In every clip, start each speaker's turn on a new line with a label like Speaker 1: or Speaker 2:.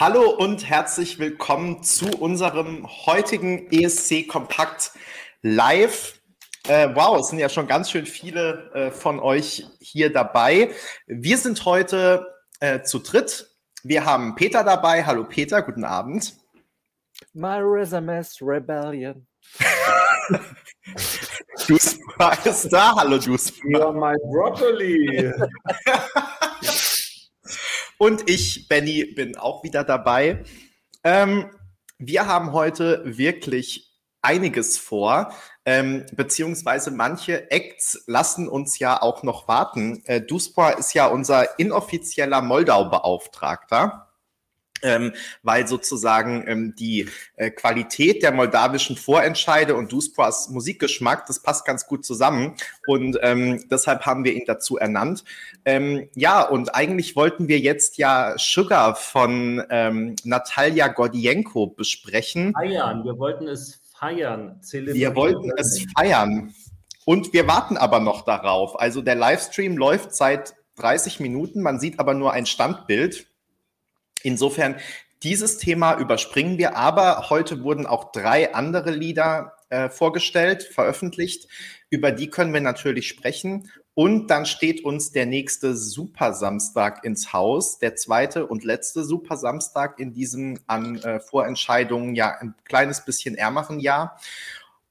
Speaker 1: Hallo und herzlich willkommen zu unserem heutigen ESC Kompakt Live. Äh, wow, es sind ja schon ganz schön viele äh, von euch hier dabei. Wir sind heute äh, zu dritt. Wir haben Peter dabei. Hallo Peter, guten Abend.
Speaker 2: My resume's rebellion.
Speaker 1: Duspa ist da. Hallo Duspa.
Speaker 3: You're my broccoli.
Speaker 1: Und ich, Benny, bin auch wieder dabei. Ähm, wir haben heute wirklich einiges vor, ähm, beziehungsweise manche Acts lassen uns ja auch noch warten. Äh, Duspor ist ja unser inoffizieller Moldau-Beauftragter ähm, weil sozusagen ähm, die äh, Qualität der moldawischen Vorentscheide und Duspras Musikgeschmack, das passt ganz gut zusammen und ähm, deshalb haben wir ihn dazu ernannt. Ähm, ja, und eigentlich wollten wir jetzt ja Sugar von ähm, Natalia Gordienko besprechen.
Speaker 3: Feiern, wir wollten es feiern.
Speaker 1: Wir wollten es feiern. Und wir warten aber noch darauf. Also der Livestream läuft seit 30 Minuten, man sieht aber nur ein Standbild. Insofern, dieses Thema überspringen wir, aber heute wurden auch drei andere Lieder äh, vorgestellt, veröffentlicht. Über die können wir natürlich sprechen. Und dann steht uns der nächste Super Samstag ins Haus, der zweite und letzte Super Samstag in diesem an äh, Vorentscheidungen ja ein kleines bisschen ärmeren Jahr.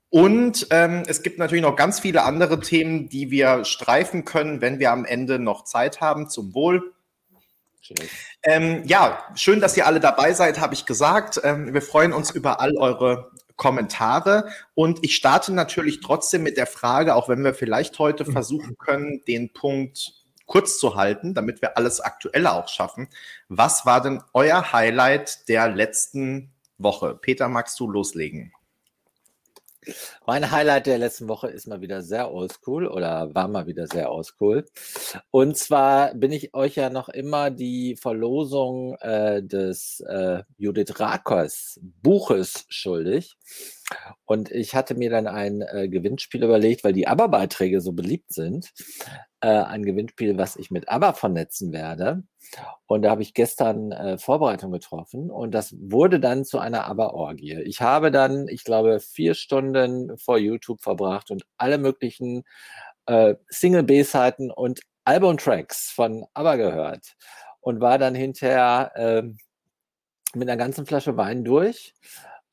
Speaker 1: Und ähm, es gibt natürlich noch ganz viele andere Themen, die wir streifen können, wenn wir am Ende noch Zeit haben. Zum Wohl. Ähm, ja, schön, dass ihr alle dabei seid, habe ich gesagt. Ähm, wir freuen uns über all eure Kommentare und ich starte natürlich trotzdem mit der Frage, auch wenn wir vielleicht heute mhm. versuchen können, den Punkt kurz zu halten, damit wir alles Aktuelle auch schaffen. Was war denn euer Highlight der letzten Woche? Peter, magst du loslegen?
Speaker 2: Mein Highlight der letzten Woche ist mal wieder sehr oldschool oder war mal wieder sehr oldschool. Und zwar bin ich euch ja noch immer die Verlosung äh, des äh, Judith Rakers Buches schuldig. Und ich hatte mir dann ein äh, Gewinnspiel überlegt, weil die ABBA-Beiträge so beliebt sind. Äh, ein Gewinnspiel, was ich mit ABBA vernetzen werde. Und da habe ich gestern äh, Vorbereitung getroffen und das wurde dann zu einer ABBA-Orgie. Ich habe dann, ich glaube, vier Stunden vor YouTube verbracht und alle möglichen äh, Single-B-Seiten und Album-Tracks von ABBA gehört und war dann hinterher äh, mit einer ganzen Flasche Wein durch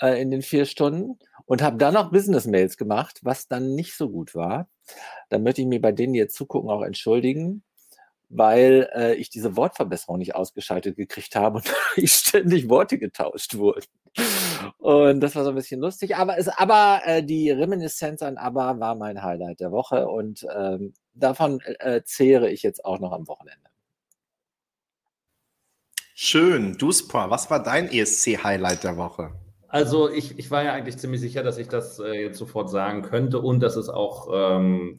Speaker 2: äh, in den vier Stunden und habe dann noch Business-Mails gemacht, was dann nicht so gut war. Da möchte ich mir bei denen, die jetzt zugucken, auch entschuldigen, weil äh, ich diese Wortverbesserung nicht ausgeschaltet gekriegt habe und ständig Worte getauscht wurden. Und das war so ein bisschen lustig. Aber, es, aber äh, die Reminiszenz an ABBA war mein Highlight der Woche und ähm, davon äh, zehre ich jetzt auch noch am Wochenende.
Speaker 1: Schön. Duspa, was war dein ESC-Highlight der Woche?
Speaker 3: Also ich, ich war ja eigentlich ziemlich sicher, dass ich das äh, jetzt sofort sagen könnte und dass es auch ähm,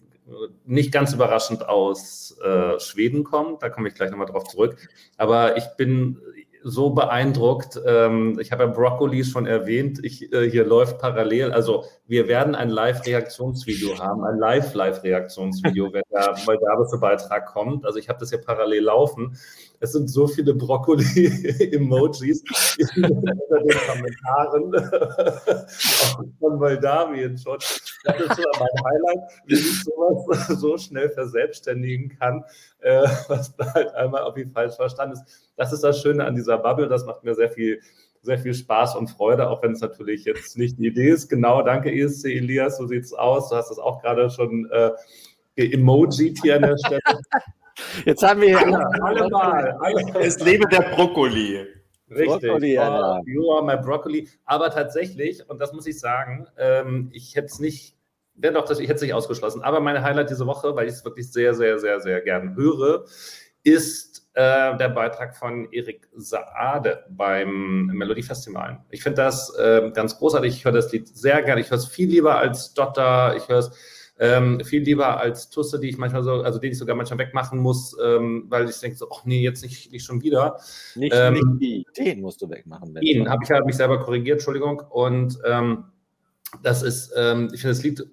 Speaker 3: nicht ganz überraschend aus äh, Schweden kommt. Da komme ich gleich nochmal drauf zurück. Aber ich bin so beeindruckt. Ähm, ich habe ja Broccoli schon erwähnt. Ich, äh, hier läuft parallel. Also wir werden ein Live-Reaktionsvideo haben, ein Live-Live-Reaktionsvideo, wenn der moldawische Beitrag kommt. Also ich habe das hier parallel laufen es sind so viele Brokkoli-Emojis unter den Kommentaren von Moldawien schon. Das ist so mein Highlight, wie ich sowas so schnell verselbstständigen kann, äh, was da halt einmal auf jeden falsch verstanden ist. Das ist das Schöne an dieser Bubble, das macht mir sehr viel sehr viel Spaß und Freude, auch wenn es natürlich jetzt nicht die Idee ist. Genau, danke ESC Elias, so sieht es aus. Du hast es auch gerade schon äh, geemojit hier an der Stelle.
Speaker 2: Jetzt haben wir
Speaker 1: alle, alle mal. Alle. Es lebe der Brokkoli.
Speaker 3: Richtig. Broccoli, ja. You are my broccoli. Aber tatsächlich, und das muss ich sagen, ähm, ich hätte es nicht, ja doch, ich hätte es nicht ausgeschlossen. Aber meine Highlight diese Woche, weil ich es wirklich sehr, sehr, sehr, sehr gern höre, ist äh, der Beitrag von Erik Saade beim Melodiefestival. Ich finde das äh, ganz großartig. Ich höre das Lied sehr gerne. Ich höre es viel lieber als Dotter. Ich höre es ähm, viel lieber als Tusse, die ich manchmal so, also den ich sogar manchmal wegmachen muss, ähm, weil ich denke so, ach nee, jetzt nicht, nicht schon wieder.
Speaker 2: Nicht, ähm, nicht die, den musst du wegmachen.
Speaker 3: Den habe ich halt mich selber korrigiert, Entschuldigung. Und ähm, das ist, ähm, ich finde das Lied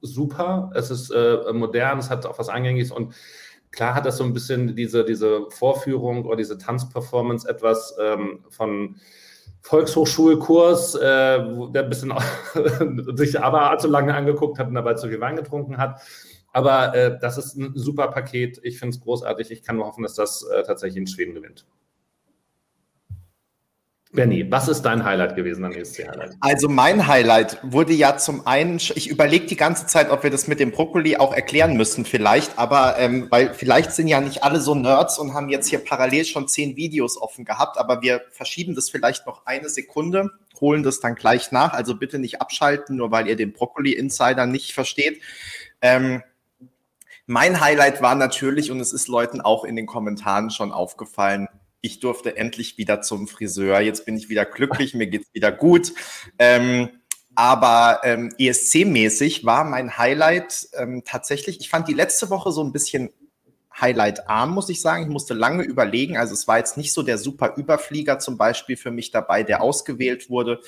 Speaker 3: super, es ist äh, modern, es hat auch was Eingängiges und klar hat das so ein bisschen diese, diese Vorführung oder diese Tanzperformance etwas ähm, von Volkshochschulkurs, äh, der ein bisschen sich aber allzu lange angeguckt hat und dabei zu viel Wein getrunken hat. Aber äh, das ist ein super Paket. Ich finde es großartig. Ich kann nur hoffen, dass das äh, tatsächlich in Schweden gewinnt. Benny, was ist dein Highlight gewesen am ESC Highlight?
Speaker 1: Also mein Highlight wurde ja zum einen, ich überlege die ganze Zeit, ob wir das mit dem Brokkoli auch erklären müssen vielleicht, aber ähm, weil vielleicht sind ja nicht alle so Nerds und haben jetzt hier parallel schon zehn Videos offen gehabt, aber wir verschieben das vielleicht noch eine Sekunde, holen das dann gleich nach, also bitte nicht abschalten, nur weil ihr den Brokkoli Insider nicht versteht. Ähm, mein Highlight war natürlich, und es ist Leuten auch in den Kommentaren schon aufgefallen, ich durfte endlich wieder zum Friseur. Jetzt bin ich wieder glücklich, mir geht's wieder gut. Ähm, aber ähm, ESC-mäßig war mein Highlight ähm, tatsächlich, ich fand die letzte Woche so ein bisschen Highlight-arm, muss ich sagen. Ich musste lange überlegen. Also es war jetzt nicht so der super Überflieger zum Beispiel für mich dabei, der ausgewählt wurde.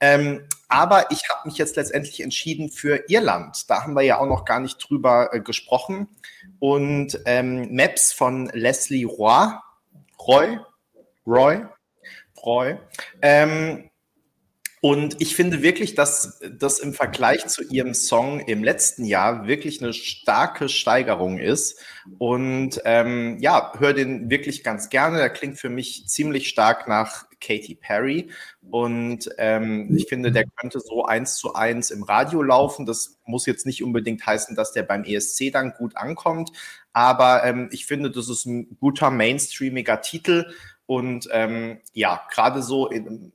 Speaker 1: Ähm, aber ich habe mich jetzt letztendlich entschieden für Irland. Da haben wir ja auch noch gar nicht drüber äh, gesprochen. Und ähm, Maps von Leslie Roy Roy, Roy, Roy. Ähm, und ich finde wirklich, dass das im Vergleich zu ihrem Song im letzten Jahr wirklich eine starke Steigerung ist. Und ähm, ja, höre den wirklich ganz gerne. Der klingt für mich ziemlich stark nach Katy Perry. Und ähm, ich finde, der könnte so eins zu eins im Radio laufen. Das muss jetzt nicht unbedingt heißen, dass der beim ESC dann gut ankommt. Aber ähm, ich finde, das ist ein guter mainstreamiger Titel. Und ähm, ja, gerade so in,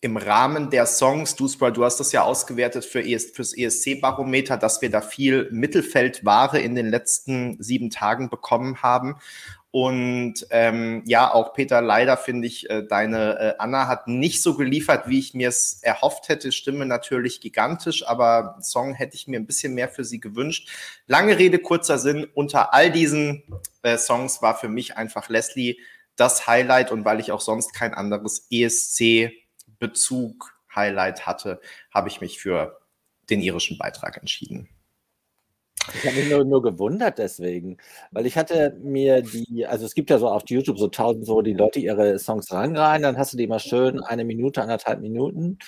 Speaker 1: im Rahmen der Songs, Duspra, du hast das ja ausgewertet für ES, fürs ESC-Barometer, dass wir da viel Mittelfeldware in den letzten sieben Tagen bekommen haben. Und ähm, ja, auch Peter, leider finde ich, äh, deine äh, Anna hat nicht so geliefert, wie ich mir es erhofft hätte. Stimme natürlich gigantisch, aber Song hätte ich mir ein bisschen mehr für sie gewünscht. Lange Rede, kurzer Sinn. Unter all diesen äh, Songs war für mich einfach Leslie das Highlight und weil ich auch sonst kein anderes ESC-Bezug Highlight hatte, habe ich mich für den irischen Beitrag entschieden.
Speaker 2: Ich habe mich nur, nur gewundert deswegen, weil ich hatte mir die, also es gibt ja so auf YouTube so tausend, wo die Leute ihre Songs ranreihen, dann hast du die mal schön eine Minute, anderthalb Minuten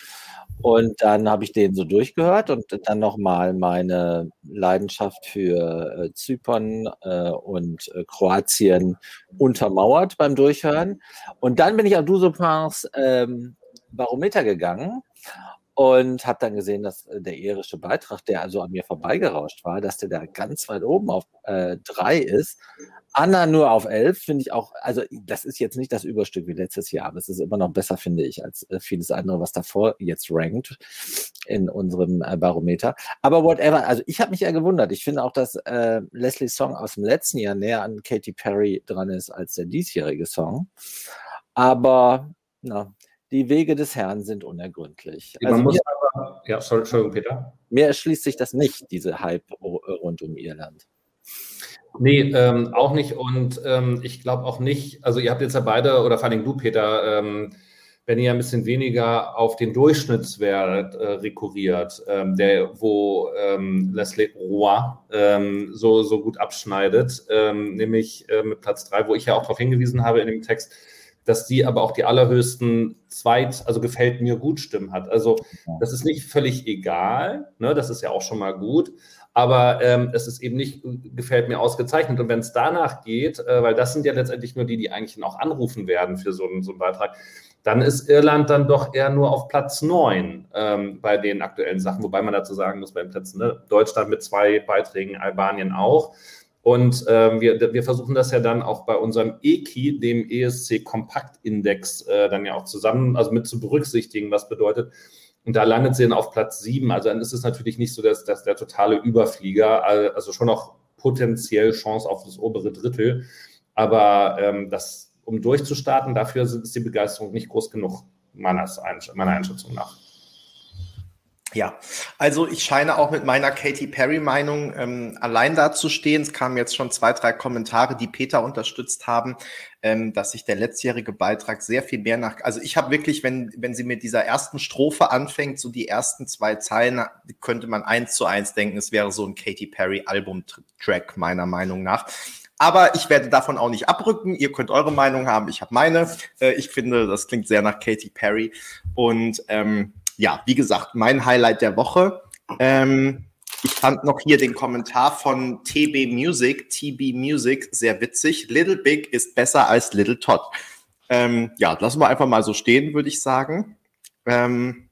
Speaker 2: und dann habe ich den so durchgehört und dann nochmal meine Leidenschaft für äh, Zypern äh, und äh, Kroatien untermauert beim Durchhören. Und dann bin ich auf Dusopans ähm, Barometer gegangen und habe dann gesehen, dass äh, der irische Beitrag, der also an mir vorbeigerauscht war, dass der da ganz weit oben auf äh, drei ist. Anna nur auf elf, finde ich auch, also das ist jetzt nicht das Überstück wie letztes Jahr, aber es ist immer noch besser, finde ich, als äh, vieles andere, was davor jetzt rankt in unserem äh, Barometer. Aber whatever, also ich habe mich ja gewundert. Ich finde auch, dass äh, Leslie Song aus dem letzten Jahr näher an Katy Perry dran ist als der diesjährige Song. Aber na, die Wege des Herrn sind unergründlich.
Speaker 3: Man also muss mir, aber, ja, Entschuldigung, Peter.
Speaker 2: Mir erschließt sich das nicht, diese Hype rund um Irland.
Speaker 3: Nee, ähm, auch nicht. Und ähm, ich glaube auch nicht, also ihr habt jetzt ja beide, oder vor allem du, Peter, ähm, wenn ihr ein bisschen weniger auf den Durchschnittswert äh, rekurriert, ähm, der, wo ähm, Leslie Roy ähm, so, so gut abschneidet, ähm, nämlich äh, mit Platz drei, wo ich ja auch darauf hingewiesen habe in dem Text, dass die aber auch die allerhöchsten Zweit-, also gefällt mir gut Stimmen hat. Also das ist nicht völlig egal, ne? das ist ja auch schon mal gut, aber ähm, es ist eben nicht, gefällt mir ausgezeichnet. Und wenn es danach geht, äh, weil das sind ja letztendlich nur die, die eigentlich auch anrufen werden für so einen, so einen Beitrag, dann ist Irland dann doch eher nur auf Platz 9 ähm, bei den aktuellen Sachen, wobei man dazu sagen muss, bei den Plätzen, ne? Deutschland mit zwei Beiträgen, Albanien auch. Und ähm, wir, wir versuchen das ja dann auch bei unserem EKI, dem ESC Kompaktindex, äh, dann ja auch zusammen, also mit zu berücksichtigen, was bedeutet. Und da landet sie dann auf Platz sieben. Also dann ist es natürlich nicht so, dass, dass der totale Überflieger, also schon noch potenziell Chance auf das obere Drittel. Aber ähm, das, um durchzustarten, dafür ist die Begeisterung nicht groß genug, meiner, meiner Einschätzung nach.
Speaker 1: Ja, also ich scheine auch mit meiner Katy Perry-Meinung ähm, allein dazustehen. Es kamen jetzt schon zwei, drei Kommentare, die Peter unterstützt haben, ähm, dass sich der letztjährige Beitrag sehr viel mehr nach. Also ich habe wirklich, wenn, wenn sie mit dieser ersten Strophe anfängt, so die ersten zwei Zeilen, könnte man eins zu eins denken, es wäre so ein Katy Perry-Album-Track, meiner Meinung nach. Aber ich werde davon auch nicht abrücken. Ihr könnt eure Meinung haben, ich habe meine. Äh, ich finde, das klingt sehr nach Katy Perry. Und ähm, ja, wie gesagt, mein Highlight der Woche. Ähm, ich fand noch hier den Kommentar von TB Music, TB Music, sehr witzig. Little Big ist besser als Little Todd. Ähm, ja, lassen wir einfach mal so stehen, würde ich sagen. Ähm,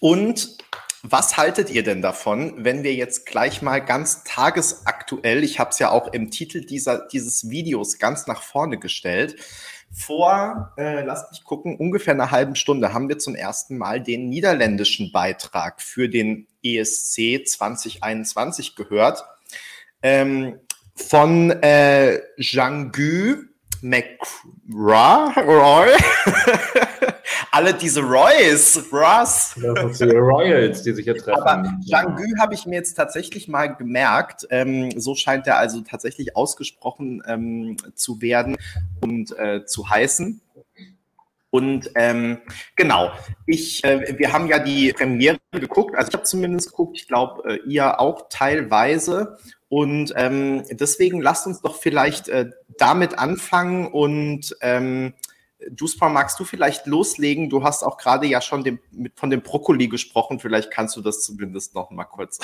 Speaker 1: und was haltet ihr denn davon, wenn wir jetzt gleich mal ganz tagesaktuell, ich habe es ja auch im Titel dieser, dieses Videos ganz nach vorne gestellt, vor, äh, lasst mich gucken, ungefähr einer halben Stunde haben wir zum ersten Mal den niederländischen Beitrag für den ESC 2021 gehört. Ähm, von äh, Jean-Gu McRoy. Alle diese Roys, Ross.
Speaker 3: Das sind die Royals, die sich hier treffen. Aber
Speaker 1: Jean-Gu habe ich mir jetzt tatsächlich mal gemerkt. Ähm, so scheint er also tatsächlich ausgesprochen ähm, zu werden und äh, zu heißen. Und ähm, genau, ich, äh, wir haben ja die Premiere geguckt, also ich habe zumindest geguckt, ich glaube, äh, ihr auch teilweise. Und ähm, deswegen lasst uns doch vielleicht äh, damit anfangen und ähm, Duspar, magst du vielleicht loslegen? Du hast auch gerade ja schon dem, mit, von dem Brokkoli gesprochen. Vielleicht kannst du das zumindest noch mal kurz.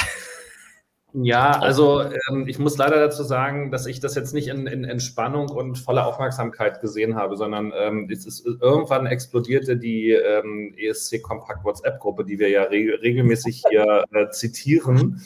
Speaker 3: Ja, also ähm, ich muss leider dazu sagen, dass ich das jetzt nicht in, in Entspannung und voller Aufmerksamkeit gesehen habe, sondern ähm, es ist, irgendwann explodierte die ähm, ESC Kompakt WhatsApp-Gruppe, die wir ja re regelmäßig hier äh, zitieren.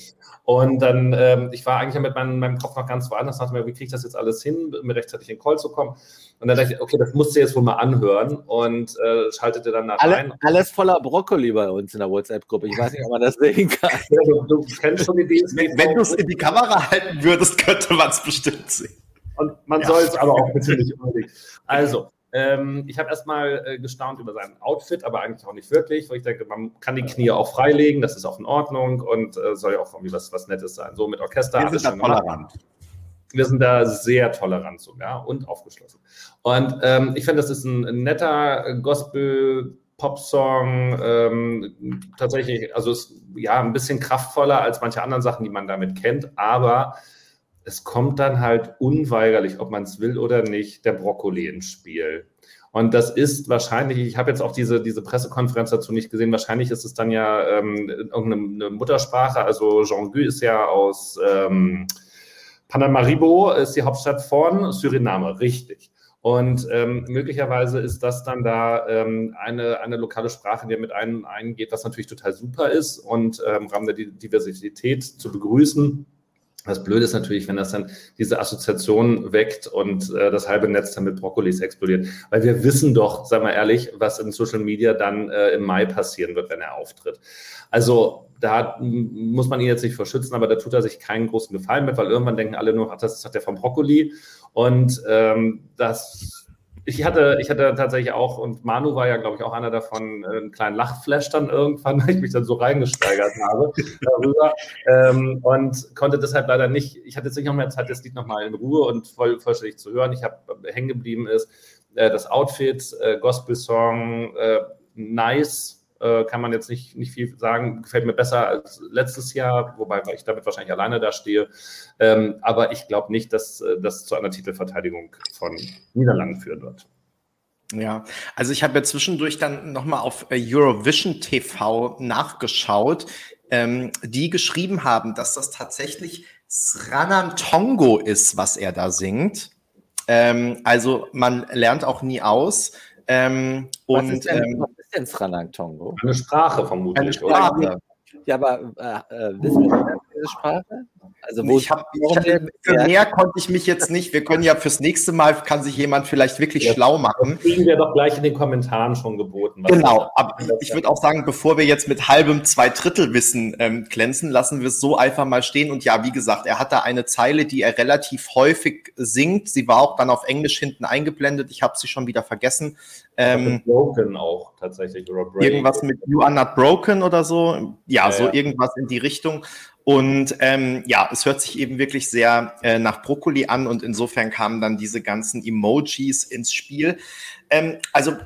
Speaker 3: Und dann, ähm, ich war eigentlich mit meinem, meinem Kopf noch ganz woanders, dachte mir, wie kriege ich das jetzt alles hin, mir rechtzeitig in den Call zu kommen. Und dann dachte ich, okay, das musst du jetzt wohl mal anhören und äh, schaltete dann nach
Speaker 2: Alle, rein. Alles voller Brokkoli bei uns in der WhatsApp-Gruppe. Ich weiß nicht, ob man das sehen kann. Ja,
Speaker 1: du, du, kennst schon die DSG. Wenn, wenn du es in die Kamera halten würdest, könnte man es bestimmt sehen.
Speaker 3: Und man ja. soll es aber auch bitte nicht unbedingt. Also, ähm, ich habe erstmal äh, gestaunt über sein Outfit, aber eigentlich auch nicht wirklich, weil ich denke, man kann die Knie auch freilegen, das ist auch in Ordnung und äh, soll ja auch irgendwie was, was Nettes sein. So mit Orchester.
Speaker 1: Wir sind da tolerant.
Speaker 3: Wir sind da sehr tolerant sogar und aufgeschlossen. Und ähm, ich finde, das ist ein, ein netter Gospel- Popsong, ähm, tatsächlich, also ist ja ein bisschen kraftvoller als manche anderen Sachen, die man damit kennt, aber es kommt dann halt unweigerlich, ob man es will oder nicht, der Brokkoli ins Spiel. Und das ist wahrscheinlich, ich habe jetzt auch diese, diese Pressekonferenz dazu nicht gesehen, wahrscheinlich ist es dann ja ähm, irgendeine Muttersprache. Also Jean-Gu ist ja aus ähm, Panamaribo, ist die Hauptstadt von Suriname, richtig. Und ähm, möglicherweise ist das dann da ähm, eine, eine lokale Sprache, die mit einem eingeht, was natürlich total super ist und ähm, im Rahmen der Diversität zu begrüßen. Das Blöde ist natürlich, wenn das dann diese Assoziation weckt und äh, das halbe Netz dann mit Brokkolis explodiert. Weil wir wissen doch, sagen wir ehrlich, was in Social Media dann äh, im Mai passieren wird, wenn er auftritt. Also da muss man ihn jetzt nicht verschützen, aber da tut er sich keinen großen Gefallen mit, weil irgendwann denken alle nur, ach, das hat der vom Brokkoli. Und ähm, das ich hatte, ich hatte tatsächlich auch, und Manu war ja, glaube ich, auch einer davon, äh, einen kleinen Lachflash dann irgendwann, weil ich mich dann so reingesteigert habe darüber. Ähm, und konnte deshalb leider nicht, ich hatte jetzt nicht noch mehr Zeit, das Lied nochmal in Ruhe und voll, vollständig zu hören. Ich habe äh, hängen geblieben ist, äh, das Outfit, äh, Gospel-Song, äh, nice, äh, kann man jetzt nicht, nicht viel sagen. Gefällt mir besser als letztes Jahr, wobei ich damit wahrscheinlich alleine da stehe. Ähm, aber ich glaube nicht, dass äh, das zu einer Titelverteidigung von Niederlanden führen wird.
Speaker 1: Ja, also ich habe ja zwischendurch dann nochmal auf äh, Eurovision TV nachgeschaut, ähm, die geschrieben haben, dass das tatsächlich Sranan Tongo ist, was er da singt. Ähm, also man lernt auch nie aus. Ähm, was und ist
Speaker 2: denn, ähm, was denn Sranang Tongo?
Speaker 3: Eine Sprache vermutlich.
Speaker 2: Eine Sprache. Ja, aber äh, äh, wissen Sie diese Sprache?
Speaker 1: Also wo ich hab, ich hab, für mehr konnte ich mich jetzt nicht. Wir können ja fürs nächste Mal kann sich jemand vielleicht wirklich ja, schlau machen. Das
Speaker 3: kriegen wir doch gleich in den Kommentaren schon geboten.
Speaker 1: Genau, aber ich würde auch sagen, bevor wir jetzt mit halbem Zweidrittelwissen ähm, glänzen, lassen wir es so einfach mal stehen. Und ja, wie gesagt, er hat da eine Zeile, die er relativ häufig singt. Sie war auch dann auf Englisch hinten eingeblendet. Ich habe sie schon wieder vergessen.
Speaker 3: Ähm, broken auch tatsächlich.
Speaker 1: irgendwas mit You are not broken oder so. Ja, ja so ja. irgendwas in die Richtung. Und ähm, ja, es hört sich eben wirklich sehr äh, nach Brokkoli an und insofern kamen dann diese ganzen Emojis ins Spiel. Ähm, also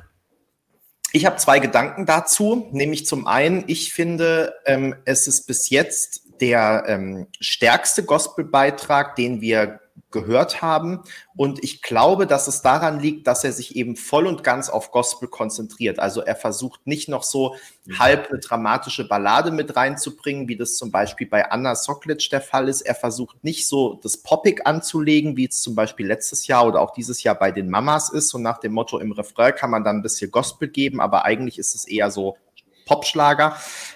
Speaker 1: ich habe zwei Gedanken dazu, nämlich zum einen, ich finde, ähm, es ist bis jetzt der ähm, stärkste Gospelbeitrag, den wir gehört haben. Und ich glaube, dass es daran liegt, dass er sich eben voll und ganz auf Gospel konzentriert. Also er versucht nicht noch so halb eine dramatische Ballade mit reinzubringen, wie das zum Beispiel bei Anna Soklic der Fall ist. Er versucht nicht so das Poppig anzulegen, wie es zum Beispiel letztes Jahr oder auch dieses Jahr bei den Mamas ist. Und nach dem Motto, im Refrain kann man dann ein bisschen Gospel geben, aber eigentlich ist es eher so Popschlager,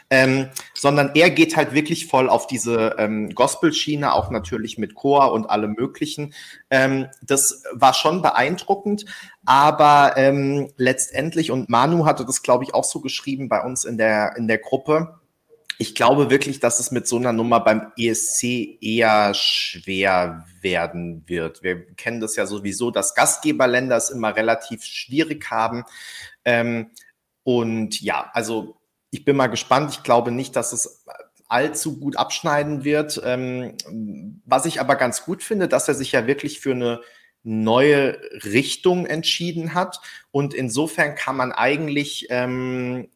Speaker 1: ähm, sondern er geht halt wirklich voll auf diese ähm, Gospel-Schiene, auch natürlich mit Chor und allem Möglichen. Ähm, das war schon beeindruckend, aber ähm, letztendlich, und Manu hatte das, glaube ich, auch so geschrieben bei uns in der, in der Gruppe, ich glaube wirklich, dass es mit so einer Nummer beim ESC eher schwer werden wird. Wir kennen das ja sowieso, dass Gastgeberländer es immer relativ schwierig haben. Ähm, und ja, also ich bin mal gespannt. Ich glaube nicht, dass es allzu gut abschneiden wird. Ähm, was ich aber ganz gut finde, dass er sich ja wirklich für eine neue Richtung entschieden hat. Und insofern kann man eigentlich ähm,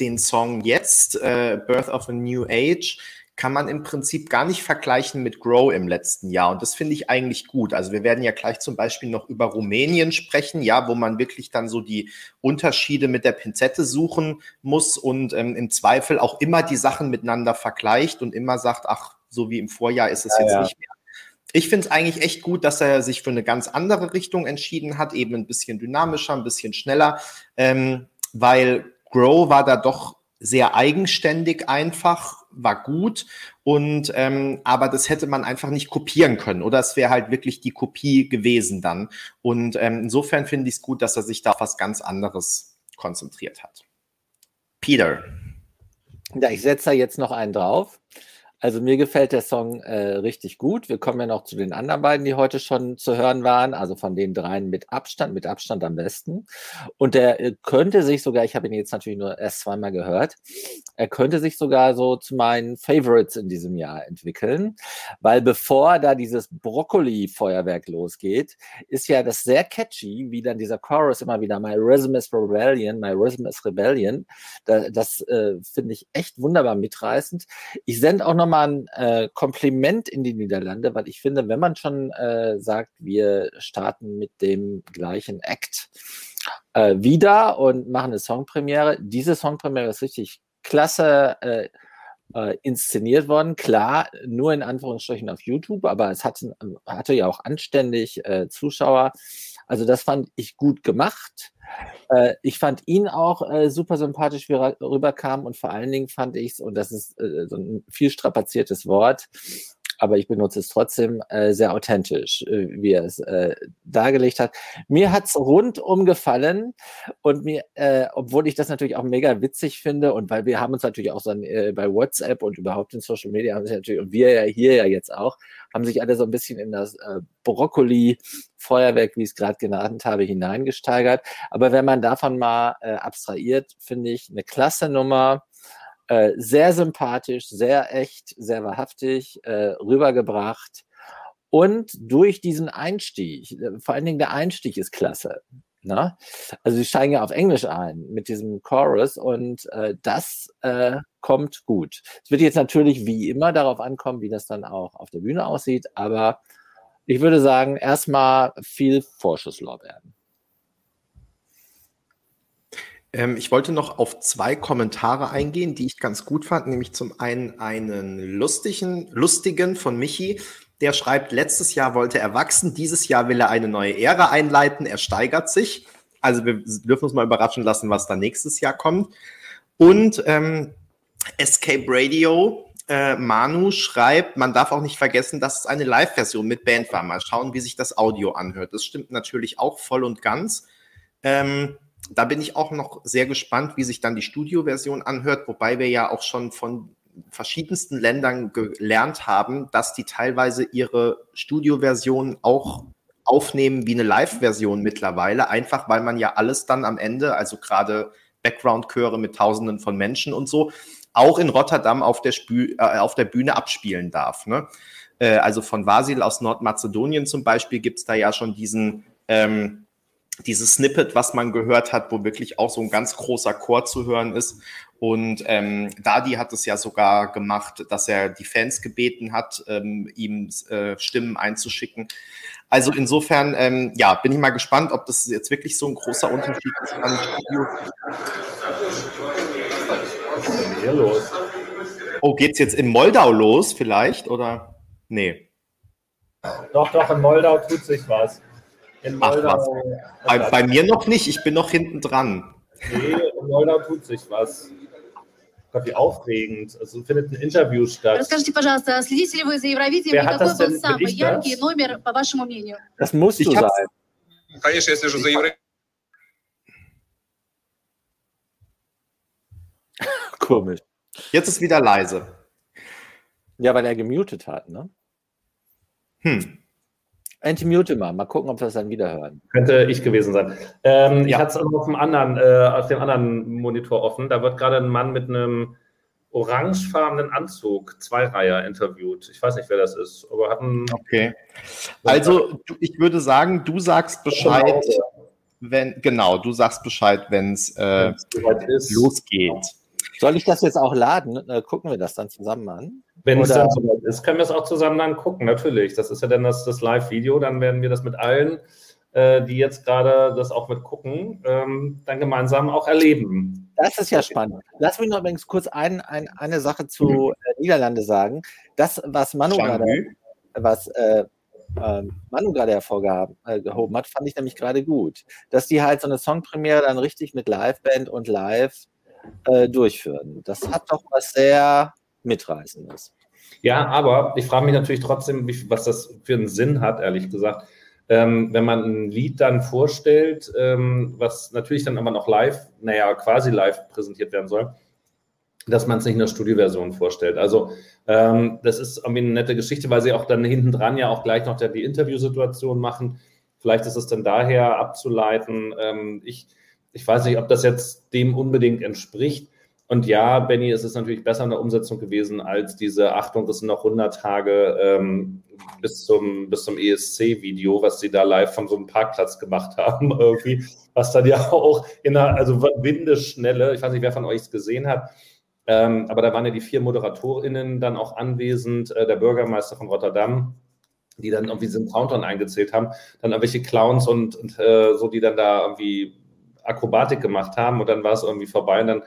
Speaker 1: den Song jetzt, äh, Birth of a New Age, kann man im Prinzip gar nicht vergleichen mit Grow im letzten Jahr. Und das finde ich eigentlich gut. Also wir werden ja gleich zum Beispiel noch über Rumänien sprechen, ja, wo man wirklich dann so die Unterschiede mit der Pinzette suchen muss und ähm, im Zweifel auch immer die Sachen miteinander vergleicht und immer sagt, ach, so wie im Vorjahr ist es ja, jetzt ja. nicht mehr. Ich finde es eigentlich echt gut, dass er sich für eine ganz andere Richtung entschieden hat, eben ein bisschen dynamischer, ein bisschen schneller, ähm, weil Grow war da doch sehr eigenständig einfach, war gut und ähm, aber das hätte man einfach nicht kopieren können oder es wäre halt wirklich die Kopie gewesen dann und ähm, insofern finde ich es gut, dass er sich da auf was ganz anderes konzentriert hat. Peter.
Speaker 2: Ja, ich setze da jetzt noch einen drauf. Also mir gefällt der Song äh, richtig gut. Wir kommen ja noch zu den anderen beiden, die heute schon zu hören waren. Also von den dreien mit Abstand, mit Abstand am besten. Und der äh, könnte sich sogar, ich habe ihn jetzt natürlich nur erst zweimal gehört, er könnte sich sogar so zu meinen Favorites in diesem Jahr entwickeln. Weil bevor da dieses Brokkoli-Feuerwerk losgeht, ist ja das sehr catchy, wie dann dieser Chorus immer wieder My Rhythm is Rebellion, My Rhythm is Rebellion. Da, das äh, finde ich echt wunderbar mitreißend. Ich sende auch noch nochmal ein äh, Kompliment in die Niederlande, weil ich finde, wenn man schon äh, sagt, wir starten mit dem gleichen Act äh, wieder und machen eine Songpremiere, diese Songpremiere ist richtig klasse äh, inszeniert worden. Klar, nur in Anführungsstrichen auf YouTube, aber es hatte, hatte ja auch anständig äh, Zuschauer. Also das fand ich gut gemacht. Äh, ich fand ihn auch äh, super sympathisch, wie er rüberkam und vor allen Dingen fand ich es, und das ist äh, so ein viel strapaziertes Wort, aber ich benutze es trotzdem äh, sehr authentisch, äh, wie er es äh, dargelegt hat. Mir hat's rundum gefallen und mir, äh, obwohl ich das natürlich auch mega witzig finde und weil wir haben uns natürlich auch so äh, bei WhatsApp und überhaupt in Social Media haben sich natürlich und wir ja hier ja jetzt auch haben sich alle so ein bisschen in das äh, Brokkoli Feuerwerk, wie ich es gerade genannt habe, hineingesteigert. Aber wenn man davon mal äh, abstrahiert, finde ich eine klasse Nummer. Äh, sehr sympathisch, sehr echt, sehr wahrhaftig äh, rübergebracht. Und durch diesen Einstieg, vor allen Dingen der Einstieg ist klasse. Ne? Also sie steigen ja auf Englisch ein mit diesem Chorus und äh, das äh, kommt gut. Es wird jetzt natürlich wie immer darauf ankommen, wie das dann auch auf der Bühne aussieht, aber ich würde sagen, erstmal viel Vorschusslorbeeren.
Speaker 1: Ähm, ich wollte noch auf zwei Kommentare eingehen, die ich ganz gut fand, nämlich zum einen einen lustigen, lustigen von Michi, der schreibt, letztes Jahr wollte er wachsen, dieses Jahr will er eine neue Ära einleiten, er steigert sich. Also wir dürfen uns mal überraschen lassen, was da nächstes Jahr kommt. Und ähm, Escape Radio, äh, Manu schreibt, man darf auch nicht vergessen, dass es eine Live-Version mit Band war. Mal schauen, wie sich das Audio anhört. Das stimmt natürlich auch voll und ganz. Ähm, da bin ich auch noch sehr gespannt, wie sich dann die Studioversion anhört, wobei wir ja auch schon von verschiedensten Ländern gelernt haben, dass die teilweise ihre Studioversion auch aufnehmen wie eine Live-Version mittlerweile, einfach weil man ja alles dann am Ende, also gerade Background-Chöre mit Tausenden von Menschen und so, auch in Rotterdam auf der, Spü äh, auf der Bühne abspielen darf. Ne? Äh, also von Vasil aus Nordmazedonien zum Beispiel gibt es da ja schon diesen ähm, dieses Snippet, was man gehört hat, wo wirklich auch so ein ganz großer Chor zu hören ist. Und ähm, Dadi hat es ja sogar gemacht, dass er die Fans gebeten hat, ähm, ihm äh, Stimmen einzuschicken. Also insofern, ähm, ja, bin ich mal gespannt, ob das jetzt wirklich so ein großer Unterschied ist an Studio. Hier los. Oh, geht's jetzt in Moldau los vielleicht oder? Nee.
Speaker 3: Doch, doch, in Moldau tut sich was.
Speaker 1: In Moldau, Ach, was. Bei, bei, mir noch nicht, ich bin noch hinten dran.
Speaker 3: Nee, in Moldau tut sich was. Gott, wie aufregend. Also findet ein Interview statt. Расскажите, пожалуйста, следите ли вы за Евровидением Wer и какой был самый яркий das? номер, по вашему мнению?
Speaker 2: Das musst du sein.
Speaker 4: Конечно, я слежу за Евровидением.
Speaker 2: Komisch.
Speaker 1: Jetzt ist wieder leise.
Speaker 2: Ja, weil er gemutet hat, ne? Hm. Anti-mute mal, mal gucken, ob wir es dann wieder hören.
Speaker 3: Könnte ich gewesen sein. Ähm, ja. Ich hatte es auf dem anderen, äh, auf dem anderen Monitor offen. Da wird gerade ein Mann mit einem orangefarbenen Anzug, Zweireiher, interviewt. Ich weiß nicht, wer das ist, aber hat einen.
Speaker 1: Okay. Also, ich würde sagen, du sagst Bescheid, wenn, genau, du sagst Bescheid, wenn es äh, losgeht.
Speaker 2: Soll ich das jetzt auch laden? Äh, gucken wir das dann zusammen an?
Speaker 3: Wenn es dann soweit ist, können wir es auch zusammen dann gucken, natürlich. Das ist ja dann das, das Live-Video. Dann werden wir das mit allen, äh, die jetzt gerade das auch mit gucken, ähm, dann gemeinsam auch erleben.
Speaker 2: Das ist ja spannend. Lass mich noch übrigens kurz ein, ein, eine Sache zu mhm. äh, Niederlande sagen. Das, was Manu gerade, was äh, äh, Manu gerade hervorgehoben hat, fand ich nämlich gerade gut. Dass die halt so eine Songpremiere dann richtig mit Liveband und Live äh, durchführen. Das hat doch was sehr Mitreißendes.
Speaker 3: Ja, aber ich frage mich natürlich trotzdem, was das für einen Sinn hat, ehrlich gesagt. Ähm, wenn man ein Lied dann vorstellt, ähm, was natürlich dann aber noch live, naja, quasi live präsentiert werden soll, dass man es nicht in der Studioversion vorstellt. Also ähm, das ist irgendwie eine nette Geschichte, weil sie auch dann hinten dran ja auch gleich noch die Interviewsituation machen. Vielleicht ist es dann daher abzuleiten. Ähm, ich ich weiß nicht, ob das jetzt dem unbedingt entspricht. Und ja, Benny, es ist natürlich besser in der Umsetzung gewesen als diese Achtung, es sind noch 100 Tage ähm, bis zum, bis zum ESC-Video, was sie da live von so einem Parkplatz gemacht haben, irgendwie, was dann ja auch in einer, also Windeschnelle, ich weiß nicht, wer von euch es gesehen hat, ähm, aber da waren ja die vier ModeratorInnen dann auch anwesend, äh, der Bürgermeister von Rotterdam, die dann irgendwie diesen Countdown eingezählt haben, dann irgendwelche Clowns und, und äh, so, die dann da irgendwie Akrobatik gemacht haben und dann war es irgendwie vorbei und dann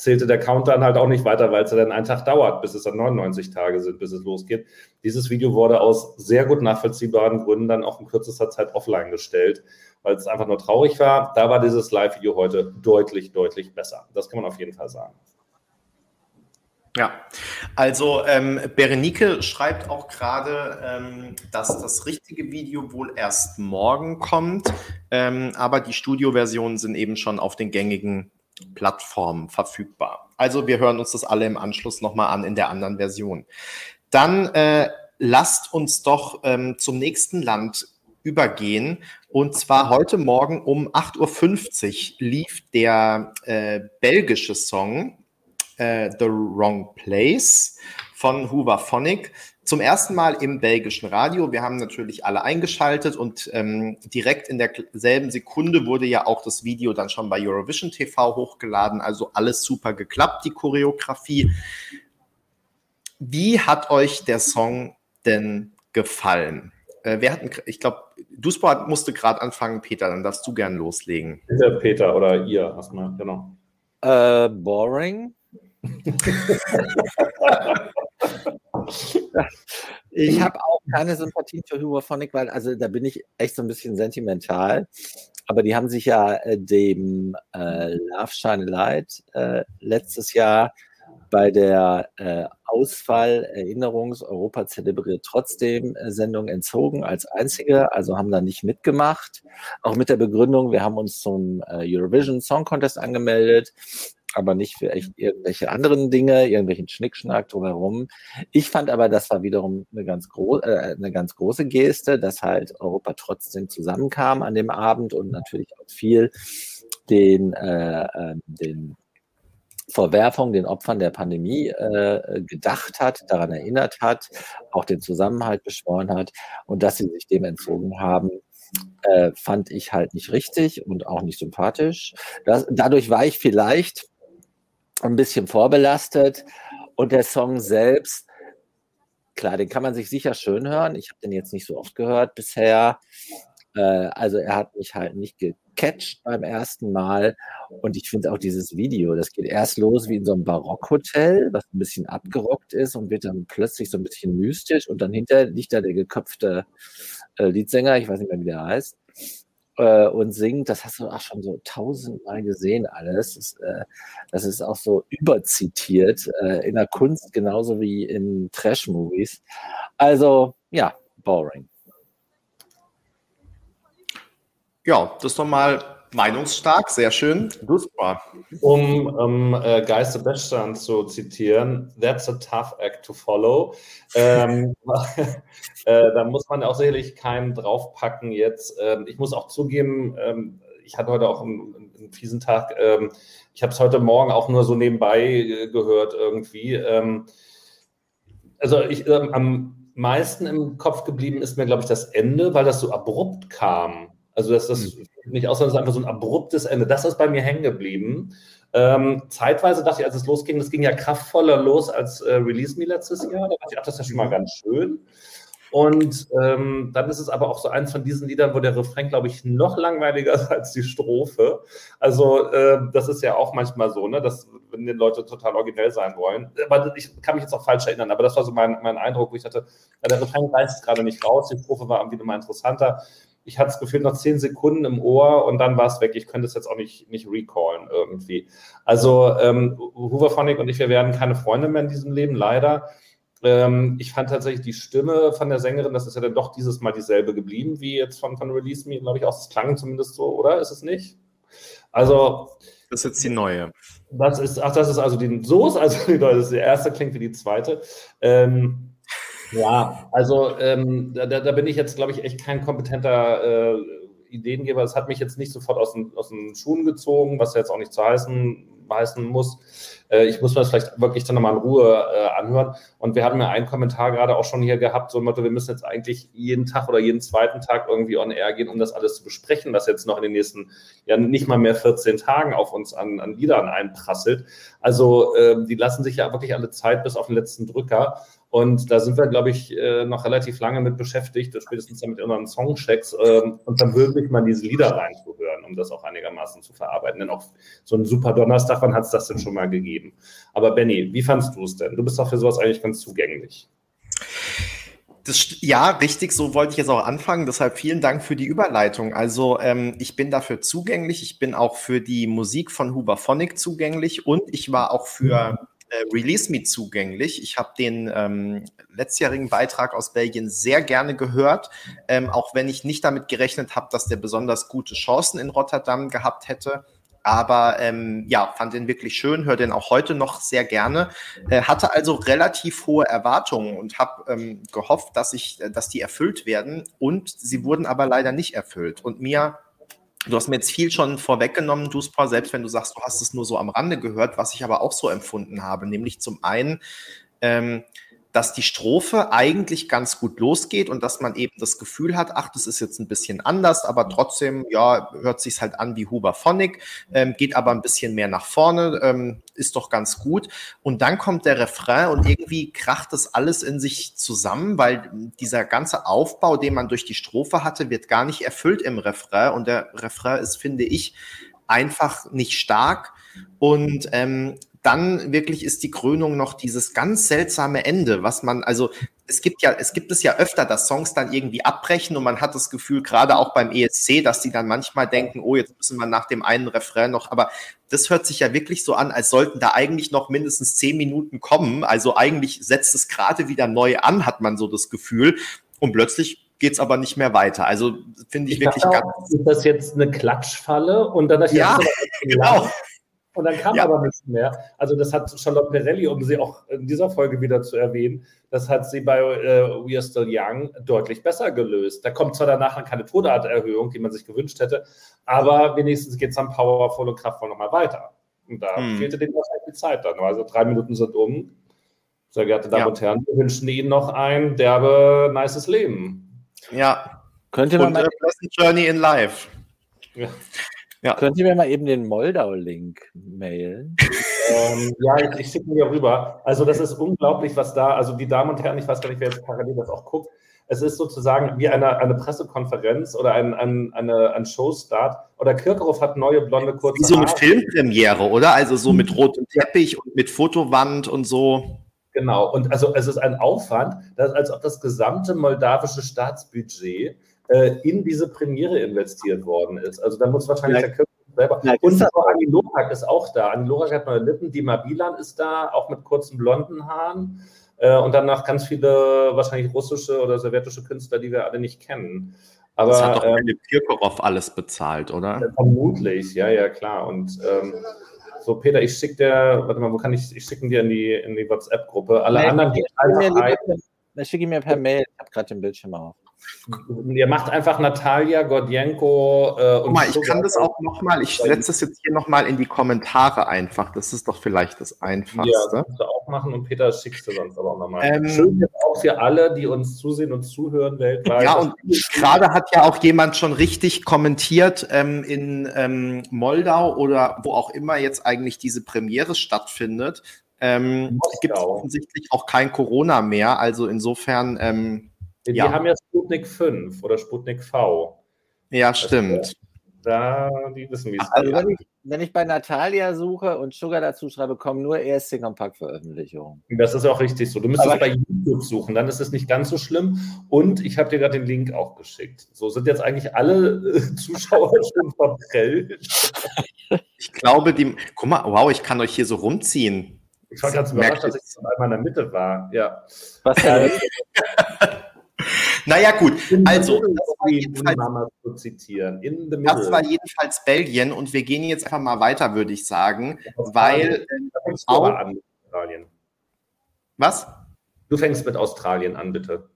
Speaker 3: zählte der Countdown halt auch nicht weiter, weil es ja dann einen Tag dauert, bis es dann 99 Tage sind, bis es losgeht. Dieses Video wurde aus sehr gut nachvollziehbaren Gründen dann auch in kürzester Zeit offline gestellt, weil es einfach nur traurig war. Da war dieses Live-Video heute deutlich, deutlich besser. Das kann man auf jeden Fall sagen.
Speaker 1: Ja, also ähm, Berenike schreibt auch gerade, ähm, dass das richtige Video wohl erst morgen kommt, ähm, aber die Studioversionen sind eben schon auf den gängigen Plattformen verfügbar. Also wir hören uns das alle im Anschluss nochmal an in der anderen Version. Dann äh, lasst uns doch ähm, zum nächsten Land übergehen. Und zwar heute Morgen um 8.50 Uhr lief der äh, belgische Song äh, The Wrong Place von Hoover Phonic. Zum ersten Mal im belgischen Radio. Wir haben natürlich alle eingeschaltet und ähm, direkt in derselben Sekunde wurde ja auch das Video dann schon bei Eurovision TV hochgeladen. Also alles super geklappt, die Choreografie. Wie hat euch der Song denn gefallen? Äh, wer hat, ich glaube, Dusport musste gerade anfangen, Peter, dann darfst du gern loslegen.
Speaker 3: Bitte, Peter oder ihr erstmal, genau.
Speaker 2: Äh, boring ich habe auch keine Sympathie für Huberphonic, weil also da bin ich echt so ein bisschen sentimental. Aber die haben sich ja äh, dem äh, Love Shine Light äh, letztes Jahr bei der äh, Ausfall Erinnerungs Europa zelebriert trotzdem äh, Sendung entzogen als einzige, also haben da nicht mitgemacht. Auch mit der Begründung, wir haben uns zum äh, Eurovision Song Contest angemeldet aber nicht für echt irgendwelche anderen Dinge, irgendwelchen Schnickschnack drumherum. Ich fand aber, das war wiederum eine ganz, gro äh, eine ganz große Geste, dass halt Europa trotzdem zusammenkam an dem Abend und natürlich auch viel den, äh, äh, den Verwerfung den Opfern der Pandemie äh, gedacht hat, daran erinnert hat, auch den Zusammenhalt beschworen hat und dass sie sich dem entzogen haben, äh, fand ich halt nicht richtig und auch nicht sympathisch. Das, dadurch war ich vielleicht ein bisschen vorbelastet und der Song selbst, klar, den kann man sich sicher schön hören. Ich habe den jetzt nicht so oft gehört bisher. Äh, also er hat mich halt nicht gecatcht beim ersten Mal. Und ich finde auch dieses Video, das geht erst los wie in so einem Barockhotel, was ein bisschen abgerockt ist und wird dann plötzlich so ein bisschen mystisch und dann hinter liegt da der geköpfte äh, Leadsänger, ich weiß nicht mehr, wie der heißt, äh, und singt. Das hast du auch schon so tausendmal gesehen alles. Das, äh, das ist auch so überzitiert äh, in der Kunst genauso wie in Trash-Movies. Also ja, boring.
Speaker 1: Ja, das ist doch mal meinungsstark, sehr schön.
Speaker 3: Super. Um um äh, Geiste Bechstein zu zitieren, that's a tough act to follow. Ähm, äh, da muss man auch sicherlich keinen draufpacken jetzt. Ähm, ich muss auch zugeben, ähm, ich hatte heute auch einen, einen fiesen Tag. Ähm, ich habe es heute Morgen auch nur so nebenbei äh, gehört irgendwie. Ähm, also ich, ähm, am meisten im Kopf geblieben ist mir, glaube ich, das Ende, weil das so abrupt kam. Also dass das mhm. nicht aussah, das ist einfach so ein abruptes Ende. Das ist bei mir hängen geblieben. Ähm, zeitweise dachte ich, als es losging, das ging ja kraftvoller los als äh, Release Me letztes Jahr. Da dachte ich, ach, das ist ja schon mal mhm. ganz schön. Und ähm, dann ist es aber auch so eins von diesen Liedern, wo der Refrain, glaube ich, noch langweiliger ist als die Strophe. Also äh, das ist ja auch manchmal so, ne, dass wenn die Leute total originell sein wollen. Aber ich kann mich jetzt auch falsch erinnern, aber das war so mein, mein Eindruck, wo ich dachte, ja, der Refrain reißt gerade nicht raus, die Strophe war irgendwie mal interessanter ich hatte das Gefühl, noch zehn Sekunden im Ohr und dann war es weg. Ich könnte es jetzt auch nicht, nicht recallen irgendwie. Also ähm, Hooverphonic und ich, wir werden keine Freunde mehr in diesem Leben, leider. Ähm, ich fand tatsächlich die Stimme von der Sängerin, das ist ja dann doch dieses Mal dieselbe geblieben, wie jetzt von, von Release Me, glaube ich, auch. Das klang zumindest so, oder? Ist es nicht? Also.
Speaker 1: Das ist jetzt die neue.
Speaker 3: Das ist, ach, das ist also die, so ist also die neue, das ist die erste, klingt wie die zweite. Ähm, ja, also ähm, da, da, bin ich jetzt, glaube ich, echt kein kompetenter äh, Ideengeber. Es hat mich jetzt nicht sofort aus den, aus den Schuhen gezogen, was jetzt auch nicht zu heißen, heißen muss. Äh, ich muss mir das vielleicht wirklich dann nochmal in Ruhe äh, anhören. Und wir haben ja einen Kommentar gerade auch schon hier gehabt, so Motto, wir müssen jetzt eigentlich jeden Tag oder jeden zweiten Tag irgendwie on air gehen, um das alles zu besprechen, was jetzt noch in den nächsten, ja nicht mal mehr 14 Tagen auf uns an, an Liedern einprasselt. Also äh, die lassen sich ja wirklich alle Zeit bis auf den letzten Drücker. Und da sind wir, glaube ich, äh, noch relativ lange mit beschäftigt, spätestens mit unseren Songchecks ähm, und dann wirklich mal diese Lieder reinzuhören, um das auch einigermaßen zu verarbeiten. Denn auch so ein super Donnerstag, wann hat es das denn schon mal gegeben? Aber Benny, wie fandst du es denn? Du bist doch für sowas eigentlich ganz zugänglich.
Speaker 1: Das, ja, richtig, so wollte ich jetzt auch anfangen. Deshalb vielen Dank für die Überleitung. Also ähm, ich bin dafür zugänglich. Ich bin auch für die Musik von Huberphonic zugänglich und ich war auch für äh, Release Me zugänglich. Ich habe den ähm, letztjährigen Beitrag aus Belgien sehr gerne gehört, ähm, auch wenn ich nicht damit gerechnet habe, dass der besonders gute Chancen in Rotterdam gehabt hätte. Aber ähm, ja, fand den wirklich schön, höre den auch heute noch sehr gerne. Äh, hatte also relativ hohe Erwartungen und habe ähm, gehofft, dass ich, dass die erfüllt werden. Und sie wurden aber leider nicht erfüllt. Und mir Du hast mir jetzt viel schon vorweggenommen, Duspa, selbst wenn du sagst, du hast es nur so am Rande gehört, was ich aber auch so empfunden habe, nämlich zum einen, ähm, dass die Strophe eigentlich ganz gut losgeht und dass man eben das Gefühl hat, ach, das ist jetzt ein bisschen anders, aber trotzdem, ja, hört sich's halt an wie Huberphonic, ähm, geht aber ein bisschen mehr nach vorne, ähm, ist doch ganz gut. Und dann kommt der Refrain und irgendwie kracht das alles in sich zusammen, weil dieser ganze Aufbau, den man durch die Strophe hatte, wird gar nicht erfüllt im Refrain und der Refrain ist, finde ich, einfach nicht stark. Und ähm, dann wirklich ist die Krönung noch dieses ganz seltsame Ende, was man, also es gibt ja, es gibt es ja öfter, dass Songs dann irgendwie abbrechen und man hat das Gefühl, gerade auch beim ESC, dass die dann manchmal denken, oh, jetzt müssen wir nach dem einen Refrain noch, aber das hört sich ja wirklich so an, als sollten da eigentlich noch mindestens zehn Minuten kommen. Also eigentlich setzt es gerade wieder neu an, hat man so das Gefühl. Und plötzlich geht es aber nicht mehr weiter. Also finde ich, ich wirklich
Speaker 3: ganz. Ist das jetzt eine Klatschfalle? Und dann
Speaker 1: ja, genau.
Speaker 3: Und dann kam ja. aber nichts mehr. Also das hat Charlotte Perelli, um sie auch in dieser Folge wieder zu erwähnen, das hat sie bei äh, We Are Still Young deutlich besser gelöst. Da kommt zwar danach keine Tonarterhöhung, die man sich gewünscht hätte, aber wenigstens geht es dann powervoll und kraftvoll nochmal weiter. Und da hm. fehlte denen wahrscheinlich die Zeit dann. Also drei Minuten sind um. Sehr geehrte Damen ja. und Herren, wir wünschen Ihnen noch ein derbe, nices Leben.
Speaker 1: Ja,
Speaker 2: Könnt ihr,
Speaker 1: Und
Speaker 2: mal,
Speaker 1: äh, Journey in Live.
Speaker 3: Ja.
Speaker 1: Ja.
Speaker 2: könnt ihr mir mal eben den Moldau-Link mailen?
Speaker 3: Ähm, ja, ich, ich schicke ihn hier rüber. Also das ist unglaublich, was da, also die Damen und Herren, ich weiß gar nicht, wer jetzt parallel das auch guckt, es ist sozusagen wie eine, eine Pressekonferenz oder ein, ein, eine, ein Showstart. Oder Kirchhoff hat neue blonde kurze
Speaker 1: Wie so mit
Speaker 3: Haare.
Speaker 1: Filmpremiere, oder? Also so mit rotem Teppich und mit Fotowand und so.
Speaker 3: Genau, und also es ist ein Aufwand, dass, als ob das gesamte moldawische Staatsbudget äh, in diese Premiere investiert worden ist. Also da muss wahrscheinlich
Speaker 2: Ja.
Speaker 3: der Kirchhoff selber.
Speaker 2: Ja,
Speaker 3: Und auch Anni Lorak ist auch da. Anni Lorak hat neue Lippen, Dima Bilan ist da, auch mit kurzen blonden Haaren. Äh, und dann noch ganz viele wahrscheinlich russische oder sowjetische Künstler, die wir alle nicht kennen. Aber
Speaker 1: Das hat doch
Speaker 3: ähm,
Speaker 1: Kirkorov alles bezahlt, oder?
Speaker 3: Vermutlich, ja, ja, klar. Und ähm, so, Peter, ich schicke dir, warte mal, wo kann ich, ich schicke dir in die, in die WhatsApp-Gruppe. Alle
Speaker 2: Nee,
Speaker 3: anderen ein.
Speaker 2: per- dann schicke ich mir per Mail. Ich habe gerade den Bildschirm auf.
Speaker 3: Ihr macht einfach Natalia, Gordienko äh, und
Speaker 1: Guck mal, ich kann das auch nochmal, ich setze das jetzt hier nochmal in die Kommentare einfach. Das ist doch vielleicht das
Speaker 3: Ja,
Speaker 1: Einfachste.
Speaker 3: kannst du auch machen und Peter schickst du sonst aber auch nochmal.
Speaker 1: Ähm,
Speaker 3: Schön jetzt auch für alle, die uns zusehen und zuhören weltweit.
Speaker 1: Ja, und gerade hat ja auch jemand schon richtig kommentiert ähm, in ähm, Moldau oder wo auch immer jetzt eigentlich diese Premiere stattfindet. Ähm, gibt es offensichtlich auch kein Corona mehr. Also insofern, ähm,
Speaker 3: die
Speaker 1: ja.
Speaker 3: haben ja Sputnik 5 oder Sputnik V.
Speaker 1: ja, stimmt.
Speaker 3: Da, die wissen, wie es
Speaker 2: Also
Speaker 3: geht.
Speaker 2: wenn ich, wenn ich bei Natalia suche und Sugar dazu schreibe, kommen nur ESC Compact Veröffentlichungen.
Speaker 3: Das ist auch richtig so. Du müsstest bei YouTube suchen, dann ist es nicht ganz so schlimm. Und ich habe dir gerade den Link auch geschickt. So sind jetzt eigentlich alle äh, Zuschauer schon verprellt.
Speaker 1: Ich glaube, die. Guck mal, wow, ich kann euch hier so rumziehen.
Speaker 3: Ich war ganz überrascht, dass ich auf einmal in der Mitte war. Ja.
Speaker 2: Was denn?
Speaker 1: Naja, gut. Also,
Speaker 3: In the
Speaker 1: das war jedenfalls- Das war Belgien und wir gehen jetzt einfach mal weiter, würde ich sagen, weil.
Speaker 3: Aber an Australien.
Speaker 1: Was?
Speaker 3: Du fängst mit Australien an, bitte.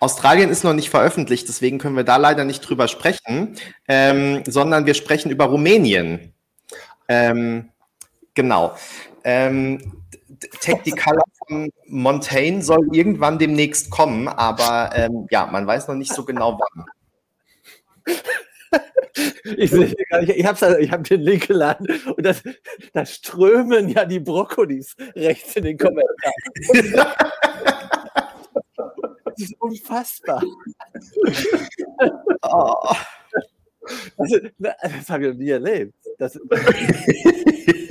Speaker 1: Australien ist noch nicht veröffentlicht, deswegen können wir da leider nicht drüber sprechen, ähm, sondern wir sprechen über Rumänien. Ähm, genau. Ähm, the Color von Montaigne soll irgendwann demnächst kommen, aber ähm, ja, man weiß noch nicht so genau wann.
Speaker 2: Ich, sehe gar nicht- ich habe ich hab den Link geladen und das, da strömen ja die Brokkolis rechts in den Kommentaren. Das ist unfassbar.
Speaker 1: Oh.
Speaker 2: Also, na, das habe ich noch nie erlebt. Das,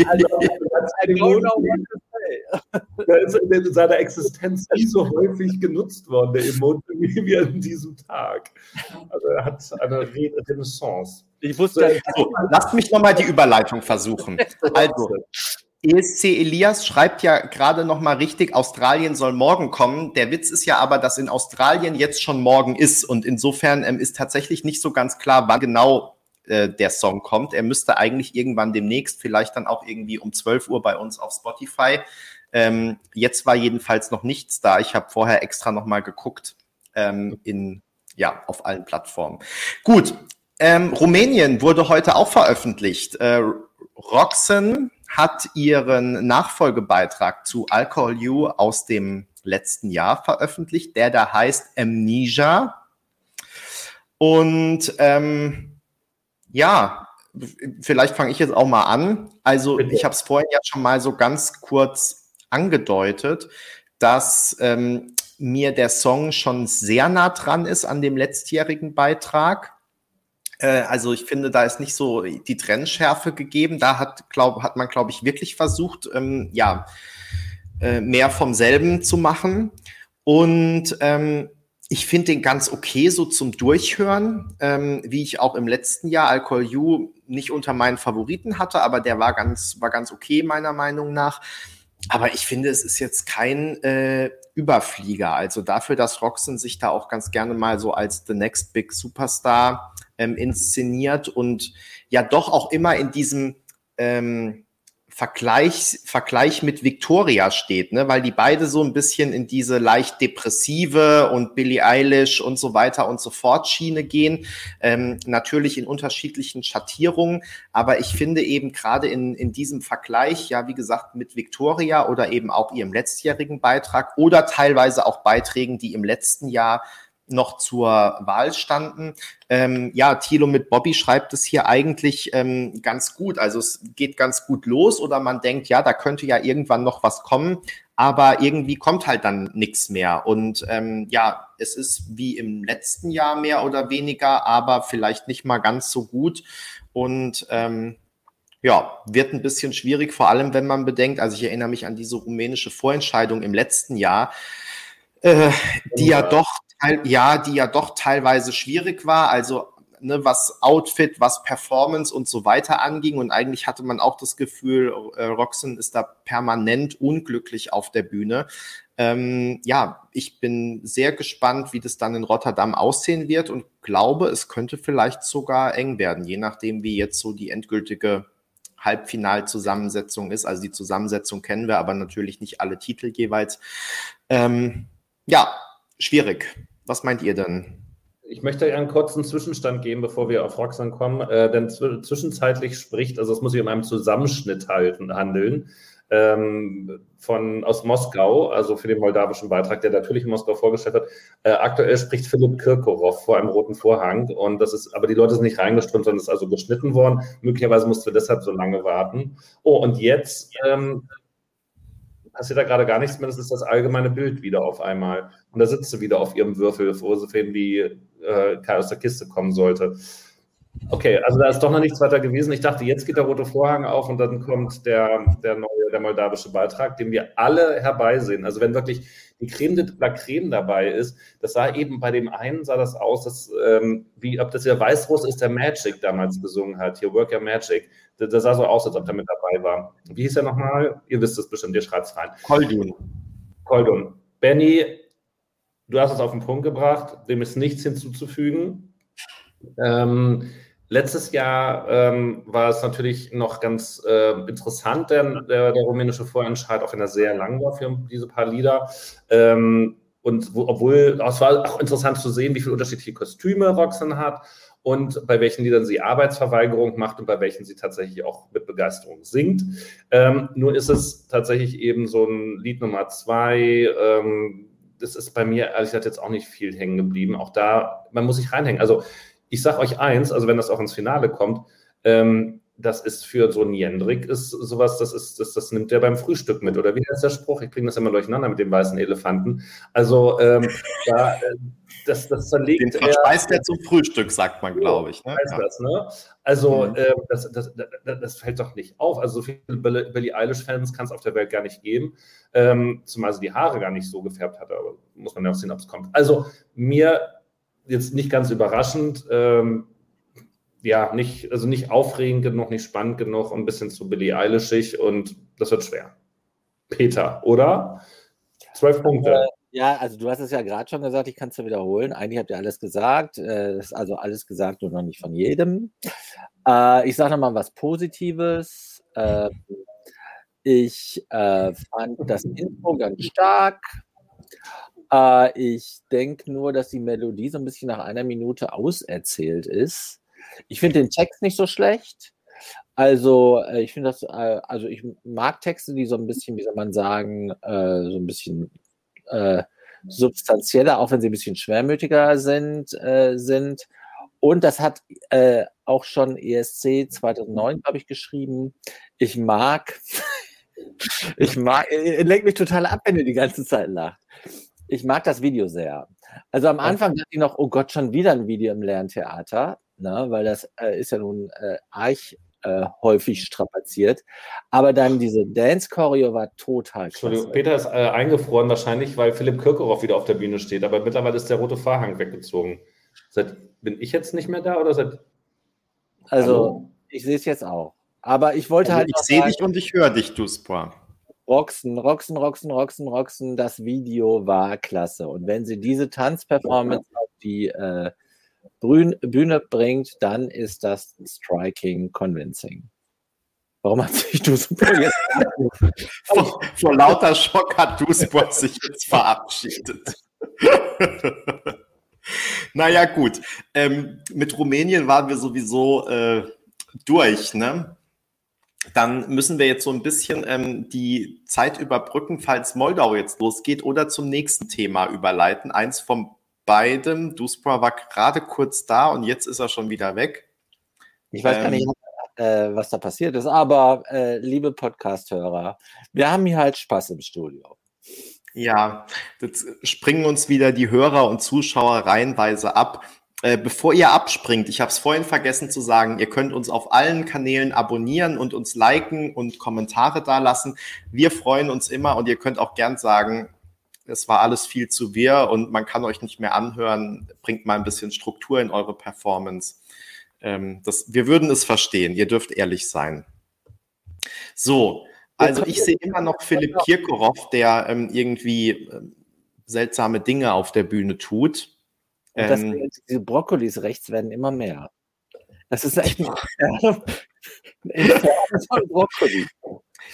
Speaker 3: Also,
Speaker 2: I don't know what
Speaker 3: Der ist in seiner Existenz nicht so häufig genutzt worden, der Emoji, wie an diesem Tag. Also er hat eine Re Renaissance.
Speaker 2: Ich wusste ja nicht,
Speaker 1: So, lasst mich nochmal die Überleitung versuchen. Also, ESC Elias schreibt ja gerade nochmal richtig, Australien soll morgen kommen. Der Witz ist ja aber, dass in Australien jetzt schon morgen ist und insofern ähm, ist tatsächlich nicht so ganz klar, wann genau äh, der Song kommt. Er müsste eigentlich irgendwann demnächst, vielleicht dann auch irgendwie um 12 Uhr bei uns auf Spotify. Ähm, jetzt war jedenfalls noch nichts da. Ich habe vorher extra nochmal geguckt ähm, in, ja, auf allen Plattformen. Gut, ähm, Rumänien wurde heute auch veröffentlicht. Äh, Roxen hat ihren Nachfolgebeitrag zu Alcohol You aus dem letzten Jahr veröffentlicht, der da heißt Amnesia. Und ähm, ja, vielleicht fange ich jetzt auch mal an. Also
Speaker 3: Bitte.
Speaker 1: ich habe es vorhin ja schon mal so ganz kurz angedeutet, dass ähm, mir der Song schon sehr nah dran ist an dem letztjährigen Beitrag. Äh, also ich finde, da ist nicht so die Trennschärfe gegeben. Da hat, glaub, hat man, glaube ich, wirklich versucht, ähm, ja, äh, mehr vom selben zu machen. Und ähm, ich finde den ganz okay so zum Durchhören, ähm, wie ich auch im letzten Jahr Alcohol You nicht unter meinen Favoriten hatte, aber der war ganz, war ganz okay meiner Meinung nach. Aber ich finde, es ist jetzt kein äh, Überflieger. Also dafür, dass Roxen sich da auch ganz gerne mal so als The Next Big Superstar ähm, inszeniert und ja doch auch immer in diesem ähm, Vergleich, Vergleich mit Victoria steht, ne? weil die beide so ein bisschen in diese leicht depressive und Billie Eilish und so weiter und so fort Schiene gehen. Ähm, natürlich in unterschiedlichen Schattierungen, aber ich finde eben gerade in, in diesem Vergleich, ja, wie gesagt, mit Victoria oder eben auch ihrem letztjährigen Beitrag oder teilweise auch Beiträgen, die im letzten Jahr noch zur Wahl standen. Ähm, ja, Thilo mit Bobby schreibt es hier eigentlich ähm, ganz gut. Also es geht ganz gut los oder man denkt, ja, da könnte ja irgendwann noch was kommen, aber irgendwie kommt halt dann nichts mehr. Und ähm, ja, es ist wie im letzten Jahr mehr oder weniger, aber vielleicht nicht mal ganz so gut. Und ähm, ja, wird ein bisschen schwierig, vor allem wenn man bedenkt, also ich erinnere mich an diese rumänische Vorentscheidung im letzten Jahr, äh, die ja doch, ja, die ja doch teilweise schwierig war. Also ne, was Outfit, was Performance und so weiter anging. Und eigentlich hatte man auch das Gefühl, äh, Roxen ist da permanent unglücklich auf der Bühne. Ähm, ja, ich bin sehr gespannt, wie das dann in Rotterdam aussehen wird und glaube, es könnte vielleicht sogar eng werden, je nachdem, wie jetzt so die endgültige Halbfinalzusammensetzung ist. Also die Zusammensetzung kennen wir, aber natürlich nicht alle Titel jeweils. Ähm, ja, schwierig. Was meint ihr denn?
Speaker 3: Ich möchte einen kurzen Zwischenstand geben, bevor wir auf Roxanne kommen, äh, denn zwischenzeitlich spricht, also es muss sich um einen Zusammenschnitt halten, handeln, ähm, von, aus Moskau, also für den moldawischen Beitrag, der natürlich in Moskau vorgestellt wird. Äh, aktuell spricht Philipp Kirkorov vor einem roten Vorhang und das ist, aber die Leute sind nicht reingeströmt, sondern ist also geschnitten worden. Möglicherweise mussten wir deshalb so lange warten. Oh, und jetzt ähm, passiert da gerade gar nichts mehr, das ist das allgemeine Bild wieder auf einmal. Und da sitzt sie wieder auf ihrem Würfel, wo sie die äh, aus der Kiste kommen sollte. Okay, also da ist doch noch nichts weiter gewesen. Ich dachte, jetzt geht der rote Vorhang auf und dann kommt der, der neue, der moldawische Beitrag, den wir alle herbeisehen. Also wenn wirklich die Creme de la Creme dabei ist, das sah eben bei dem einen, sah das aus, dass, ähm, wie ob das der Weißruss ist, der Magic damals gesungen hat, hier Work Your Magic. Das, das, sah so aus, als ob der mit dabei war. Wie hieß er nochmal? Ihr wisst es bestimmt, ihr schreibt es rein.
Speaker 1: Koldun.
Speaker 3: Koldun. Benny, du hast es auf den Punkt gebracht, dem ist nichts hinzuzufügen. Ähm, Letztes Jahr ähm, war es natürlich noch ganz äh, interessant, der, der, der, rumänische Vorentscheid, auch wenn er sehr lang war für diese paar Lieder. Ähm, und wo, obwohl, es war auch interessant zu sehen, wie viele unterschiedliche Kostüme Roxanne hat und bei welchen Liedern sie Arbeitsverweigerung macht und bei welchen sie tatsächlich auch mit Begeisterung singt. Ähm, nur ist es tatsächlich eben so ein Lied Nummer zwei. Ähm, das ist bei mir, ehrlich gesagt, jetzt auch nicht viel hängen geblieben. Auch da, man muss sich reinhängen. Also ich sage euch eins, also wenn das auch ins Finale kommt, ähm, das ist für so ein Jendrik ist sowas, das ist, das, das nimmt der beim Frühstück mit. Oder wie heißt der Spruch? Ich bringe das immer durcheinander mit dem weißen Elefanten. Also ähm, da, äh, das, das zerlegt.
Speaker 1: Den verspeist er zum Frühstück, sagt man, glaube ich. Ne?
Speaker 3: Ja. Das, ne? Also mhm. äh, das, das, das, das, fällt doch nicht auf. Also so viele Billie Eilish-Fans kann es auf der Welt gar nicht geben. Ähm, zumal sie die Haare gar nicht so gefärbt hat, aber muss man ja auch sehen, ob es kommt. Also mir jetzt nicht ganz überraschend. Ähm, ja, nicht, also nicht aufregend genug, nicht spannend genug, ein bisschen zu Billy Eilishig und das wird schwer. Peter, oder? Zwölf Punkte. Äh,
Speaker 2: ja, also du hast es ja gerade schon gesagt, ich kann es ja wiederholen. Eigentlich habt ihr alles gesagt. Äh, ist also alles gesagt und noch nicht von jedem. Äh, ich sage nochmal was Positives. Äh, ich äh, fand das Intro ganz stark. Äh, ich denke nur, dass die Melodie so ein bisschen nach einer Minute auserzählt ist. Ich finde den Text nicht so schlecht. Also, äh, ich finde das, äh, also ich mag Texte, die so ein bisschen, wie soll man sagen, äh, so ein bisschen äh, substanzieller, auch wenn sie ein bisschen schwermütiger sind, äh, sind. Und das hat auch schon ESC 2009, glaube ich, geschrieben. Ich mag, ich mag, lenkt mich total ab, wenn ihr die ganze Zeit lacht ich mag das Video sehr. Also am Anfang dachte ich noch, oh Gott, schon wieder ein Video im Lerntheater, ne, weil das äh, ist ja nun äh, arch äh, häufig strapaziert. Aber dann diese Dance-Choreo war total
Speaker 3: klasse. Peter ist äh, eingefroren wahrscheinlich, weil Philipp Kirkorov wieder auf der Bühne steht. Aber mittlerweile ist der rote Vorhang weggezogen. Seit, bin ich jetzt nicht mehr da oder seit...
Speaker 2: Also, Hallo? ich sehe es jetzt auch. Aber ich wollte also halt.
Speaker 1: Ich sehe dich und ich höre dich, Duspa.
Speaker 2: Roxen, Roxen, Roxen, Roxen, Roxen, das Video war klasse. Und wenn sie diese Tanzperformance auf die äh, Bühne bringt, dann ist das striking, convincing. Warum hat sich Duisburg jetzt
Speaker 1: vor, vor lauter Schock hat Duisburg sich jetzt verabschiedet. naja, gut. Ähm, mit Rumänien waren wir sowieso äh, durch, ne? Dann müssen wir jetzt so ein bisschen ähm, die Zeit überbrücken, falls Moldau jetzt losgeht oder zum nächsten Thema überleiten. Eins vom beidem. Duspra war gerade kurz da und jetzt ist er schon wieder weg.
Speaker 2: Ich weiß ähm, gar nicht, äh, was da passiert ist, aber äh, liebe Podcast-Hörer, wir haben hier halt Spaß im Studio.
Speaker 1: Ja, jetzt springen uns wieder die Hörer und Zuschauer reihenweise ab. Äh, bevor ihr abspringt, ich habe es vorhin vergessen zu sagen, ihr könnt uns auf allen Kanälen abonnieren und uns liken und Kommentare dalassen. Wir freuen uns immer und ihr könnt auch gern sagen, es war alles viel zu wir und man kann euch nicht mehr anhören. Bringt mal ein bisschen Struktur in eure Performance. Ähm, das, wir würden es verstehen. Ihr dürft ehrlich sein. So, also ich sehe immer noch Philipp Kirkorov, der ähm, irgendwie äh, seltsame Dinge auf der Bühne tut.
Speaker 2: Und das, ähm, diese Brokkolis rechts werden immer mehr. Das ist echt ein
Speaker 1: Brokkoli.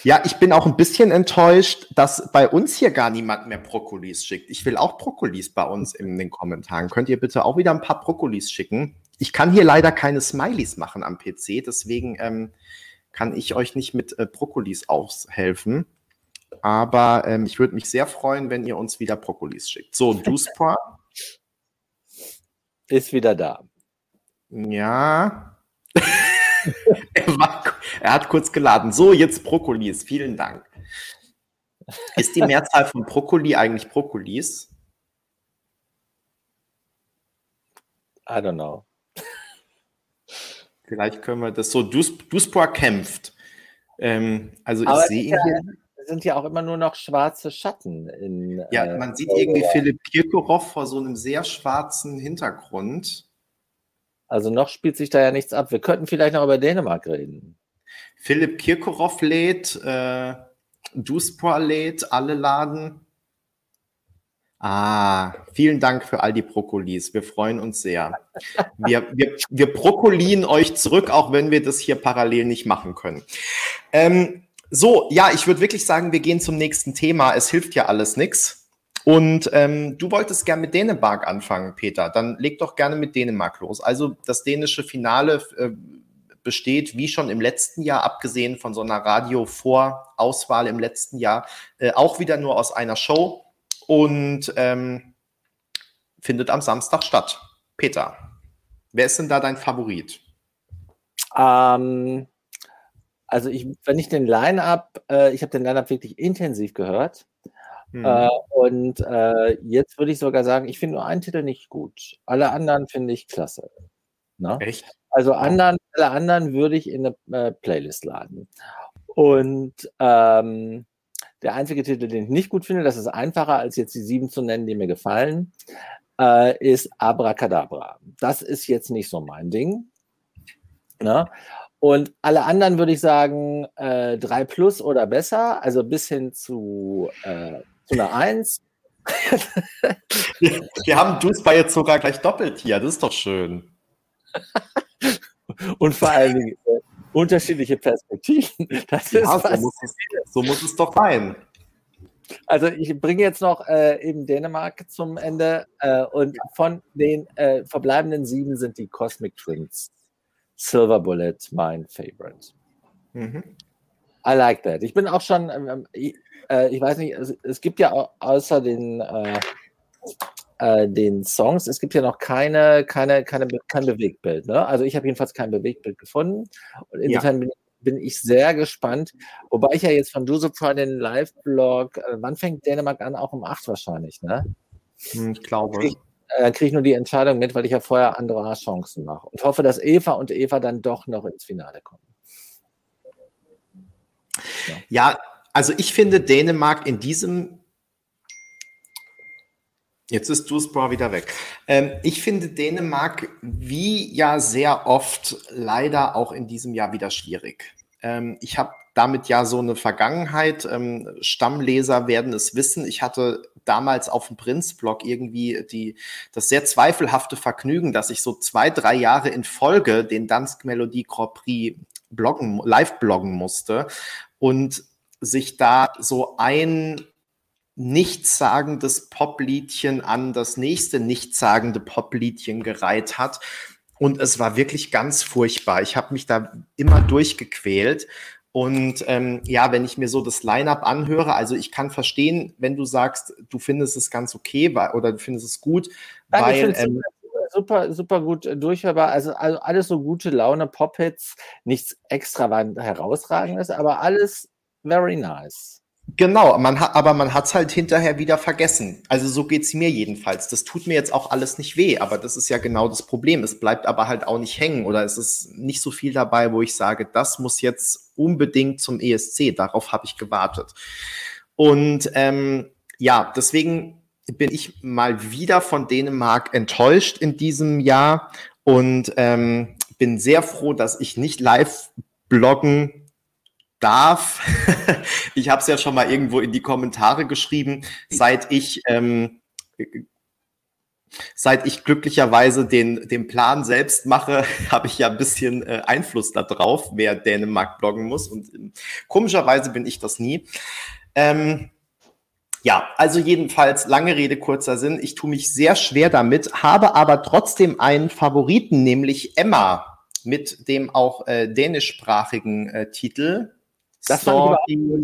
Speaker 1: Ja, ich bin auch ein bisschen enttäuscht, dass bei uns hier gar niemand mehr Brokkolis schickt. Ich will auch Brokkolis bei uns in den Kommentaren. Könnt ihr bitte auch wieder ein paar Brokkolis schicken? Ich kann hier leider keine Smileys machen am PC, deswegen ähm, kann ich euch nicht mit äh, Brokkolis aushelfen. Aber ähm, ich würde mich sehr freuen, wenn ihr uns wieder Brokkolis schickt. So, Duspra.
Speaker 2: Ist wieder da.
Speaker 1: Ja. er, war, er, hat kurz geladen. So, jetzt Brokkolis. Vielen Dank. Ist die Mehrzahl von Brokkoli eigentlich Brokkolis?
Speaker 2: I don't know.
Speaker 1: Vielleicht können wir das so. Dus, Duspor kämpft. Ähm, also ich sehe ihn hier.
Speaker 2: Sind ja auch immer nur noch schwarze Schatten. In,
Speaker 1: ja, äh, man sieht irgendwie Philipp Kirkorov vor so einem sehr schwarzen Hintergrund.
Speaker 2: Also noch spielt sich da ja nichts ab. Wir könnten vielleicht noch über Dänemark reden.
Speaker 1: Philipp Kirkorov lädt, äh, Duspor lädt, alle laden. Ah, vielen Dank für all die Brokkolis. Wir freuen uns sehr. Wir, wir, wir brokkolien euch zurück, auch wenn wir das hier parallel nicht machen können. Ähm, so, ja, ich würde wirklich sagen, wir gehen zum nächsten Thema. Es hilft ja alles nichts. Und ähm, du wolltest gern mit Dänemark anfangen, Peter. Dann leg doch gerne mit Dänemark los. Also das dänische Finale äh, besteht, wie schon im letzten Jahr, abgesehen von so einer Radio-Vorauswahl im letzten Jahr, äh, auch wieder nur aus einer Show und ähm, findet am Samstag statt. Peter, wer ist denn da dein Favorit?
Speaker 2: Ähm, also ich, wenn ich den Line-Up, äh, ich habe den Line-Up wirklich intensiv gehört. Mhm. Äh, und äh, jetzt würde ich sogar sagen, ich finde nur einen Titel nicht gut. Alle anderen finde ich klasse.
Speaker 1: Na? Ne? Echt?
Speaker 2: Also anderen, alle anderen würde ich in eine äh, Playlist laden. Und ähm, der einzige Titel, den ich nicht gut finde, das ist einfacher als jetzt die sieben zu nennen, die mir gefallen, äh, ist Abracadabra. Das ist jetzt nicht so mein Ding. Ne? Und alle anderen würde ich sagen, äh, 3 plus oder besser, also bis hin zu äh, zu einer Eins.
Speaker 1: Wir haben Duisburg jetzt sogar gleich doppelt hier. Das ist doch schön.
Speaker 2: Und vor allen Dingen äh, unterschiedliche Perspektiven.
Speaker 1: Das ja, so muss, es, so, muss es, doch sein.
Speaker 2: Also ich bringe jetzt noch äh, eben Dänemark zum Ende äh, und von den äh, verbleibenden sieben sind die Cosmic Twins. Silver Bullet mein Favorite. Mhm. I like that. Ich bin auch schon, ähm, ähm äh, ich weiß nicht, es, es, gibt ja außer den, äh, äh, den Songs, es gibt ja noch keine, keine, keine, kein Bewegtbild. Ne? Also ich habe jedenfalls kein Bewegtbild gefunden. Und insofern ja. bin, bin, ich sehr gespannt. Wobei ich ja jetzt von Juso Pride den Live-Blog, äh, wann fängt Dänemark an? Auch um acht wahrscheinlich, ne?
Speaker 1: Hm, ich glaube.
Speaker 2: Dann äh, kriege ich nur die Entscheidung mit, weil ich ja vorher andere Chancen mache. Und hoffe, dass Eva und Eva dann doch noch ins Finale kommen.
Speaker 1: Ja, ja also ich finde Dänemark in diesem Jetzt ist Duisburg wieder weg. Ähm, ich finde Dänemark wie ja sehr oft leider auch in diesem Jahr wieder schwierig. Ähm, ich habe damit ja so eine Vergangenheit. Ähm, Stammleser werden es wissen. Ich hatte damals auf dem Prinz-Blog irgendwie die, das sehr zweifelhafte Vergnügen, dass ich so zwei, drei Jahre in Folge den Dansk Melodie Grand Prix bloggen, live bloggen musste. Und sich da so ein nichtssagendes Popliedchen an das nächste nichtssagende Popliedchen gereiht hat. Und es war wirklich ganz furchtbar. Ich habe mich da immer durchgequält. Und ähm, ja, wenn ich mir so das Line-up anhöre, also ich kann verstehen, wenn du sagst, du findest es ganz okay oder du findest es gut,
Speaker 2: Nein, weil, ähm, super, super gut durchhörbar. Also, also alles so gute Laune, Pop-Hits, nichts extra herausragendes, aber alles very nice.
Speaker 1: Genau, man hat, aber man hat es halt hinterher wieder vergessen. Also so geht's mir jedenfalls. Das tut mir jetzt auch alles nicht weh, aber das ist ja genau das Problem. Es bleibt aber halt auch nicht hängen oder es ist nicht so viel dabei, wo ich sage, das muss jetzt unbedingt zum ESC. Darauf habe ich gewartet. Und ähm, ja, deswegen bin ich mal wieder von Dänemark enttäuscht in diesem Jahr und ähm, bin sehr froh, dass ich nicht live bloggen darf. ich habe es ja schon mal irgendwo in die Kommentare geschrieben, seit ich ähm, seit ich glücklicherweise den, den Plan selbst mache, habe ich ja ein bisschen äh, Einfluss darauf, wer Dänemark bloggen muss. Und äh, komischerweise bin ich das nie. Ähm, ja, also jedenfalls lange Rede, kurzer Sinn. Ich tue mich sehr schwer damit, habe aber trotzdem einen Favoriten, nämlich Emma mit dem auch äh, dänischsprachigen äh, Titel
Speaker 2: das Story,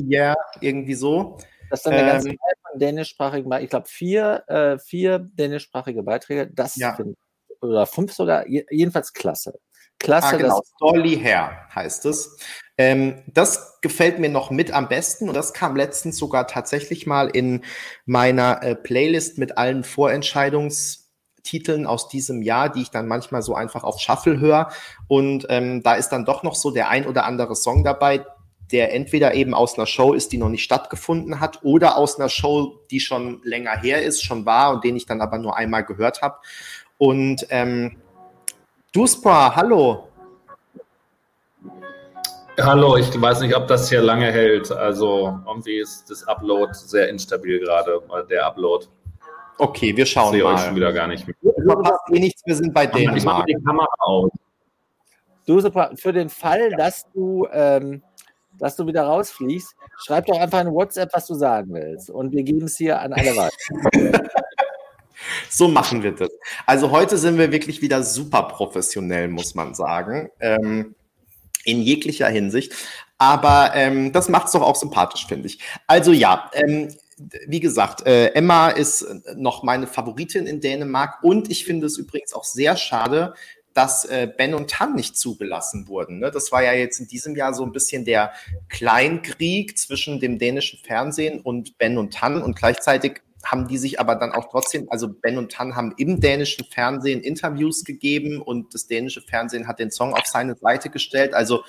Speaker 1: yeah, irgendwie so.
Speaker 2: Das ist dann eine ähm, ganze Reihe von dänischsprachigen, ich glaube vier, äh, vier dänischsprachige Beiträge. Das ja. find, oder fünf sogar, jedenfalls klasse. Klasse. Ah,
Speaker 1: genau. Dolly Hair heißt es. Ähm, das gefällt mir noch mit am besten und das kam letztens sogar tatsächlich mal in meiner äh, Playlist mit allen Vorentscheidungstiteln aus diesem Jahr, die ich dann manchmal so einfach auf Shuffle höre. Und ähm, da ist dann doch noch so der ein oder andere Song dabei, der entweder eben aus einer Show ist, die noch nicht stattgefunden hat, oder aus einer Show, die schon länger her ist, schon war und den ich dann aber nur einmal gehört habe. Und ähm, Duspra, hallo.
Speaker 3: Hallo, ich weiß nicht, ob das hier lange hält. Also irgendwie ist das Upload sehr instabil gerade, der Upload.
Speaker 1: Okay, wir schauen
Speaker 3: ich sehe mal. euch schon wieder gar nicht mehr.
Speaker 1: Verpasst eh nichts, wir sind bei denen.
Speaker 2: Ich mache die Kamera aus. Du, für den Fall, dass du ähm, dass du wieder rausfliegst, schreib doch einfach eine WhatsApp, was du sagen willst. Und wir geben es hier an alle weiter.
Speaker 1: so machen wir das. Also heute sind wir wirklich wieder super professionell, muss man sagen. Ähm, in jeglicher Hinsicht. Aber ähm, das macht es doch auch sympathisch, finde ich. Also ja, ähm, wie gesagt, äh, Emma ist noch meine Favoritin in Dänemark und ich finde es übrigens auch sehr schade, dass äh, Ben und Tan nicht zugelassen wurden. Ne? Das war ja jetzt in diesem Jahr so ein bisschen der Kleinkrieg zwischen dem dänischen Fernsehen und Ben und Tan und gleichzeitig haben die sich aber dann auch trotzdem, also Ben und Tan haben im dänischen Fernsehen Interviews gegeben und das dänische Fernsehen hat den Song auf seine Seite gestellt. Also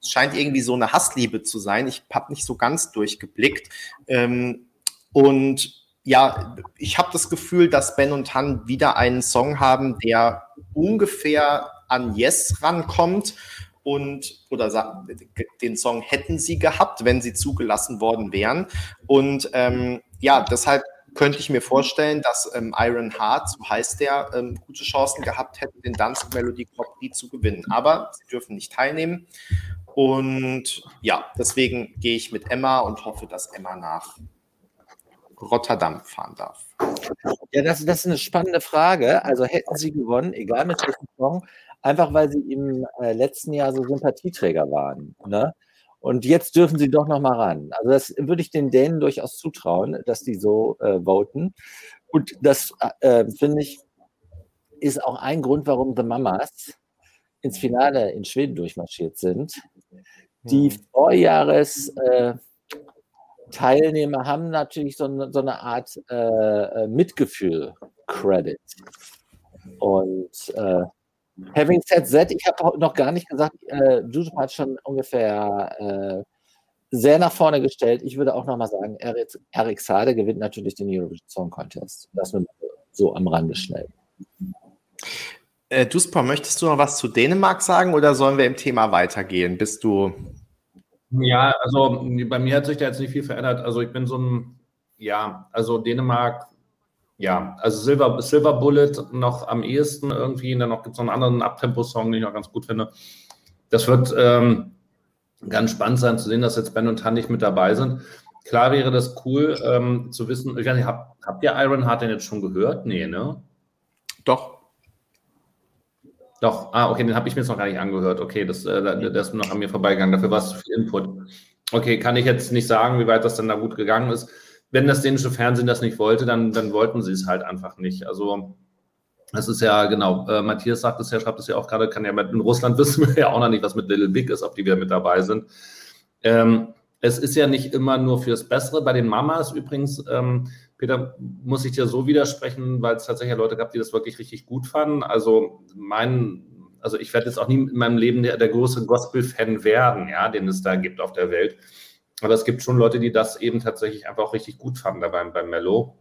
Speaker 1: es scheint irgendwie so eine Hassliebe zu sein. Ich habe nicht so ganz durchgeblickt. Ähm, und ja, ich habe das Gefühl, dass Ben und Han wieder einen Song haben, der ungefähr an Yes rankommt und oder den Song hätten sie gehabt, wenn sie zugelassen worden wären. Und ähm, ja, deshalb könnte ich mir vorstellen, dass ähm, Iron Heart, so heißt der, ähm, gute Chancen gehabt hätte, den Dance Melody Grand zu gewinnen. Aber sie dürfen nicht teilnehmen. Und ja, deswegen gehe ich mit Emma und hoffe, dass Emma nach Rotterdam fahren darf?
Speaker 2: Ja, das, das ist eine spannende Frage. Also hätten Sie gewonnen, egal mit welchem Song, einfach weil Sie im äh, letzten Jahr so Sympathieträger waren. Ne? Und jetzt dürfen Sie doch noch mal ran. Also das würde ich den Dänen durchaus zutrauen, dass die so äh, voten. Und das, äh, finde ich, ist auch ein Grund, warum The Mamas ins Finale in Schweden durchmarschiert sind. Die hm. Vorjahres äh, Teilnehmer haben natürlich so eine, so eine Art äh, äh, Mitgefühl-Credit. Und äh, having said that, ich habe noch gar nicht gesagt, äh, Juju hat schon ungefähr äh, sehr nach vorne gestellt. Ich würde auch nochmal sagen, Eric, Eric Sade gewinnt natürlich den Eurovision Song Contest. Das nur so am Rande schnell.
Speaker 1: Äh, Duspa, möchtest du noch was zu Dänemark sagen oder sollen wir im Thema weitergehen? Bist du
Speaker 3: ja, also bei mir hat sich da jetzt nicht viel verändert. Also ich bin so ein, ja, also Dänemark, ja, also Silver, Silver Bullet noch am ehesten irgendwie. Und dann noch gibt es noch einen anderen Abtempo-Song, den ich auch ganz gut finde. Das wird ähm, ganz spannend sein zu sehen, dass jetzt Ben und Tan nicht mit dabei sind. Klar wäre das cool ähm, zu wissen, ich weiß nicht, habt, habt ihr Ironheart denn jetzt schon gehört? Nee, ne?
Speaker 1: Doch.
Speaker 3: Doch, ah, okay, den habe ich mir jetzt noch gar nicht angehört. Okay, das, äh, das ist noch an mir vorbeigegangen. Dafür war es zu viel Input. Okay, kann ich jetzt nicht sagen, wie weit das dann da gut gegangen ist. Wenn das dänische Fernsehen das nicht wollte, dann, dann wollten sie es halt einfach nicht. Also Das ist ja, genau, äh, Matthias sagt es ja, schreibt es ja auch gerade, kann ja mit, in Russland wissen wir ja auch noch nicht, was mit Little Big ist, ob die wieder mit dabei sind. Ähm, es ist ja nicht immer nur fürs Bessere. Bei den Mamas übrigens, ähm, Peter, muss ich dir so widersprechen, weil es tatsächlich Leute gab, die das wirklich richtig gut fanden. Also mein, also ich werde jetzt auch nie in meinem Leben der, der große Gospel-Fan werden, ja, den es da gibt auf der Welt. Aber es gibt schon Leute, die das eben tatsächlich einfach auch richtig gut fanden dabei beim Mello.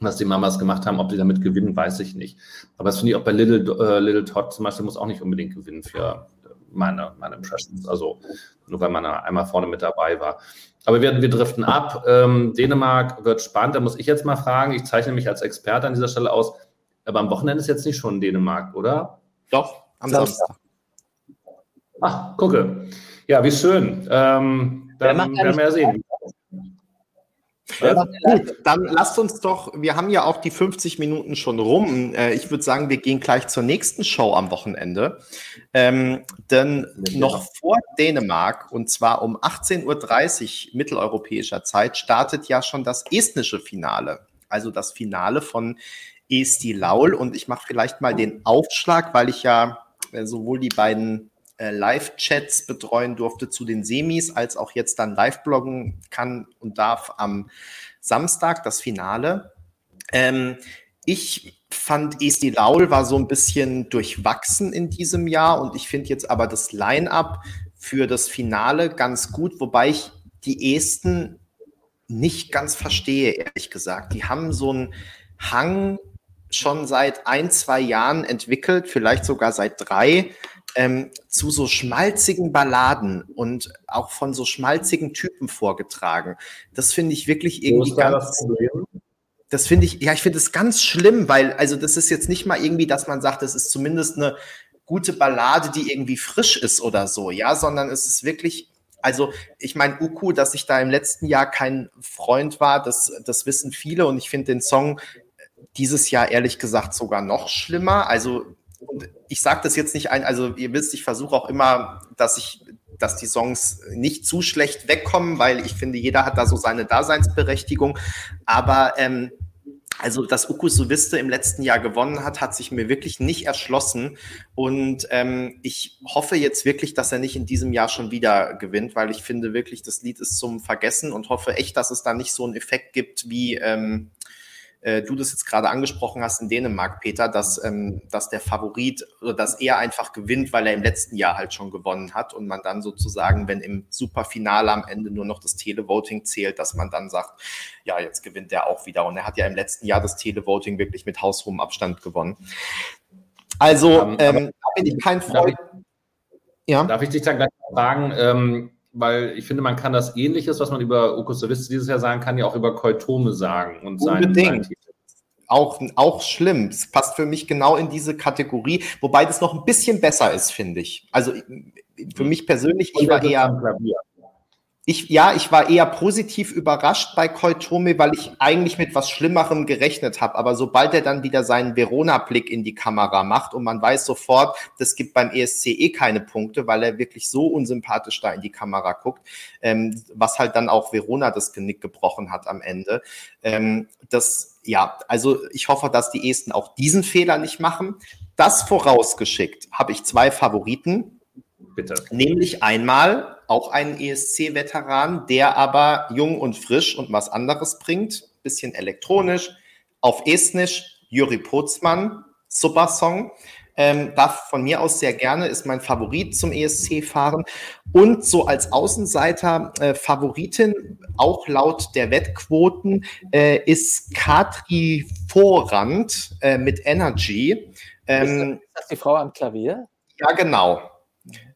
Speaker 3: Was die Mamas gemacht haben, ob die damit gewinnen, weiß ich nicht. Aber das finde ich auch bei Little, äh, Little Todd zum Beispiel muss auch nicht unbedingt gewinnen für meine, meine Impressions. Also nur weil man einmal vorne mit dabei war. Aber wir, wir driften ab. Ähm, Dänemark wird spannend. Da muss ich jetzt mal fragen. Ich zeichne mich als Experte an dieser Stelle aus. Aber am Wochenende ist jetzt nicht schon Dänemark, oder?
Speaker 1: Doch, am Samstag.
Speaker 3: Ach, gucke. Ja, wie schön. Ähm, dann werden wir ja sehen.
Speaker 1: Ja, gut, dann lasst uns doch, wir haben ja auch die 50 Minuten schon rum. Äh, ich würde sagen, wir gehen gleich zur nächsten Show am Wochenende. Ähm, denn ja. noch vor Dänemark, und zwar um 18.30 Uhr mitteleuropäischer Zeit, startet ja schon das estnische Finale. Also das Finale von Esti Laul. Und ich mache vielleicht mal den Aufschlag, weil ich ja äh, sowohl die beiden äh, Live-Chats betreuen durfte zu den Semis, als auch jetzt dann live bloggen kann und darf am Samstag, das Finale. Ähm, ich fand Esti Laul war so ein bisschen durchwachsen in diesem Jahr und ich finde jetzt aber das Line-up für das Finale ganz gut, wobei ich die Esten nicht ganz verstehe, ehrlich gesagt. Die haben so einen Hang schon seit ein, zwei Jahren entwickelt, vielleicht sogar seit drei, ähm, zu so schmalzigen Balladen und auch von so schmalzigen Typen vorgetragen. Das finde ich wirklich irgendwie ganz. Das, das finde ich, ja, ich finde es ganz schlimm, weil, also das ist jetzt nicht mal irgendwie, dass man sagt, das ist zumindest eine gute Ballade, die irgendwie frisch ist oder so, ja, sondern es ist wirklich also ich meine, Uku, dass ich da im letzten Jahr kein Freund war, das, das wissen viele und ich finde den Song dieses Jahr ehrlich gesagt sogar noch schlimmer. Also und ich sage das jetzt nicht ein, also ihr wisst, ich versuche auch immer, dass ich, dass die Songs nicht zu schlecht wegkommen, weil ich finde, jeder hat da so seine Daseinsberechtigung. Aber ähm, also, dass Uku Suviste im letzten Jahr gewonnen hat, hat sich mir wirklich nicht erschlossen. Und ähm, ich hoffe jetzt wirklich, dass er nicht in diesem Jahr schon wieder gewinnt, weil ich finde wirklich, das Lied ist zum Vergessen und hoffe echt, dass es da nicht so einen Effekt gibt wie, ähm, äh, du das jetzt gerade angesprochen hast in Dänemark, Peter, dass, ähm, dass der Favorit oder dass er einfach gewinnt, weil er im letzten Jahr halt schon gewonnen hat und man dann sozusagen, wenn im Superfinale am Ende nur noch das Televoting zählt, dass man dann sagt, ja, jetzt gewinnt er auch wieder. Und er hat ja im letzten Jahr das Televoting wirklich mit haushohem Abstand gewonnen. Also, ähm, ähm, da bin ich kein Freund.
Speaker 3: Darf ich, ja? darf ich dich dann gleich fragen, ähm, weil ich finde, man kann das Ähnliches, was man über Okosovist dieses Jahr sagen kann, ja auch über Koitome sagen und
Speaker 1: Unbedingt. Sein, auch, auch schlimm. Es passt für mich genau in diese Kategorie, wobei das noch ein bisschen besser ist, finde ich. Also für mich persönlich, ich war eher. Klavier ich, ja, ich war eher positiv überrascht bei Koitome, weil ich eigentlich mit was Schlimmerem gerechnet habe. Aber sobald er dann wieder seinen Verona-Blick in die Kamera macht und man weiß sofort, das gibt beim ESC eh keine Punkte, weil er wirklich so unsympathisch da in die Kamera guckt, ähm, was halt dann auch Verona das Genick gebrochen hat am Ende. Ähm, das, ja, also ich hoffe, dass die Esten auch diesen Fehler nicht machen. Das vorausgeschickt habe ich zwei Favoriten. Bitte. Nämlich einmal auch einen ESC-Veteran, der aber jung und frisch und was anderes bringt. Bisschen elektronisch, auf Estnisch, Juri Pozmann, super Song. Ähm, darf von mir aus sehr gerne, ist mein Favorit zum ESC fahren. Und so als Außenseiter äh, Favoritin, auch laut der Wettquoten, äh, ist Katri Vorrand äh, mit Energy.
Speaker 2: Ähm, ist das die Frau am Klavier?
Speaker 1: Ja, genau.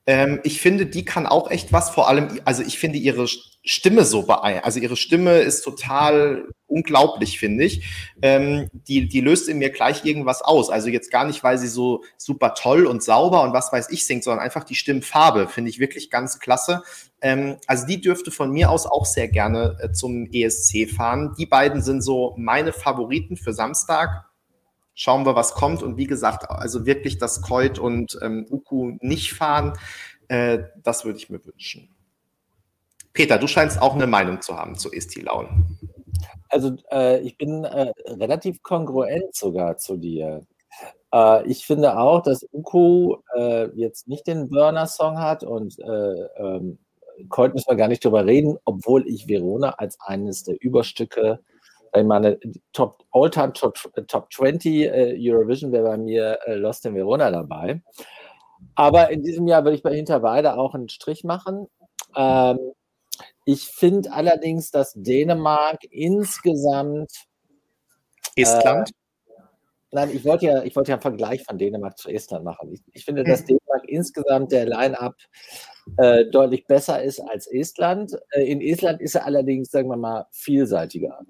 Speaker 1: Ähm, ich finde, die kann auch echt was, vor allem, also ich finde ihre Stimme so beeindruckend. Also ihre Stimme ist total unglaublich, finde ich. Ähm, die, die löst in mir gleich irgendwas aus. Also jetzt gar nicht, weil sie so super toll und sauber und was weiß ich singt, sondern einfach die Stimmfarbe finde ich wirklich ganz klasse. Ähm, also die dürfte von mir aus auch sehr gerne äh, zum ESC fahren. Die beiden sind so meine Favoriten für Samstag schauen wir, was kommt. Und wie gesagt, also wirklich das Koit und ähm, Uku nicht fahren, äh, das würde ich mir wünschen. Peter, du scheinst auch eine Meinung zu haben zu Esti Laun.
Speaker 2: Also äh, ich bin äh, relativ kongruent sogar zu dir. Äh, ich finde auch, dass Uko äh, jetzt nicht den Burner-Song hat und äh, ähm, Colt müssen wir gar nicht drüber reden, obwohl ich Verona als eines der Überstücke in meine Top All-Time Top, Top 20 äh, Eurovision wäre bei mir äh, Lost in Verona dabei. Aber in diesem Jahr würde ich bei Hinterweide auch einen Strich machen. Ähm, ich finde allerdings, dass Dänemark insgesamt
Speaker 1: Estland? Äh,
Speaker 2: Nein, ich wollte ja, ich wollte ja einen Vergleich von Dänemark zu Estland machen. Ich, ich finde, dass mhm. Dänemark insgesamt der Line-up äh, deutlich besser ist als Estland. Äh, in Estland ist er allerdings, sagen wir mal, vielseitiger.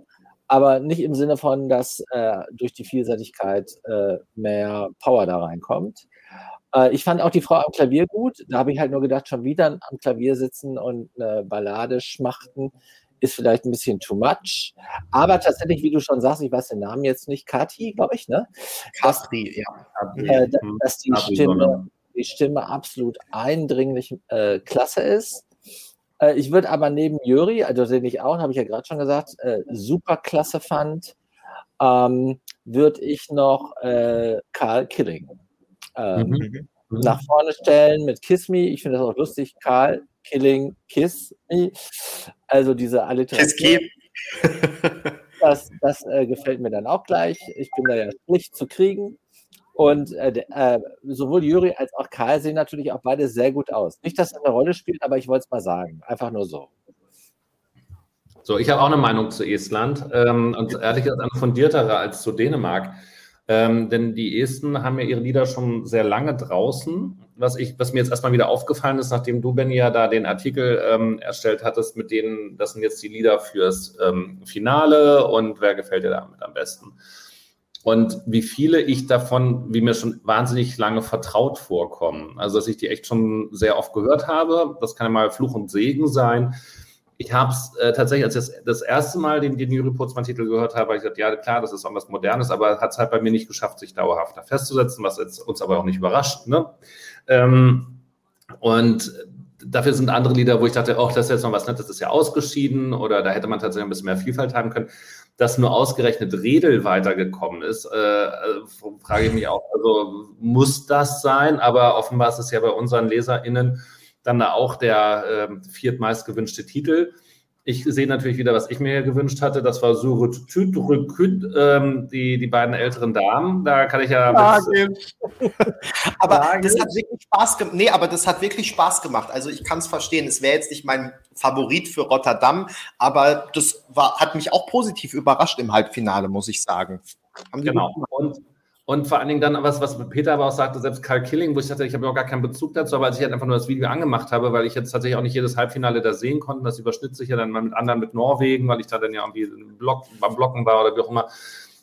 Speaker 2: Aber nicht im Sinne von, dass äh, durch die Vielseitigkeit äh, mehr Power da reinkommt. Äh, ich fand auch die Frau am Klavier gut. Da habe ich halt nur gedacht, schon wieder am Klavier sitzen und eine Ballade schmachten ist vielleicht ein bisschen too much. Aber tatsächlich, wie du schon sagst, ich weiß den Namen jetzt nicht, Kati, glaube ich, ne?
Speaker 1: Katri, ja.
Speaker 2: Äh, dass die Stimme, die Stimme absolut eindringlich äh, klasse ist. Äh, ich würde aber neben Juri, also den ich auch, habe ich ja gerade schon gesagt, äh, super klasse fand, ähm, würde ich noch äh, Karl Killing ähm, mhm. nach vorne stellen mit Kiss Me. Ich finde das auch lustig. Karl Killing Kiss Me. Also diese Alliteration. das das äh, gefällt mir dann auch gleich. Ich bin da ja schlicht zu kriegen. Und äh, äh, sowohl Juri als auch Karl sehen natürlich auch beide sehr gut aus. Nicht, dass das eine Rolle spielt, aber ich wollte es mal sagen. Einfach nur so.
Speaker 3: So, ich habe auch eine Meinung zu Estland ähm, und ehrlich gesagt eine fundiertere als zu Dänemark. Ähm, denn die Esten haben ja ihre Lieder schon sehr lange draußen. Was, ich, was mir jetzt erstmal wieder aufgefallen ist, nachdem du, Benny, ja da den Artikel ähm, erstellt hattest, mit denen, das sind jetzt die Lieder fürs ähm, Finale und wer gefällt dir damit am besten? Und wie viele ich davon, wie mir schon wahnsinnig lange vertraut vorkommen. Also, dass ich die echt schon sehr oft gehört habe. Das kann ja mal Fluch und Segen sein ich habe es äh, tatsächlich, als ich das, das erste Mal den, den New Reports Titel gehört habe, habe ich gesagt, ja klar, das ist auch was Modernes, aber hat es halt bei mir nicht geschafft, sich dauerhaft da festzusetzen, was jetzt uns aber auch nicht überrascht. Ne? Ähm, und dafür sind andere Lieder, wo ich dachte, oh, das ist jetzt noch was Nettes, das ist ja ausgeschieden oder da hätte man tatsächlich ein bisschen mehr Vielfalt haben können. Dass nur ausgerechnet Redel weitergekommen ist, äh, frage ich mich auch, also muss das sein? Aber offenbar ist es ja bei unseren LeserInnen dann da auch der äh, viertmeist gewünschte Titel. Ich sehe natürlich wieder, was ich mir gewünscht hatte. Das war Surut Tütrüküt, ähm, die, die beiden älteren Damen. Da kann ich ja.
Speaker 1: aber das hat wirklich Spaß gemacht. Nee, aber das hat wirklich Spaß gemacht. Also ich kann es verstehen. Es wäre jetzt nicht mein Favorit für Rotterdam, aber das war, hat mich auch positiv überrascht im Halbfinale, muss ich sagen.
Speaker 3: genau. Und und vor allen Dingen dann, was, was Peter aber auch sagte, selbst Karl Killing, wo ich dachte, ich habe auch gar keinen Bezug dazu, aber als ich halt einfach nur das Video angemacht habe, weil ich jetzt tatsächlich auch nicht jedes Halbfinale da sehen konnte, das überschnitt sich ja dann mal mit anderen mit Norwegen, weil ich da dann ja irgendwie Block, beim Blocken war oder wie auch immer.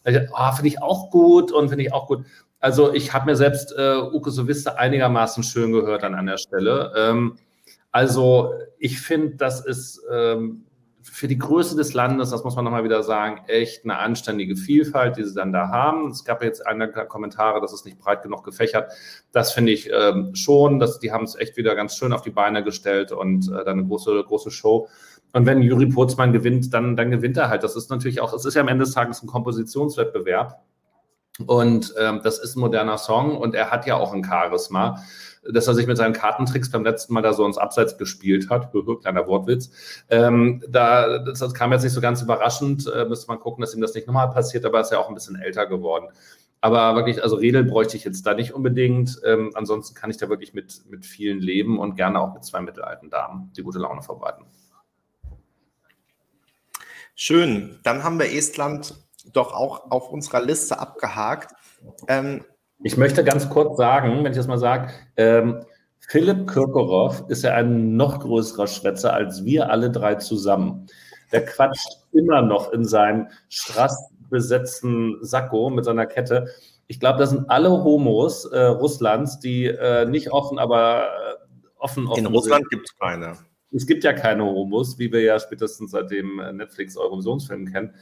Speaker 3: Oh, finde ich auch gut und finde ich auch gut. Also ich habe mir selbst äh, Uke Soviste einigermaßen schön gehört dann an der Stelle. Ähm, also ich finde, das ist ähm, für die Größe des Landes, das muss man nochmal wieder sagen, echt eine anständige Vielfalt, die sie dann da haben. Es gab jetzt einige Kommentare, dass es nicht breit genug gefächert. Das finde ich ähm, schon, dass die haben es echt wieder ganz schön auf die Beine gestellt und äh, dann eine große, große Show. Und wenn Juri Purzmann gewinnt, dann, dann gewinnt er halt. Das ist natürlich auch, es ist ja am Ende des Tages ein Kompositionswettbewerb. Und ähm, das ist ein moderner Song und er hat ja auch ein Charisma dass er sich mit seinen Kartentricks beim letzten Mal da so ins Abseits gespielt hat. Kleiner Wortwitz. Ähm, da, das, das, kam jetzt nicht so ganz überraschend. Äh, müsste man gucken, dass ihm das nicht nochmal passiert, aber er ist ja auch ein bisschen älter geworden. Aber wirklich, also Redel bräuchte ich jetzt da nicht unbedingt. Ähm, ansonsten kann ich da wirklich mit, mit vielen leben und gerne auch mit zwei mittelalten Damen, die gute Laune verbreiten.
Speaker 1: Schön. Dann haben wir Estland doch auch auf unserer Liste abgehakt. Ähm,
Speaker 3: ich möchte ganz kurz sagen, wenn ich das mal sage, ähm, Philipp Kirkorov ist ja ein noch größerer Schwätzer als wir alle drei zusammen. Der quatscht immer noch in seinem strassbesetzten Sakko mit seiner Kette. Ich glaube, das sind alle Homos äh, Russlands, die äh, nicht offen, aber äh, offen, offen
Speaker 1: In Russland gibt es keine
Speaker 3: es gibt ja keine Homos, wie wir ja spätestens seit dem Netflix Eurovisionsfilm kennen.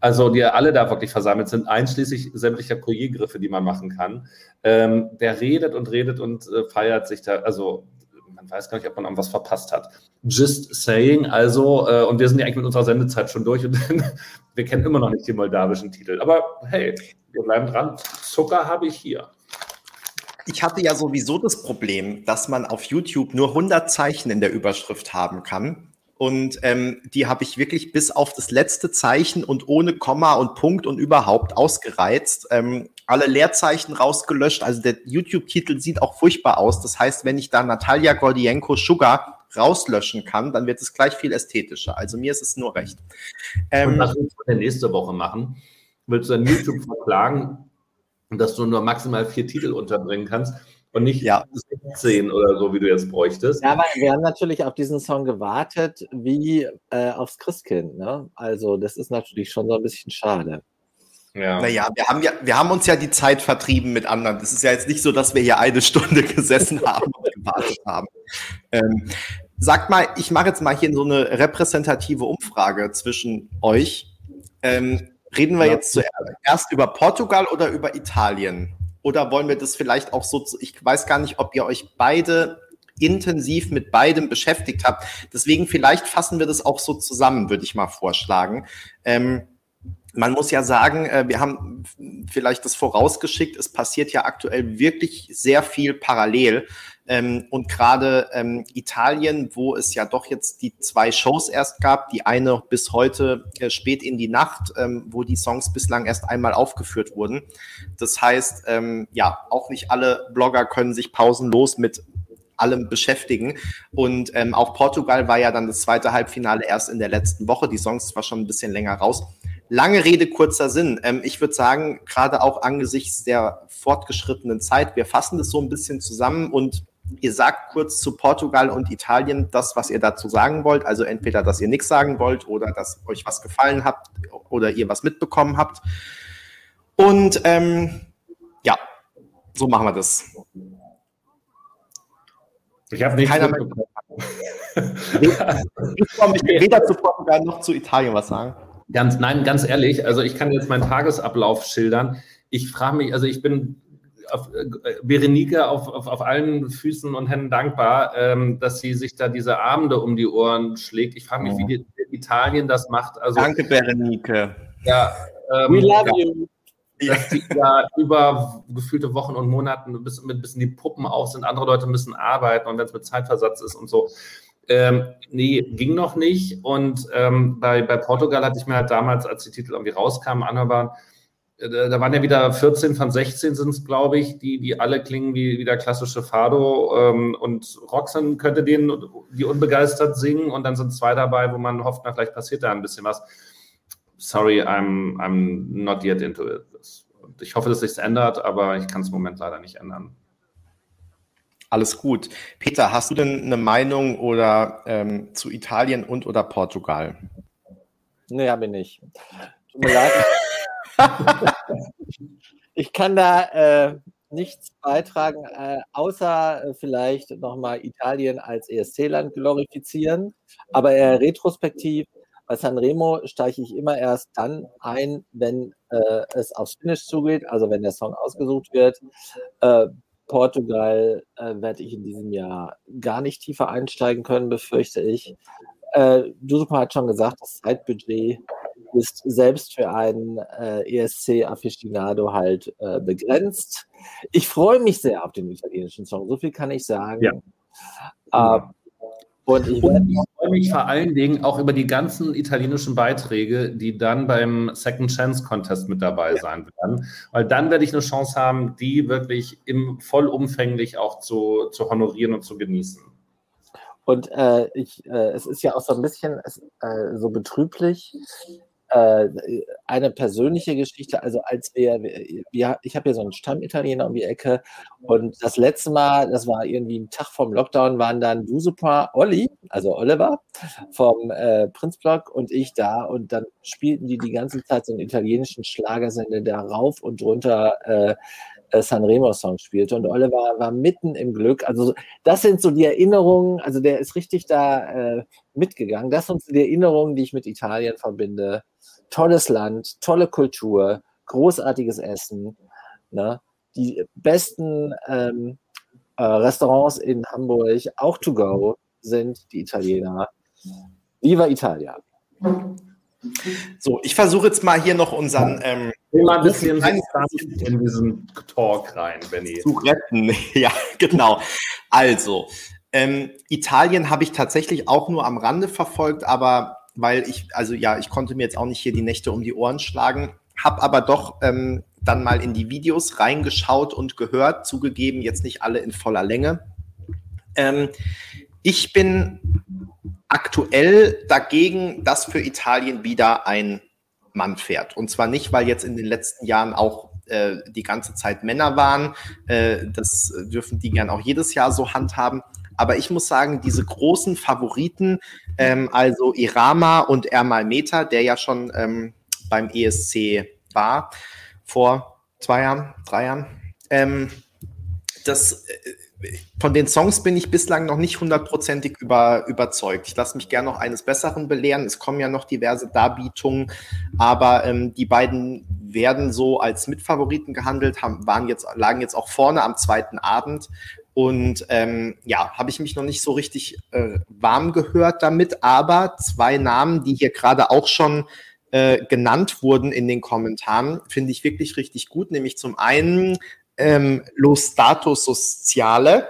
Speaker 3: Also die alle da wirklich versammelt sind, einschließlich sämtlicher Couriergriffe, die man machen kann. Ähm, der redet und redet und äh, feiert sich da, also man weiß gar nicht, ob man irgendwas verpasst hat. Just saying, also, äh, und wir sind ja eigentlich mit unserer Sendezeit schon durch und wir kennen immer noch nicht die moldawischen Titel. Aber hey, wir bleiben dran. Zucker habe ich hier.
Speaker 1: Ich hatte ja sowieso das Problem, dass man auf YouTube nur 100 Zeichen in der Überschrift haben kann. Und ähm, die habe ich wirklich bis auf das letzte Zeichen und ohne Komma und Punkt und überhaupt ausgereizt. Ähm, alle Leerzeichen rausgelöscht. Also der YouTube-Titel sieht auch furchtbar aus. Das heißt, wenn ich da Natalia Gordienko Sugar rauslöschen kann, dann wird es gleich viel ästhetischer. Also mir ist es nur recht.
Speaker 3: Ähm, und was willst du denn nächste Woche machen? Willst du dann YouTube verklagen, dass du nur maximal vier Titel unterbringen kannst? und nicht ja. 17 oder so, wie du jetzt bräuchtest.
Speaker 2: Ja, aber wir haben natürlich auf diesen Song gewartet, wie äh, aufs Christkind. Ne? Also das ist natürlich schon so ein bisschen schade.
Speaker 1: Ja. Naja, wir haben, ja, wir haben uns ja die Zeit vertrieben mit anderen. Es ist ja jetzt nicht so, dass wir hier eine Stunde gesessen haben und gewartet haben. Ähm, sagt mal, ich mache jetzt mal hier so eine repräsentative Umfrage zwischen euch. Ähm, reden wir ja. jetzt zuerst über Portugal oder über Italien? Oder wollen wir das vielleicht auch so, ich weiß gar nicht, ob ihr euch beide intensiv mit beidem beschäftigt habt. Deswegen vielleicht fassen wir das auch so zusammen, würde ich mal vorschlagen. Ähm, man muss ja sagen, äh, wir haben vielleicht das vorausgeschickt, es passiert ja aktuell wirklich sehr viel parallel. Ähm, und gerade ähm, Italien, wo es ja doch jetzt die zwei Shows erst gab, die eine bis heute äh, spät in die Nacht, ähm, wo die Songs bislang erst einmal aufgeführt wurden. Das heißt, ähm, ja, auch nicht alle Blogger können sich pausenlos mit allem beschäftigen. Und ähm, auch Portugal war ja dann das zweite Halbfinale erst in der letzten Woche. Die Songs zwar schon ein bisschen länger raus. Lange Rede, kurzer Sinn. Ähm, ich würde sagen, gerade auch angesichts der fortgeschrittenen Zeit, wir fassen das so ein bisschen zusammen und ihr sagt kurz zu Portugal und Italien das, was ihr dazu sagen wollt. Also entweder, dass ihr nichts sagen wollt oder dass euch was gefallen habt oder ihr was mitbekommen habt. Und ähm, ja, so machen wir das.
Speaker 3: Ich habe nichts Keiner mitbekommen.
Speaker 1: ich komme weder zu Portugal noch zu Italien was sagen.
Speaker 3: Ganz, nein, ganz ehrlich, also ich kann jetzt meinen Tagesablauf schildern. Ich frage mich, also ich bin auf, äh, Berenike auf, auf, auf allen Füßen und Händen dankbar, ähm, dass sie sich da diese Abende um die Ohren schlägt. Ich frage mich, wie die, Italien das macht.
Speaker 1: Also, Danke, Berenike.
Speaker 3: Ja, ähm, We love ja, you. Dass die da über gefühlte Wochen und Monate bis, mit bisschen die Puppen aus sind, andere Leute müssen arbeiten und wenn es mit Zeitversatz ist und so. Ähm, nee, ging noch nicht. Und ähm, bei, bei Portugal hatte ich mir halt damals, als die Titel irgendwie rauskamen, anhörbar, äh, da waren ja wieder 14 von 16 sind es, glaube ich, die, die alle klingen wie, wie der klassische Fado. Ähm, und Roxanne könnte den, die unbegeistert singen. Und dann sind zwei dabei, wo man hofft, na, vielleicht passiert da ein bisschen was. Sorry, I'm, I'm not yet into it. Und ich hoffe, dass sich ändert, aber ich kann es im Moment leider nicht ändern.
Speaker 1: Alles gut. Peter, hast du denn eine Meinung oder ähm, zu Italien und oder Portugal?
Speaker 2: Nee, habe ich nicht. Tut mir leid. ich kann da äh, nichts beitragen, äh, außer äh, vielleicht nochmal Italien als ESC-Land glorifizieren. Aber eher retrospektiv, bei Sanremo steige ich immer erst dann ein, wenn äh, es aufs Finish zugeht, also wenn der Song ausgesucht wird. Äh, Portugal äh, werde ich in diesem Jahr gar nicht tiefer einsteigen können, befürchte ich. Äh, Dusupa hat schon gesagt, das Zeitbudget ist selbst für einen äh, ESC-Afficionado halt äh, begrenzt. Ich freue mich sehr auf den italienischen Song, so viel kann ich sagen.
Speaker 3: Ja. Äh, und ich, und ich freue mich vor allen Dingen auch über die ganzen italienischen Beiträge, die dann beim Second Chance Contest mit dabei ja. sein werden. Weil dann werde ich eine Chance haben, die wirklich im vollumfänglich auch zu, zu honorieren und zu genießen.
Speaker 2: Und äh, ich, äh, es ist ja auch so ein bisschen äh, so betrüblich, äh, eine persönliche Geschichte, also als wir, wir ich habe ja so einen Stammitaliener um die Ecke und das letzte Mal, das war irgendwie ein Tag vom Lockdown, waren dann du super Olli, also Oliver vom äh, Prinzblock und ich da und dann spielten die die ganze Zeit so einen italienischen Schlagersender, der rauf und runter äh, äh Sanremo-Song spielte und Oliver war mitten im Glück. Also das sind so die Erinnerungen, also der ist richtig da äh, mitgegangen. Das sind so die Erinnerungen, die ich mit Italien verbinde tolles Land, tolle Kultur, großartiges Essen, ne? die besten ähm, äh, Restaurants in Hamburg, auch to go, sind die Italiener. Viva Italia.
Speaker 1: So, ich versuche jetzt mal hier noch unseren ähm,
Speaker 3: mal ein bisschen in diesen Talk rein, Benny.
Speaker 1: Zu retten, ja, genau. Also, ähm, Italien habe ich tatsächlich auch nur am Rande verfolgt, aber weil ich, also ja, ich konnte mir jetzt auch nicht hier die Nächte um die Ohren schlagen, habe aber doch ähm, dann mal in die Videos reingeschaut und gehört, zugegeben, jetzt nicht alle in voller Länge. Ähm, ich bin aktuell dagegen, dass für Italien wieder ein Mann fährt. Und zwar nicht, weil jetzt in den letzten Jahren auch äh, die ganze Zeit Männer waren. Äh, das dürfen die gern auch jedes Jahr so handhaben. Aber ich muss sagen, diese großen Favoriten, ähm, also Irama und Ermal Meta, der ja schon ähm, beim ESC war, vor zwei Jahren, drei Jahren, ähm, das, äh, von den Songs bin ich bislang noch nicht hundertprozentig über, überzeugt. Ich lasse mich gerne noch eines Besseren belehren. Es kommen ja noch diverse Darbietungen, aber ähm, die beiden werden so als Mitfavoriten gehandelt, haben, waren jetzt, lagen jetzt auch vorne am zweiten Abend. Und ähm, ja, habe ich mich noch nicht so richtig äh, warm gehört damit, aber zwei Namen, die hier gerade auch schon äh, genannt wurden in den Kommentaren, finde ich wirklich richtig gut. Nämlich zum einen ähm, Lo Stato Sociale.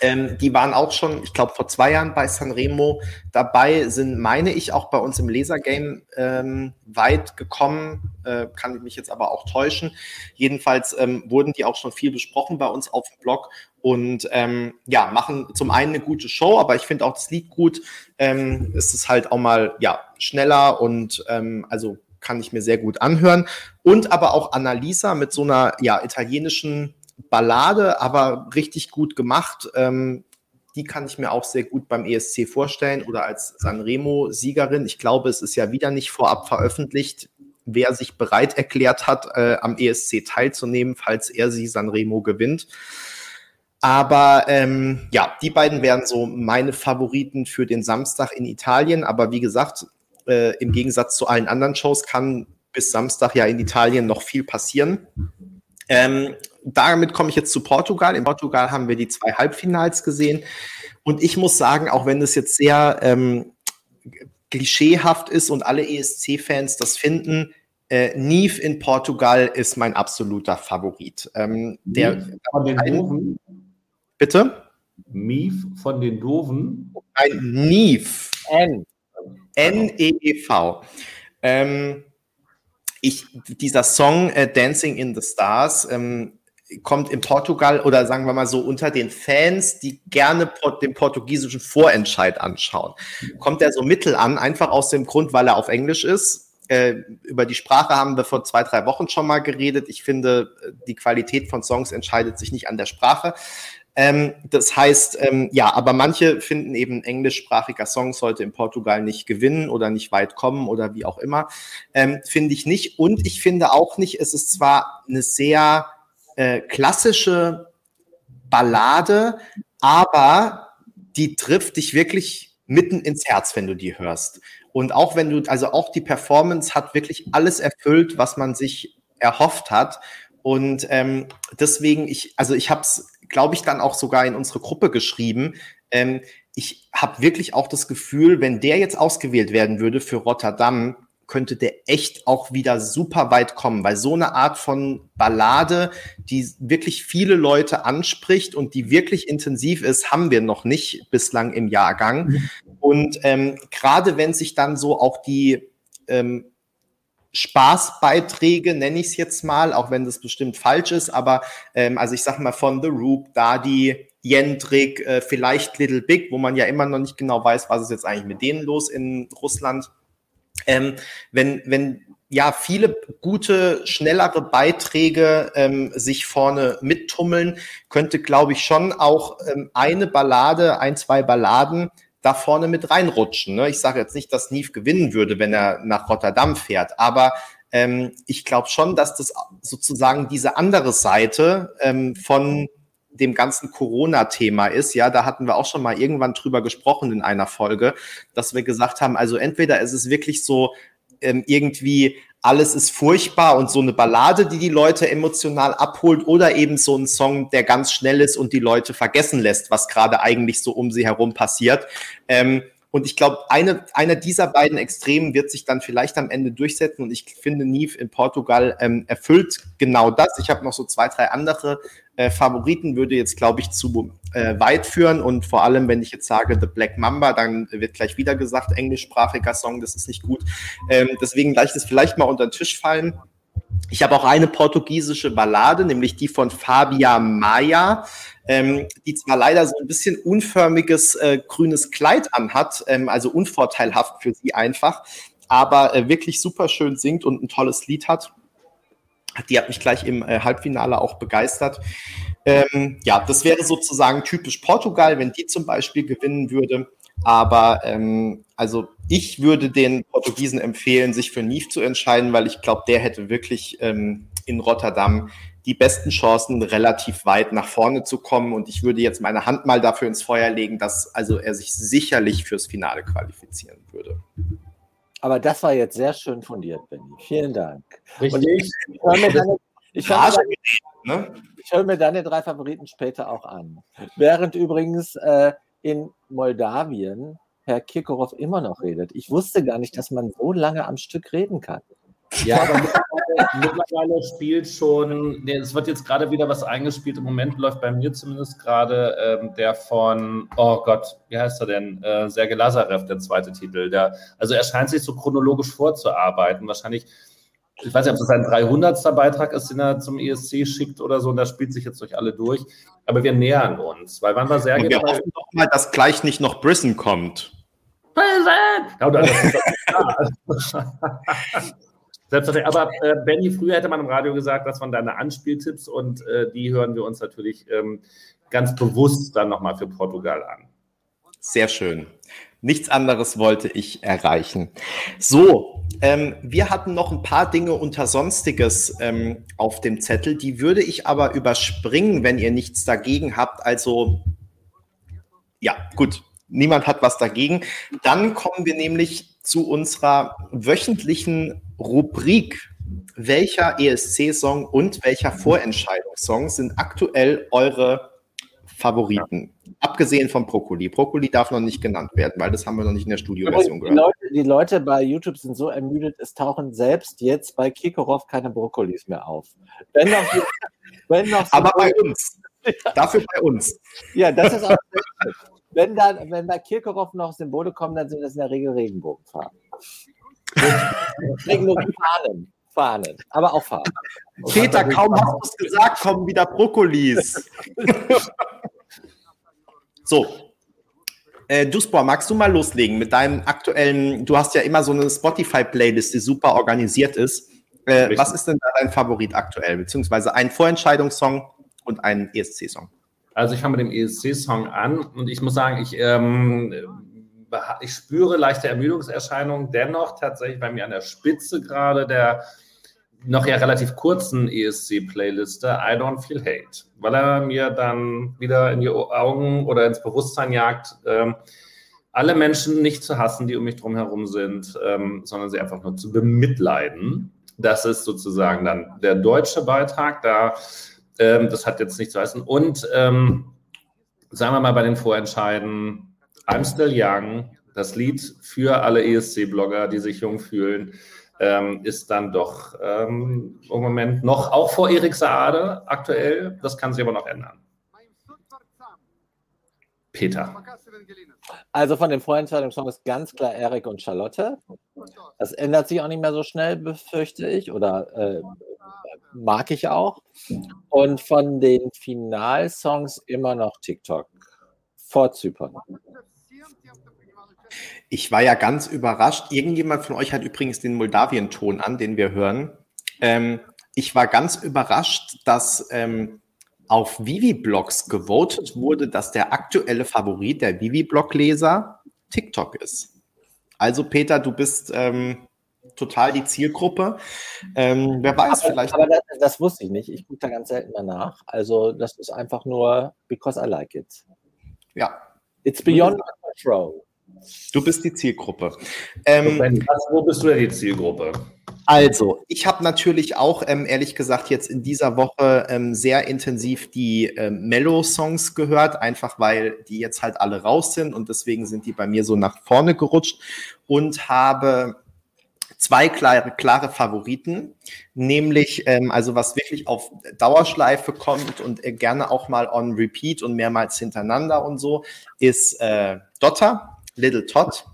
Speaker 1: Ähm, die waren auch schon, ich glaube, vor zwei Jahren bei Sanremo dabei, sind, meine ich, auch bei uns im Lasergame ähm, weit gekommen. Äh, kann ich mich jetzt aber auch täuschen. Jedenfalls ähm, wurden die auch schon viel besprochen bei uns auf dem Blog und ähm, ja, machen zum einen eine gute Show, aber ich finde auch das Lied gut. Ähm, es ist halt auch mal ja schneller und ähm, also kann ich mir sehr gut anhören. Und aber auch Annalisa mit so einer ja, italienischen Ballade, aber richtig gut gemacht. Ähm, die kann ich mir auch sehr gut beim ESC vorstellen oder als Sanremo-Siegerin. Ich glaube, es ist ja wieder nicht vorab veröffentlicht, wer sich bereit erklärt hat, äh, am ESC teilzunehmen, falls er sie Sanremo gewinnt. Aber ähm, ja, die beiden wären so meine Favoriten für den Samstag in Italien. Aber wie gesagt, äh, im Gegensatz zu allen anderen Shows kann bis Samstag ja in Italien noch viel passieren. Ähm, damit komme ich jetzt zu Portugal. In Portugal haben wir die zwei Halbfinals gesehen. Und ich muss sagen, auch wenn es jetzt sehr ähm, klischeehaft ist und alle ESC-Fans das finden, äh, Neve in Portugal ist mein absoluter Favorit. Ähm, der,
Speaker 3: von den Doofen?
Speaker 1: Bitte?
Speaker 3: Mief von den Doofen?
Speaker 1: Ein Neve. N. N-E-E-V. Ähm, ich, dieser Song äh, Dancing in the Stars ähm, kommt in Portugal oder sagen wir mal so unter den Fans, die gerne den portugiesischen Vorentscheid anschauen. Kommt er so mittel an, einfach aus dem Grund, weil er auf Englisch ist. Äh, über die Sprache haben wir vor zwei, drei Wochen schon mal geredet. Ich finde, die Qualität von Songs entscheidet sich nicht an der Sprache. Ähm, das heißt, ähm, ja, aber manche finden eben englischsprachiger Song sollte in Portugal nicht gewinnen oder nicht weit kommen oder wie auch immer. Ähm, finde ich nicht. Und ich finde auch nicht, es ist zwar eine sehr äh, klassische Ballade, aber die trifft dich wirklich mitten ins Herz, wenn du die hörst. Und auch wenn du, also auch die Performance hat wirklich alles erfüllt, was man sich erhofft hat. Und ähm, deswegen, ich, also ich habe es glaube ich, dann auch sogar in unsere Gruppe geschrieben. Ähm, ich habe wirklich auch das Gefühl, wenn der jetzt ausgewählt werden würde für Rotterdam, könnte der echt auch wieder super weit kommen, weil so eine Art von Ballade, die wirklich viele Leute anspricht und die wirklich intensiv ist, haben wir noch nicht bislang im Jahrgang. Mhm. Und ähm, gerade wenn sich dann so auch die ähm, Spaßbeiträge, nenne ich es jetzt mal, auch wenn das bestimmt falsch ist, aber ähm, also ich sag mal von The Roop, Dadi, Jendrik, äh, vielleicht Little Big, wo man ja immer noch nicht genau weiß, was ist jetzt eigentlich mit denen los in Russland. Ähm, wenn, wenn ja viele gute, schnellere Beiträge ähm, sich vorne mittummeln, könnte, glaube ich, schon auch ähm, eine Ballade, ein, zwei Balladen da vorne mit reinrutschen. Ne? Ich sage jetzt nicht, dass Neve gewinnen würde, wenn er nach Rotterdam fährt, aber ähm, ich glaube schon, dass das sozusagen diese andere Seite ähm, von dem ganzen Corona-Thema ist. Ja, da hatten wir auch schon mal irgendwann drüber gesprochen in einer Folge, dass wir gesagt haben, also entweder ist es wirklich so ähm, irgendwie alles ist furchtbar und so eine Ballade, die die Leute emotional abholt oder eben so ein Song, der ganz schnell ist und die Leute vergessen lässt, was gerade eigentlich so um sie herum passiert. Ähm, Und ich glaube, eine, einer dieser beiden Extremen wird sich dann vielleicht am Ende durchsetzen. Und ich finde, Neve in Portugal ähm, erfüllt genau das. Ich habe noch so zwei, drei andere äh, Favoriten, würde jetzt, glaube ich, zu äh, weit führen. Und vor allem, wenn ich jetzt sage The Black Mamba, dann wird gleich wieder gesagt, englischsprachiger Song, das ist nicht gut. Ähm, deswegen gleich das vielleicht mal unter den Tisch fallen. Ich habe auch eine portugiesische Ballade, nämlich die von Fabia Maya, ähm, die zwar leider so ein bisschen unförmiges äh, grünes Kleid anhat, ähm, also unvorteilhaft für sie einfach, aber äh, wirklich super schön singt und ein tolles Lied hat. Die hat mich gleich im äh, Halbfinale auch begeistert. Ähm, ja, das wäre sozusagen typisch Portugal, wenn die zum Beispiel gewinnen würde. Aber ähm, also ich würde den Portugiesen empfehlen, sich für Neve zu entscheiden, weil ich glaube, der hätte wirklich ähm, in Rotterdam die besten Chancen, relativ weit nach vorne zu kommen. Und ich würde jetzt meine Hand mal dafür ins Feuer legen, dass also er sich sicherlich fürs Finale qualifizieren würde.
Speaker 2: Aber das war jetzt sehr schön fundiert, Benny. Vielen Dank.
Speaker 3: Richtig.
Speaker 2: Und ich höre mir deine, ich höre mir
Speaker 1: Rage
Speaker 2: deine,
Speaker 1: ne?
Speaker 2: ich höre mir deine drei Favoriten später auch an. Während übrigens äh, in Moldawien Herr Kirkorov immer noch redet. Ich wusste gar nicht, dass man so lange am Stück reden kann.
Speaker 3: Ja, aber mittlerweile, mittlerweile spielt schon, nee, es wird jetzt gerade wieder was eingespielt. Im Moment läuft bei mir zumindest gerade ähm, der von, oh Gott, wie heißt er denn? Äh, Sergei Lazarev, der zweite Titel. Der, also er scheint sich so chronologisch vorzuarbeiten. Wahrscheinlich, ich weiß nicht, ob das ein 300. Beitrag ist, den er zum ESC schickt oder so. Und da spielt sich jetzt durch alle durch. Aber wir nähern uns, weil wann war Sergei
Speaker 1: Und wir hoffen doch mal, dass gleich nicht noch Brisson kommt.
Speaker 3: Oder- Selbstverständlich. Aber äh, Benny, früher hätte man im Radio gesagt, das waren deine Anspieltipps und äh, die hören wir uns natürlich ähm, ganz bewusst dann nochmal für Portugal an.
Speaker 1: Sehr schön. Nichts anderes wollte ich erreichen. So, ähm, wir hatten noch ein paar Dinge unter Sonstiges ähm, auf dem Zettel. Die würde ich aber überspringen, wenn ihr nichts dagegen habt. Also, ja, gut. Niemand hat was dagegen. Dann kommen wir nämlich zu unserer wöchentlichen Rubrik. Welcher ESC-Song und welcher Vorentscheidungssong sind aktuell eure Favoriten? Abgesehen von Brokkoli. Brokkoli darf noch nicht genannt werden, weil das haben wir noch nicht in der Studioversion gehört.
Speaker 2: Leute, die Leute bei YouTube sind so ermüdet, es tauchen selbst jetzt bei Kikorov keine Brokkolis mehr auf. Wenn noch, wenn noch
Speaker 1: Aber bei uns. Dafür bei uns.
Speaker 2: Ja, das ist auch wenn, da, wenn bei Kirkorov noch Symbole kommen, dann sind das in der Regel Regenbogenfarben. Regenbogenfahnen. Fahnen, aber auch Farben.
Speaker 1: Peter, kaum hast du es gesagt, kommen wieder Brokkolis. so. Äh, Duspor, magst du mal loslegen mit deinem aktuellen, du hast ja immer so eine Spotify-Playlist, die super organisiert ist. Äh, was ist denn da dein Favorit aktuell? Beziehungsweise ein Vorentscheidungssong und ein ESC-Song?
Speaker 3: Also ich fange mit dem ESC-Song an und ich muss sagen, ich, ähm, ich spüre leichte Ermüdungserscheinungen, dennoch tatsächlich bei mir an der Spitze gerade der noch ja relativ kurzen ESC-Playliste I Don't Feel Hate, weil er mir dann wieder in die Augen oder ins Bewusstsein jagt, ähm, alle Menschen nicht zu hassen, die um mich drum herum sind, ähm, sondern sie einfach nur zu bemitleiden. Das ist sozusagen dann der deutsche Beitrag. Da, ähm, das hat jetzt nichts zu heißen. Und ähm, sagen wir mal bei den Vorentscheiden, I'm Still Young, das Lied für alle ESC-Blogger, die sich jung fühlen, ähm, ist dann doch ähm, im Moment noch auch vor Erik Saade aktuell. Das kann sich aber noch ändern. Peter.
Speaker 2: Also von den Vorentscheidungssongs ist ganz klar Erik und Charlotte. Das ändert sich auch nicht mehr so schnell, befürchte ich, oder äh, mag ich auch. Und von den Finalsongs immer noch TikTok. Vor Zypern.
Speaker 1: Ich war ja ganz überrascht. Irgendjemand von euch hat übrigens den Moldawien-Ton an, den wir hören. Ähm, ich war ganz überrascht, dass ähm, auf Vivi-Blogs gewotet wurde, dass der aktuelle Favorit der Vivi-Blog-Leser TikTok ist. Also Peter, du bist ähm, total die Zielgruppe. Ähm, wer weiß,
Speaker 2: aber,
Speaker 1: vielleicht.
Speaker 2: Aber das, das, wusste ich nicht. Ich gucke da ganz selten danach. Also das ist einfach nur because I like it.
Speaker 1: Ja.
Speaker 2: It's beyond my control.
Speaker 1: Du bist die Zielgruppe. Ähm,
Speaker 3: Was, wo bist du denn die Zielgruppe?
Speaker 1: Also, ich habe natürlich auch, ähm, ehrlich gesagt, jetzt in dieser Woche ähm, sehr intensiv die ähm, Mellow-Songs gehört, einfach weil die jetzt halt alle raus sind und deswegen sind die bei mir so nach vorne gerutscht und habe zwei klare, klare Favoriten, nämlich ähm, also was wirklich auf Dauerschleife kommt und äh, gerne auch mal on repeat und mehrmals hintereinander und so, ist äh, Dotter, Little Todd.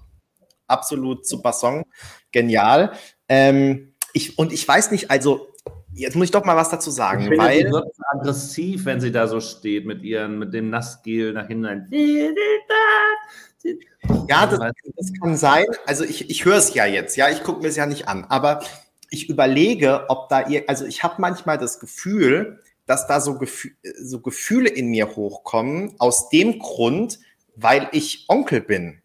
Speaker 1: Absolut super Song, genial. Ähm, ich, und ich weiß nicht, also jetzt muss ich doch mal was dazu sagen,
Speaker 3: Ich
Speaker 1: weil
Speaker 3: sie wird aggressiv, wenn sie da so steht mit ihren, mit dem Nassgel nach hinten.
Speaker 1: Ja, das, das kann sein. Also ich, ich höre es ja jetzt, ja, ich gucke mir es ja nicht an, aber ich überlege, ob da ihr, also ich habe manchmal das Gefühl, dass da so, Gefü so Gefühle in mir hochkommen, aus dem Grund, weil ich Onkel bin.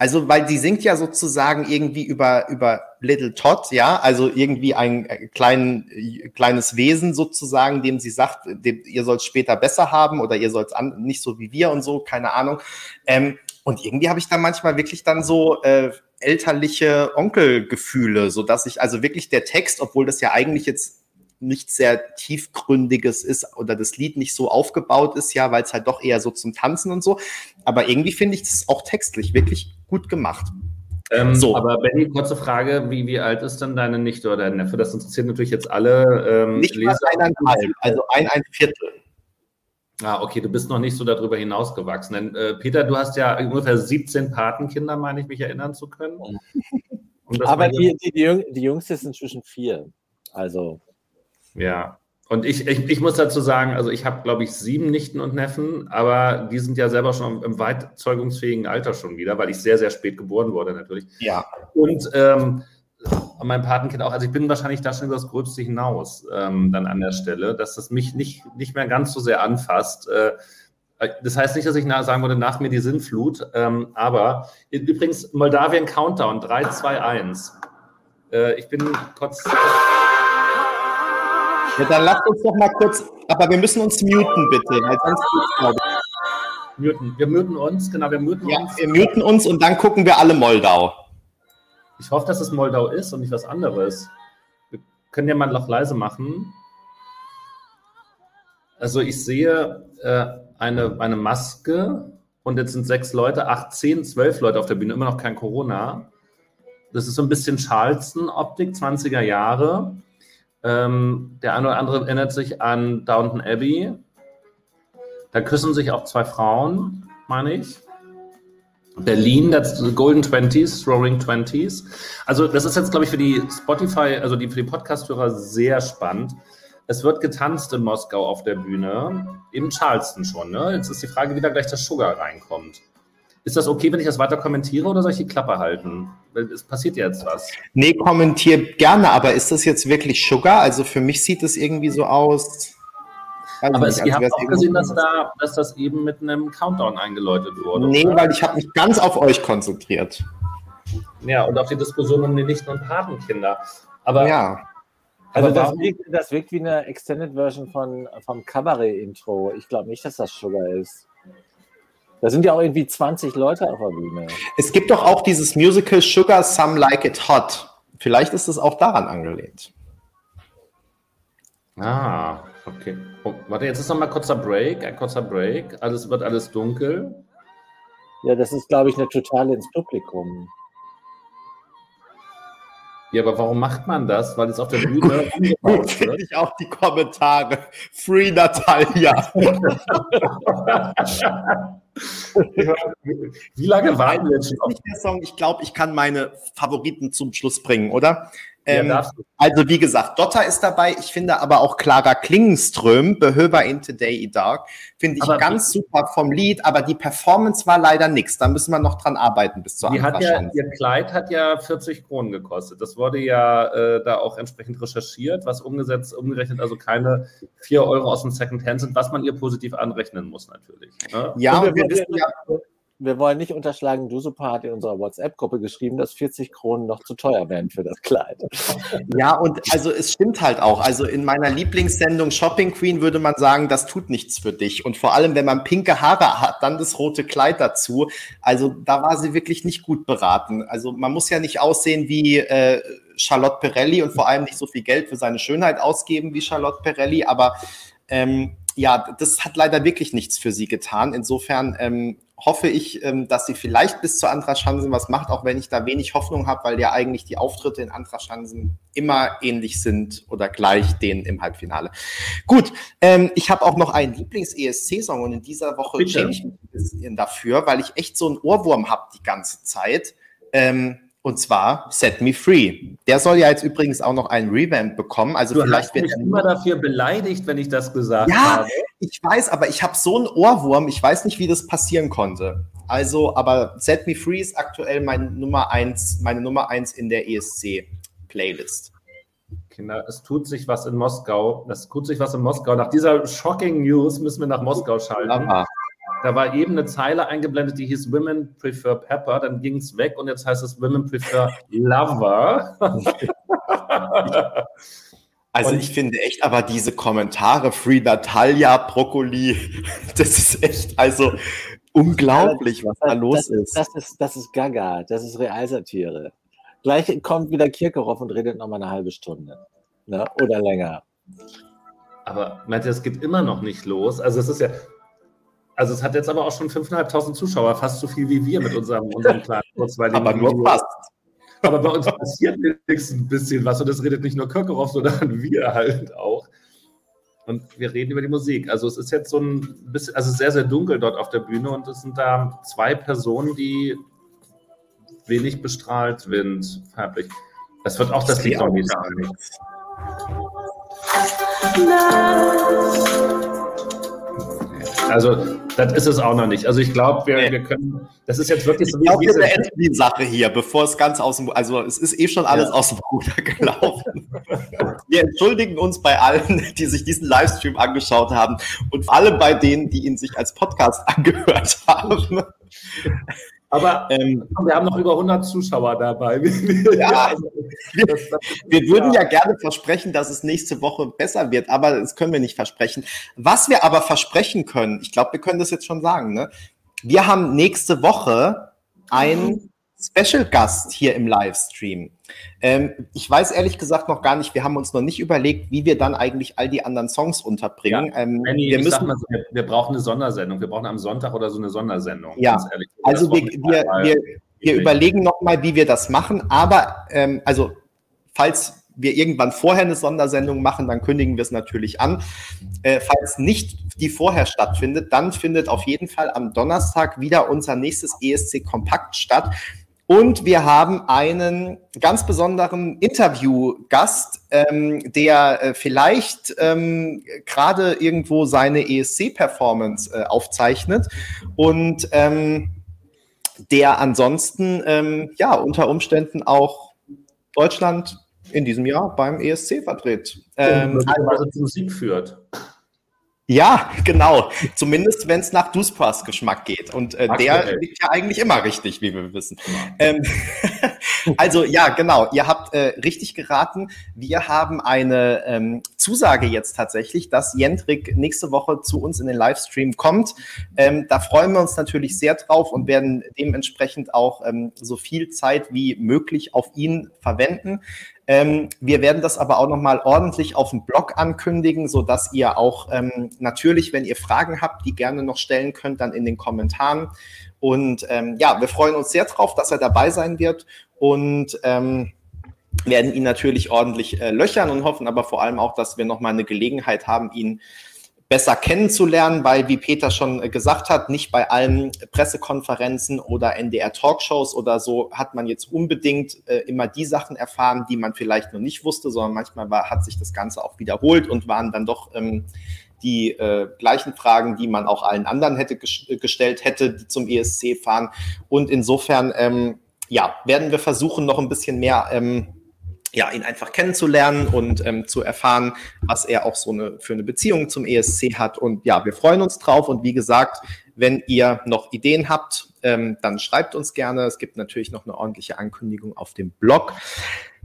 Speaker 1: Also, weil die singt ja sozusagen irgendwie über, über Little Todd, ja, also irgendwie ein äh, klein, äh, kleines Wesen sozusagen, dem sie sagt, dem, ihr sollt später besser haben oder ihr sollt nicht so wie wir und so, keine Ahnung. Ähm, und irgendwie habe ich da manchmal wirklich dann so äh, elterliche Onkelgefühle, so dass ich also wirklich der Text, obwohl das ja eigentlich jetzt nichts sehr tiefgründiges ist oder das Lied nicht so aufgebaut ist, ja, weil es halt doch eher so zum Tanzen und so. Aber irgendwie finde ich das auch textlich wirklich gut gemacht.
Speaker 3: Ähm,
Speaker 1: So.
Speaker 3: Aber Benny, kurze Frage, wie, wie alt ist denn deine Nichte oder dein Neffe? Das interessiert natürlich jetzt alle ähm,
Speaker 1: Nicht mal eineinhalb, also ein, ein Viertel.
Speaker 3: Ah, okay, du bist noch nicht so darüber hinausgewachsen. Denn, äh, Peter, du hast ja ungefähr 17 Patenkinder, meine ich mich erinnern zu können. Und das
Speaker 2: Aber die, die, die, Jüng die Jüngste ist inzwischen vier. Also,
Speaker 3: Ja. Und ich, ich, ich muss dazu sagen, also ich habe, glaube ich, sieben Nichten und Neffen, aber die sind ja selber schon im weit zeugungsfähigen Alter schon wieder, weil ich sehr, sehr spät geboren wurde natürlich.
Speaker 1: Ja.
Speaker 3: Und ähm, mein Patenkind auch. Also ich bin wahrscheinlich da schon über das Gröbste hinaus ähm, dann an der Stelle, dass das mich nicht, nicht mehr ganz so sehr anfasst. Äh, das heißt nicht, dass ich sagen würde, nach mir die Sinnflut, ähm, aber übrigens Moldawien Countdown 3, 2, 1. Äh, ich bin kurz.
Speaker 1: Ja. Dann lasst uns doch mal kurz, aber wir müssen uns muten, bitte, weil sonst geht's.
Speaker 3: Muten. Wir muten uns, genau, wir muten
Speaker 1: Ja,
Speaker 3: uns.
Speaker 1: wir muten uns und dann gucken wir alle Moldau.
Speaker 3: Ich hoffe, dass es Moldau ist und nicht was anderes. Wir können ja mal noch leise machen. Also ich sehe äh, eine, eine Maske und jetzt sind sechs Leute, acht, zehn, zwölf Leute auf der Bühne, immer noch kein Corona. Das ist so ein bisschen Charleston-Optik, 20er Jahre. Ähm, der eine oder andere erinnert sich an Downton Abbey. Da küssen sich auch zwei Frauen, meine ich. Berlin, das Golden Twenties, Roaring Twenties. Also das ist jetzt, glaube ich, für die Spotify, also die, für die Podcast-Hörer sehr spannend. Es wird getanzt in Moskau auf der Bühne, in Charleston schon. Ne? Jetzt ist die Frage, wie da gleich das Sugar reinkommt. Ist das okay, wenn ich das weiter kommentiere oder soll ich die Klappe halten? Weil Es passiert ja jetzt was.
Speaker 1: Nee, kommentier gerne, aber ist das jetzt wirklich Sugar? Also für mich sieht es irgendwie so aus. weiß
Speaker 3: Aber
Speaker 1: nicht,
Speaker 3: es, ihr
Speaker 1: als
Speaker 3: habt auch gesehen, dass, da, dass das eben mit einem Countdown eingeläutet wurde.
Speaker 1: Nee,
Speaker 3: oder?
Speaker 1: weil ich habe mich ganz auf euch konzentriert.
Speaker 3: Ja, und auf die Diskussion um die Nichten- und Patenkinder. Aber
Speaker 1: ja.
Speaker 2: also
Speaker 3: Aber
Speaker 2: das, wirkt, das wirkt wie eine Extended Version von, vom Cabaret-Intro. Ich glaube nicht, dass das Sugar ist. Da sind ja auch irgendwie 20 Leute auf der Bühne.
Speaker 1: Es gibt doch auch dieses Musical Sugar Some Like It Hot. Vielleicht ist es auch daran angelehnt.
Speaker 3: Ah, okay. Oh, warte, jetzt ist noch mal kurzer Break, ein kurzer Break. Alles wird alles dunkel.
Speaker 2: Ja, das ist, glaube ich, eine totale ins Publikum.
Speaker 3: Ja, aber warum macht man das? Weil es auf der Bühne
Speaker 1: Gut, finde ich auch die Kommentare. Free Natalia.
Speaker 3: Wie lange waren wir jetzt schon.
Speaker 1: Ich glaube, ich kann meine Favoriten zum Schluss bringen, oder? Ähm, also wie gesagt, Dotter ist dabei. Ich finde aber auch Clara Klingenström, Behöver in Today Dark, finde ich
Speaker 3: Aber
Speaker 1: ganz super vom Lied, aber die Performance war leider nichts. Da müssen wir noch dran arbeiten bis zur
Speaker 3: Die hat ja, ihr Kleid hat ja 40 Kronen gekostet. Das wurde ja äh, da auch entsprechend recherchiert, was umgesetzt, umgerechnet also keine 4 Euro aus dem Secondhand sind, was man ihr positiv anrechnen muss natürlich. Ne?
Speaker 1: Ja,
Speaker 2: Und wir
Speaker 1: und wir wissen ja,
Speaker 2: Wir wollen nicht unterschlagen, Dusupa hat in unserer WhatsApp-Gruppe geschrieben, dass 40 Kronen noch zu teuer wären für das Kleid.
Speaker 1: Ja, und also es stimmt halt auch. Also in meiner Lieblingssendung Shopping Queen würde man sagen, das tut nichts für dich. Und vor allem, wenn man pinke Haare hat, dann das rote Kleid dazu. Also da war sie wirklich nicht gut beraten. Also man muss ja nicht aussehen wie äh, Charlotte Perelli und vor allem nicht so viel Geld für seine Schönheit ausgeben wie Charlotte Perelli, aber ähm, ja, das hat leider wirklich nichts für sie getan. Insofern ähm, hoffe ich, ähm, dass sie vielleicht bis zu Andra Schansen was macht, auch wenn ich da wenig Hoffnung habe, weil ja eigentlich die Auftritte in Andra Schansen immer ähnlich sind oder gleich denen im Halbfinale. Gut, ähm, ich habe auch noch einen Lieblings-ESC-Song und in dieser Woche schäme ich mich ein bisschen dafür, weil ich echt so einen Ohrwurm habe die ganze Zeit. Ähm, und zwar Set Me Free. Der soll ja jetzt übrigens auch noch einen Revamp bekommen. Also
Speaker 3: du
Speaker 1: vielleicht
Speaker 3: hast mich
Speaker 1: wird
Speaker 3: immer dafür beleidigt, wenn ich das gesagt
Speaker 1: ja,
Speaker 3: habe.
Speaker 1: ich weiß, aber ich habe so einen Ohrwurm. Ich weiß nicht, wie das passieren konnte. Also, aber Set Me Free ist aktuell meine Nummer eins, meine Nummer eins in der ESC-Playlist.
Speaker 3: Kinder, es tut sich was in Moskau. Es tut sich was in Moskau. Nach dieser shocking News müssen wir nach Moskau schalten.
Speaker 1: Aber
Speaker 3: Da war eben eine Zeile eingeblendet, die hieß Women Prefer Pepper. Dann ging es weg und jetzt heißt es Women Prefer Lover.
Speaker 1: Also
Speaker 3: Und-
Speaker 1: ich finde echt, aber diese Kommentare, Free Natalia, Brokkoli, das ist echt, also unglaublich, was da los
Speaker 2: das,
Speaker 1: ist.
Speaker 2: Das ist, das ist Gaga, das ist Realsatire. Gleich kommt wieder Kirchhoff und redet noch mal eine halbe Stunde. Ne? Oder länger.
Speaker 3: Aber meint ihr, es geht immer noch nicht los? Also es ist ja, also es hat jetzt aber auch schon 5.500 Zuschauer, fast so viel wie wir mit unserem, unserem kleinen kurzweiligen
Speaker 1: aber nur
Speaker 3: Video.
Speaker 1: passt.
Speaker 3: Aber bei uns passiert wenigstens ein bisschen was und es redet nicht nur Kirchhoff, sondern wir halt auch. Und wir reden über die Musik. Also es ist jetzt so ein bisschen, also sehr, sehr dunkel dort auf der Bühne und es sind da zwei Personen, die wenig bestrahlt sind, farblich. Das wird auch das Lied noch nicht sein. Also, das ist es auch noch nicht. Also, ich glaube, wir,
Speaker 1: Nee.
Speaker 3: wir können. Das ist jetzt wirklich so
Speaker 1: Ich glaube,
Speaker 3: wie
Speaker 1: wir beenden die Sache hier, bevor es ganz aus dem, also es ist eh schon alles
Speaker 3: Ja.
Speaker 1: aus dem Ruder gelaufen. wir entschuldigen uns bei allen, die sich diesen Livestream angeschaut haben und vor allem bei denen, die ihn sich als Podcast angehört haben.
Speaker 3: Aber
Speaker 1: Ähm,
Speaker 3: wir haben noch über 100 Zuschauer dabei.
Speaker 1: Ja,
Speaker 3: das-
Speaker 1: Wir würden ja gerne versprechen, dass es nächste Woche besser wird, aber das können wir nicht versprechen. Was wir aber versprechen können, ich glaube, wir können das jetzt schon sagen, ne? Wir haben nächste Woche einen Special Gast hier im Livestream. Ähm, ich weiß ehrlich gesagt noch gar nicht, wir haben uns noch nicht überlegt, wie wir dann eigentlich all die anderen Songs unterbringen. Ähm,
Speaker 3: Benny,
Speaker 1: wir müssen
Speaker 3: mal wir, wir brauchen eine Sondersendung. Wir brauchen am Sonntag oder so eine Sondersendung.
Speaker 1: Ja. Also wir, wir, wir, wir überlegen nochmal, wie wir das machen. Aber ähm, also falls wir irgendwann vorher eine Sondersendung machen, dann kündigen wir es natürlich an. Äh, falls nicht die vorher stattfindet, dann findet auf jeden Fall am Donnerstag wieder unser nächstes ESC Kompakt statt. Und wir haben einen ganz besonderen Interviewgast, ähm, der äh, vielleicht ähm, gerade irgendwo seine ESC-Performance äh, aufzeichnet und ähm, der ansonsten ähm, ja unter Umständen auch Deutschland in diesem Jahr beim ESC vertritt. Ähm,
Speaker 3: möglicherweise zu Musik führt.
Speaker 1: Ja, genau. Zumindest wenn es nach Duspas Geschmack geht. Und äh, der
Speaker 3: Aktuell.
Speaker 1: liegt ja eigentlich immer richtig, wie wir wissen. Ähm, also ja, genau. Ihr habt äh, richtig geraten. Wir haben eine ähm, Zusage jetzt tatsächlich, dass Jendrik nächste Woche zu uns in den Livestream kommt. Ähm, da freuen wir uns natürlich sehr drauf und werden dementsprechend auch ähm, so viel Zeit wie möglich auf ihn verwenden. Ähm, wir werden das aber auch nochmal ordentlich auf dem Blog ankündigen, so dass ihr auch ähm, natürlich, wenn ihr Fragen habt, die gerne noch stellen könnt, dann in den Kommentaren. Und ähm, ja, wir freuen uns sehr drauf, dass er dabei sein wird und ähm, werden ihn natürlich ordentlich äh, löchern und hoffen aber vor allem auch, dass wir nochmal eine Gelegenheit haben, ihn besser kennenzulernen, weil, wie Peter schon äh, gesagt hat, nicht bei allen Pressekonferenzen oder NDR-Talkshows oder so hat man jetzt unbedingt äh, immer die Sachen erfahren, die man vielleicht noch nicht wusste, sondern manchmal war, hat sich das Ganze auch wiederholt und waren dann doch ähm, die äh, gleichen Fragen, die man auch allen anderen hätte ges gestellt hätte, die zum ESC fahren. Und insofern, ähm, ja, werden wir versuchen, noch ein bisschen mehr ähm, ja, ihn einfach kennenzulernen und ähm, zu erfahren, was er auch so eine für eine Beziehung zum ESC hat. Und ja, wir freuen uns drauf. Und wie gesagt, wenn ihr noch Ideen habt, ähm, dann schreibt uns gerne. Es gibt natürlich noch eine ordentliche Ankündigung auf dem Blog.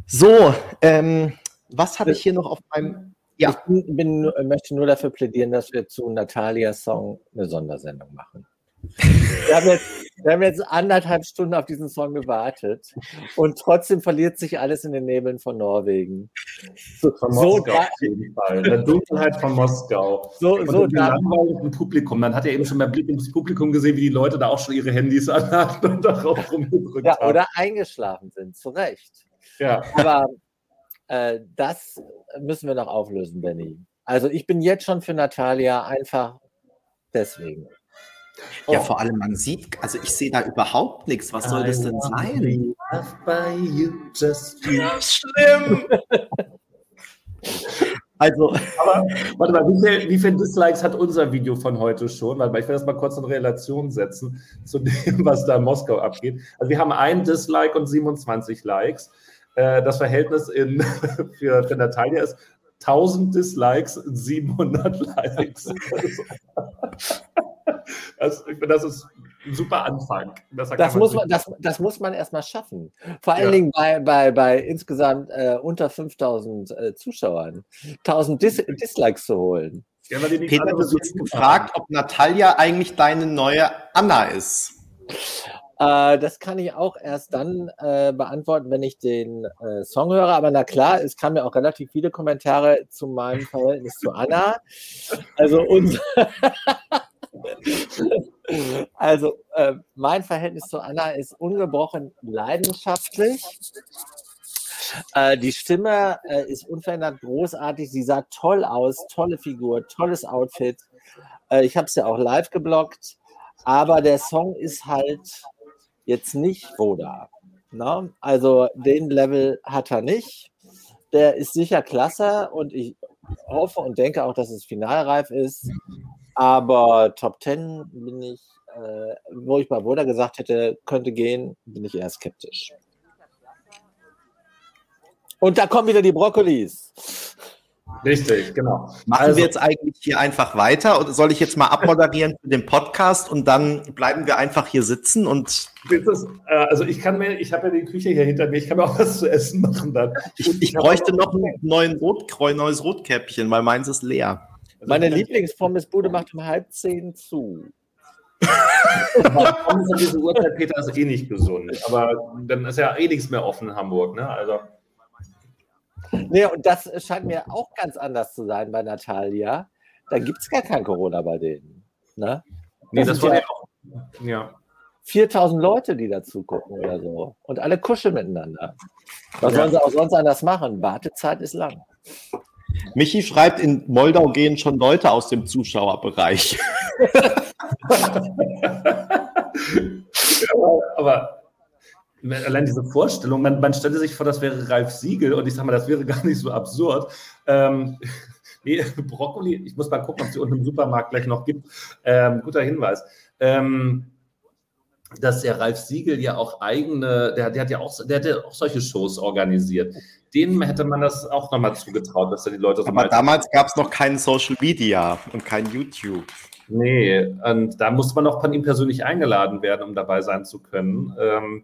Speaker 1: So, ähm, was habe ich hier noch auf meinem? Ja.
Speaker 2: Ich bin, bin, möchte nur dafür plädieren, dass wir zu Natalias Song eine Sondersendung machen. Wir haben, jetzt, wir haben jetzt anderthalb Stunden auf diesen Song gewartet und trotzdem verliert sich alles in den Nebeln von Norwegen.
Speaker 3: So, von Moskau so auf jeden Fall. In der Dunkelheit von Moskau.
Speaker 2: So, und so
Speaker 3: langweiligen Publikum. Man hat ja eben schon beim Blick ins Publikum gesehen, wie die Leute da auch schon ihre Handys anhatten und darauf rumgedrückt
Speaker 2: ja, haben. Oder eingeschlafen sind, zu Recht. Ja. Aber äh, das müssen wir noch auflösen, Benny. Also ich bin jetzt schon für Natalia einfach deswegen.
Speaker 1: Ja, oh. vor allem, man sieht, also ich sehe da überhaupt nichts. Was soll I das denn sein?
Speaker 3: Schlimm. also, aber warte mal, wie viele wie viel Dislikes hat unser Video von heute schon? Warte mal, ich will das mal kurz in Relation setzen zu dem, was da in Moskau abgeht. Also wir haben ein Dislike und 27 Likes. Äh, das Verhältnis in, für, für Natalia ist 1000 Dislikes, 700 Likes. Finde, das ist ein super Anfang.
Speaker 2: Das muss, man, das, das muss man erstmal schaffen. Vor allen ja. Dingen bei, bei, bei insgesamt äh, unter 5000 äh, Zuschauern 1000 Dis Dislikes zu holen.
Speaker 1: Ja, Peter, du hast gefragt, ob Natalia eigentlich deine neue Anna ist.
Speaker 2: Äh, das kann ich auch erst dann äh, beantworten, wenn ich den äh, Song höre. Aber na klar, es kamen ja auch relativ viele Kommentare zu meinem Verhältnis zu Anna. Also unser Also, äh, mein Verhältnis zu Anna ist ungebrochen leidenschaftlich. Äh, die Stimme äh, ist unverändert großartig. Sie sah toll aus, tolle Figur, tolles Outfit. Äh, ich habe es ja auch live geblockt. Aber der Song ist halt jetzt nicht Voda. Ne? Also den Level hat er nicht. Der ist sicher klasse und ich hoffe und denke auch, dass es finalreif ist. Aber Top 10 bin ich, äh, wo ich bei Woda gesagt hätte, könnte gehen, bin ich eher skeptisch. Und da kommen wieder die Brokkolis.
Speaker 3: Richtig, genau.
Speaker 1: Machen also, wir jetzt eigentlich hier einfach weiter oder soll ich jetzt mal abmoderieren für den Podcast und dann bleiben wir einfach hier sitzen und.
Speaker 3: Ist, äh, also ich kann mir, ich habe ja die Küche hier hinter mir, ich kann mir auch was zu essen machen dann.
Speaker 1: Ich, ich, ich bräuchte noch ein neuen Rot, neues Rotkäppchen, weil meins ist leer.
Speaker 2: Also Meine Lieblingspommes-Bude macht um halb zehn zu.
Speaker 3: Pommes an diese Uhrzeit, Peter, ist eh nicht gesund. Aber dann ist ja eh nichts mehr offen in Hamburg. Ne? Also.
Speaker 2: Nee, und das scheint mir auch ganz anders zu sein bei Natalia. Da gibt es gar kein Corona bei denen. Ne?
Speaker 3: Nee, das, das war ja auch. Ja.
Speaker 2: 4000 Leute, die dazu gucken oder so. Und alle kuscheln miteinander. Was ja. sollen sie auch sonst anders machen? Wartezeit ist lang.
Speaker 1: Michi schreibt, in Moldau gehen schon Leute aus dem Zuschauerbereich.
Speaker 3: aber, allein diese Vorstellung, man, man stelle sich vor, das wäre Ralf Siegel und ich sage mal, das wäre gar nicht so absurd. Ähm, nee, Brokkoli, ich muss mal gucken, ob es die unten im Supermarkt gleich noch gibt. Ähm, guter Hinweis. Ähm, dass der Ralf Siegel ja auch eigene, der, der hat ja auch, der hat ja auch solche Shows organisiert. Denen hätte man das auch nochmal zugetraut, dass da die Leute so
Speaker 1: Aber damals gab es noch keinen Social Media und kein YouTube.
Speaker 3: Nee, und da musste man auch von ihm persönlich eingeladen werden, um dabei sein zu können. Ähm,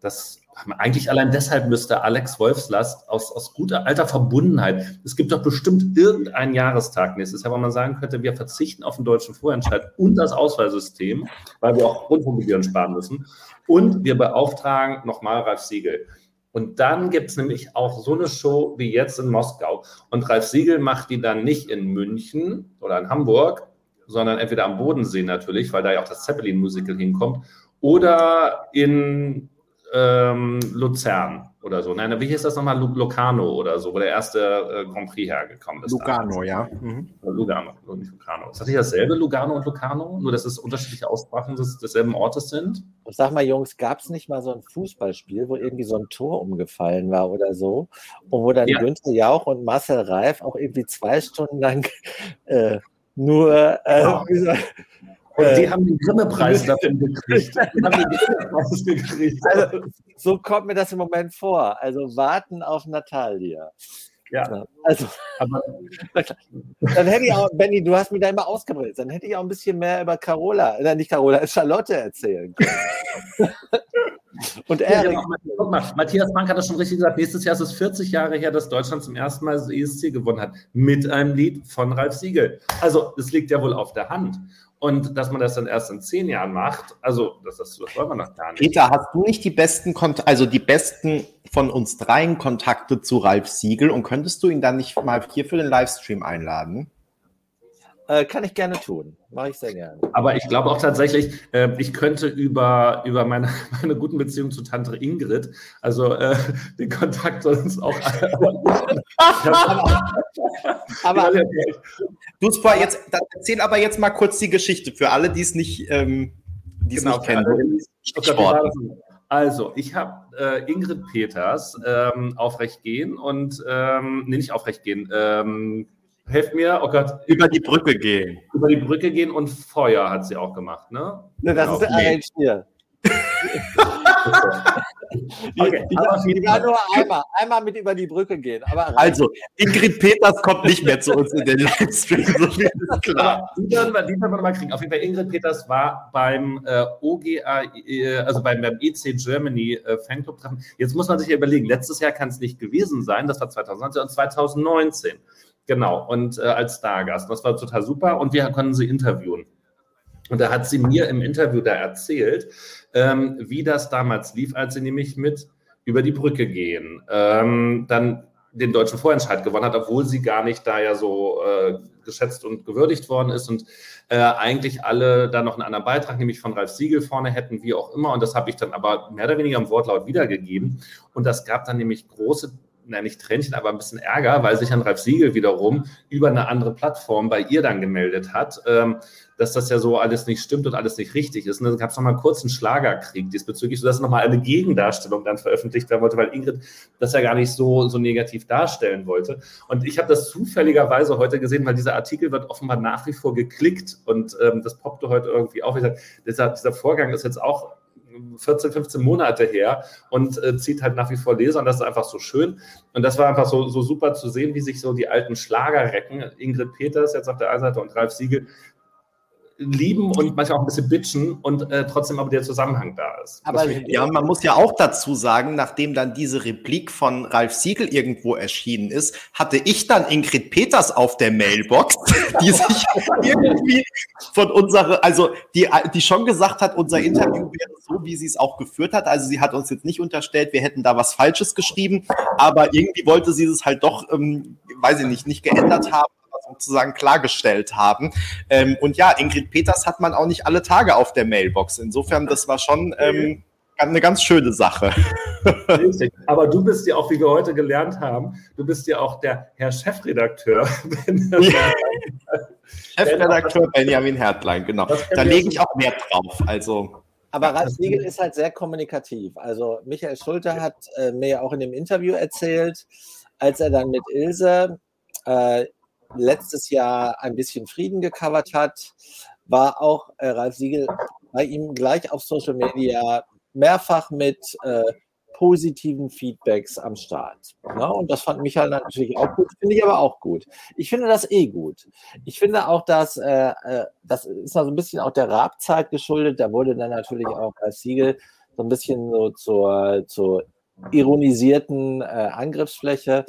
Speaker 3: das eigentlich allein deshalb müsste Alex Wolfslast aus, aus guter alter Verbundenheit, es gibt doch bestimmt irgendeinen Jahrestag nächstes Jahr, wo man sagen könnte, wir verzichten auf den deutschen Vorentscheid und das Auswahlsystem, weil wir auch Rundfunkgebühren sparen müssen. Und wir beauftragen nochmal Ralf Siegel. Und dann gibt es nämlich auch so eine Show wie jetzt in Moskau. Und Ralf Siegel macht die dann nicht in München oder in Hamburg, sondern entweder am Bodensee natürlich, weil da ja auch das Zeppelin-Musical hinkommt, oder in ähm, Luzern oder so. Nein, wie hieß das nochmal? Lucano oder so, wo der erste äh, Grand Prix hergekommen ist.
Speaker 1: Lugano, ja. Mhm.
Speaker 3: Lugano, nicht Lucano. Ist das nicht dasselbe, Lugano und Lucano? Nur, dass es unterschiedliche Aussprachen des, desselben Ortes sind?
Speaker 2: Und sag mal, Jungs, gab es nicht mal so ein Fußballspiel, wo irgendwie so ein Tor umgefallen war oder so? Und wo dann ja. Günther Jauch und Marcel Reif auch irgendwie zwei Stunden lang äh, nur äh, ja.
Speaker 3: Und die äh, haben den Grimme-Preis dafür gekriegt. Den Grimme-Preis
Speaker 2: gekriegt. Also, so kommt mir das im Moment vor. Also warten auf Natalia.
Speaker 3: Ja.
Speaker 2: Also, aber, dann hätte ich auch, Benny, du hast mich da immer ausgebremst, dann hätte ich auch ein bisschen mehr über Carola, äh, nicht Carola, Charlotte erzählen können.
Speaker 3: Und er. Ja, genau. Guck mal, Matthias Frank hat das schon richtig gesagt. Nächstes Jahr ist es 40 Jahre her, dass Deutschland zum ersten Mal das ESC gewonnen hat. Mit einem Lied von Ralf Siegel. Also, es liegt ja wohl auf der Hand. Und dass man das dann erst in zehn Jahren macht, also das, das, das wollen wir noch gar nicht.
Speaker 1: Peter, hast du nicht die besten Kont also die besten von uns dreien Kontakte zu Ralf Siegel und könntest du ihn dann nicht mal hier für den Livestream einladen?
Speaker 2: Äh, kann ich gerne tun. Mache ich sehr gerne.
Speaker 3: Aber ich glaube auch tatsächlich, äh, ich könnte über, über meine, meine guten Beziehungen zu Tante Ingrid, also äh, den Kontakt uns auch.
Speaker 1: aber, aber du zwar jetzt, erzähl aber jetzt mal kurz die Geschichte für alle, die es nicht, ähm, die es genau, nicht kennen.
Speaker 3: Sport. Also, ich habe äh, Ingrid Peters ähm, aufrecht gehen und, ähm, nee, nicht aufrecht gehen, ähm, Helft mir, oh Gott.
Speaker 1: Über die Brücke gehen.
Speaker 3: Über die Brücke gehen und Feuer hat sie auch gemacht, ne?
Speaker 2: Ne, das genau. ist ein Stier. okay, die, die, die war nur einmal, einmal mit über die Brücke gehen.
Speaker 1: Also, Ingrid Peters kommt nicht mehr zu uns in den Livestream, so
Speaker 3: viel ist klar. Die werden, wir, die werden wir mal kriegen. Auf jeden Fall, Ingrid Peters war beim äh, OGA, äh, also beim, beim EC Germany äh, Fanclub-Treffen. Jetzt muss man sich ja überlegen, letztes Jahr kann es nicht gewesen sein, das war 2019 und 2019. Genau, und äh, als Stargast. Das war total super und wir konnten sie interviewen. Und da hat sie mir im Interview da erzählt, ähm, wie das damals lief, als sie nämlich mit über die Brücke gehen. Ähm, dann den deutschen Vorentscheid gewonnen hat, obwohl sie gar nicht da ja so äh, geschätzt und gewürdigt worden ist und äh, eigentlich alle da noch einen anderen Beitrag, nämlich von Ralf Siegel vorne hätten, wie auch immer. Und das habe ich dann aber mehr oder weniger im Wortlaut wiedergegeben. Und das gab dann nämlich große na nicht Tränchen, aber ein bisschen Ärger, weil sich Herrn Ralf Siegel wiederum über eine andere Plattform bei ihr dann gemeldet hat, ähm, dass das ja so alles nicht stimmt und alles nicht richtig ist. Und dann gab es nochmal einen kurzen Schlagerkrieg diesbezüglich, sodass nochmal eine Gegendarstellung dann veröffentlicht werden wollte, weil Ingrid das ja gar nicht so, so negativ darstellen wollte. Und ich habe das zufälligerweise heute gesehen, weil dieser Artikel wird offenbar nach wie vor geklickt und ähm, das poppte heute irgendwie auf. Ich sag, dieser, dieser Vorgang ist jetzt auch 14, 15 Monate her und äh, zieht halt nach wie vor Leser und das ist einfach so schön. Und das war einfach so, so super zu sehen, wie sich so die alten Schlagerrecken, Ingrid Peters jetzt auf der einen Seite und Ralf Siegel, lieben und manchmal auch ein bisschen bitchen und äh, trotzdem aber der Zusammenhang da ist.
Speaker 1: Aber ja, man muss ja auch dazu sagen, nachdem dann diese Replik von Ralf Siegel irgendwo erschienen ist, hatte ich dann Ingrid Peters auf der Mailbox, die sich irgendwie von unserer, also die, die schon gesagt hat, unser Interview wäre so, wie sie es auch geführt hat. Also sie hat uns jetzt nicht unterstellt, wir hätten da was Falsches geschrieben, aber irgendwie wollte sie es halt doch, ähm, weiß ich nicht, nicht geändert haben sozusagen klargestellt haben. Ähm, und ja, Ingrid Peters hat man auch nicht alle Tage auf der Mailbox. Insofern, das war schon ähm, eine ganz schöne Sache.
Speaker 3: Aber du bist ja auch, wie wir heute gelernt haben, du bist ja auch der Herr Chefredakteur.
Speaker 1: Ja. Chefredakteur Benjamin Hertlein, genau. Da lege ich auch Wert drauf. Also.
Speaker 2: Aber Ralf Siegel ist halt sehr kommunikativ. Also Michael Schulte hat äh, mir ja auch in dem Interview erzählt, als er dann mit Ilse äh, letztes Jahr ein bisschen Frieden gecovert hat, war auch äh, Ralf Siegel bei ihm gleich auf Social Media mehrfach mit äh, positiven Feedbacks am Start. Ja, und das fand Michael natürlich auch gut, finde ich aber auch gut. Ich finde das eh gut. Ich finde auch, dass äh, äh das ist also ein bisschen auch der Rabzeit geschuldet. Da wurde dann natürlich auch Ralf Siegel so ein bisschen so zur, zur ironisierten äh, Angriffsfläche.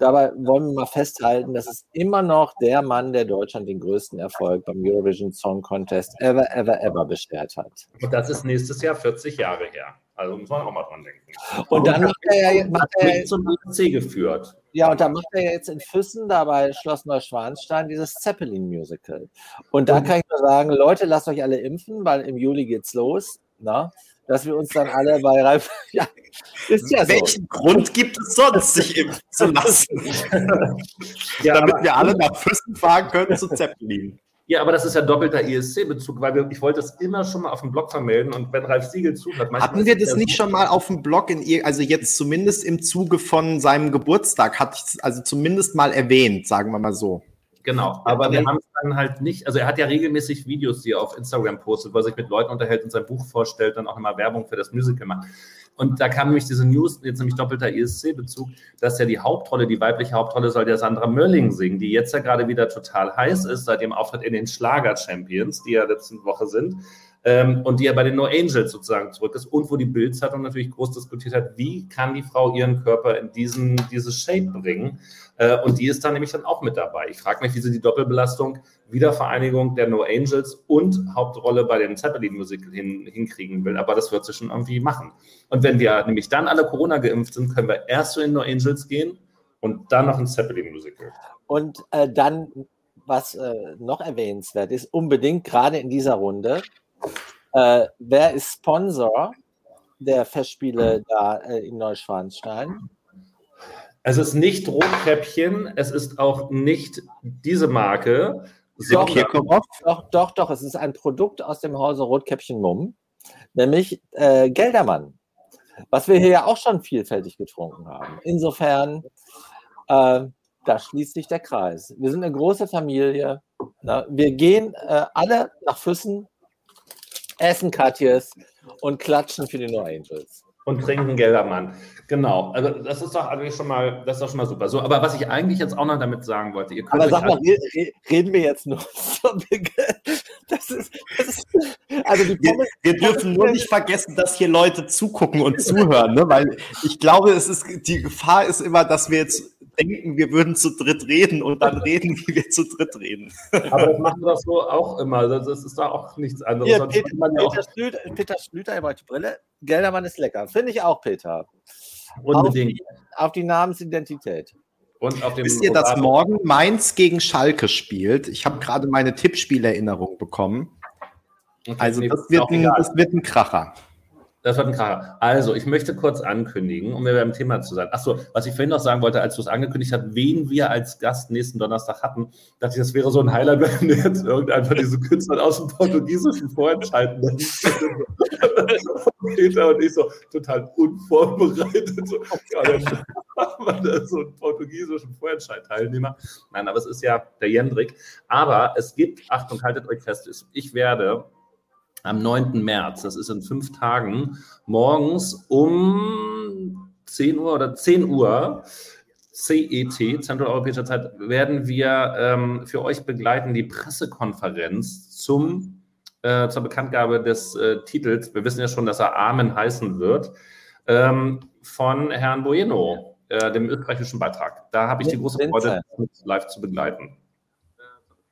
Speaker 2: Dabei wollen wir mal festhalten, das ist immer noch der Mann, der Deutschland den größten Erfolg beim Eurovision Song Contest ever, ever, ever beschert hat.
Speaker 3: Und das ist nächstes Jahr 40 Jahre her. Also muss man auch mal dran denken.
Speaker 2: Und dann macht er ja macht er,
Speaker 3: zum C geführt.
Speaker 2: Ja, und dann macht er jetzt in Füssen, da bei Schloss Neuschwanstein, dieses Zeppelin-Musical. Und da kann ich nur sagen, Leute, lasst euch alle impfen, weil im Juli geht's los. Na? Dass wir uns dann alle bei Ralf.
Speaker 1: Ja, ist ja Welchen so. Grund gibt es sonst, sich impfen zu lassen? ja, Damit wir alle nach Füssen fahren können zu Zeppelin.
Speaker 3: Ja, aber das ist ja doppelter ESC-Bezug, weil wir, ich wollte es immer schon mal auf dem Blog vermelden und wenn Ralf Siegel zuhört.
Speaker 1: Hatten wir das nicht schon mal auf dem Blog, in, also jetzt zumindest im Zuge von seinem Geburtstag, hatte ich es also zumindest mal erwähnt, sagen wir mal so.
Speaker 3: Genau, aber wir haben es dann halt nicht, also er hat ja regelmäßig Videos, die er auf Instagram postet, wo er sich mit Leuten unterhält und sein Buch vorstellt, dann auch immer Werbung für das Musical macht. Und da kam nämlich diese News, jetzt nämlich doppelter ESC-Bezug, dass ja die Hauptrolle, die weibliche Hauptrolle soll ja Sandra Mörling singen, die jetzt ja gerade wieder total heiß ist, seit dem Auftritt in den Schlager-Champions, die ja letzte Woche sind. ähm, und die ja bei den No Angels sozusagen zurück ist und wo die Bildzeitung natürlich groß diskutiert hat, wie kann die Frau ihren Körper in diesen, diese Shape bringen. Äh, und die ist da nämlich dann auch mit dabei. Ich frage mich, wie sie die Doppelbelastung, Wiedervereinigung der No Angels und Hauptrolle bei dem Zeppelin-Musical hin, hinkriegen will. Aber das wird sie schon irgendwie machen. Und wenn wir nämlich dann alle Corona geimpft sind, können wir erst zu den No Angels gehen und dann noch ein Zeppelin-Musical.
Speaker 2: Und äh, dann, was äh, noch erwähnenswert ist, unbedingt gerade in dieser Runde, äh, wer ist Sponsor der Festspiele da äh, in Neuschwanstein?
Speaker 3: Es ist nicht Rotkäppchen, es ist auch nicht diese Marke.
Speaker 2: Doch, doch, doch, doch, es ist ein Produkt aus dem Hause Rotkäppchen Mumm, nämlich äh, Geldermann, was wir hier ja auch schon vielfältig getrunken haben. Insofern, äh, da schließt sich der Kreis. Wir sind eine große Familie. Na, wir gehen äh, alle nach Füssen, essen Katjes und klatschen für die No Angels
Speaker 3: und trinken Geldermann. Genau. Also das ist doch eigentlich schon mal, das ist doch schon mal super. So, aber was ich eigentlich jetzt auch noch damit sagen wollte,
Speaker 2: ihr könnt. Aber sag mal, reden wir jetzt nur
Speaker 1: das ist, das ist, also die wir, wir dürfen nur nicht vergessen, dass hier Leute zugucken und zuhören, ne? weil ich glaube, es ist die Gefahr ist immer, dass wir jetzt denken, wir würden zu dritt reden und dann reden, wie wir zu dritt reden.
Speaker 3: Aber das machen wir doch so auch immer. Das ist da auch nichts anderes.
Speaker 2: Hier, Peter, Peter, Schlüter, Peter Schlüter, ihr wollt Brille. Geldermann ist lecker. Finde ich auch, Peter. Unbedingt. Auf die, auf die Namensidentität.
Speaker 1: Und auf dem Wisst ihr, dass morgen Mainz gegen Schalke spielt? Ich habe gerade meine Tippspielerinnerung bekommen. Okay, also das, wird ein, das wird ein Kracher.
Speaker 3: Das wird ein Kracher. Also, ich möchte kurz ankündigen, um mir beim Thema zu sein. Achso, was ich vorhin noch sagen wollte, als du es angekündigt hast, wen wir als Gast nächsten Donnerstag hatten, dachte ich, das wäre so ein Highlight, wenn wir jetzt irgendeinen von diesen Künstlern aus dem Portugiesischen vorentscheiden. Peter und ich so total unvorbereitet. So, ja, dann so einen portugiesischen Vorentscheid-Teilnehmer. Nein, aber es ist ja der Jendrik. Aber es gibt, Achtung, haltet euch fest, ich werde am 9. März, das ist in fünf Tagen, morgens um 10 Uhr oder 10 Uhr CET, Zentraleuropäischer Zeit, werden wir ähm, für euch begleiten die Pressekonferenz zum, äh, zur Bekanntgabe des äh, Titels. Wir wissen ja schon, dass er Amen heißen wird, ähm, von Herrn Bueno, äh, dem österreichischen Beitrag. Da habe ich die große Freude, live zu begleiten.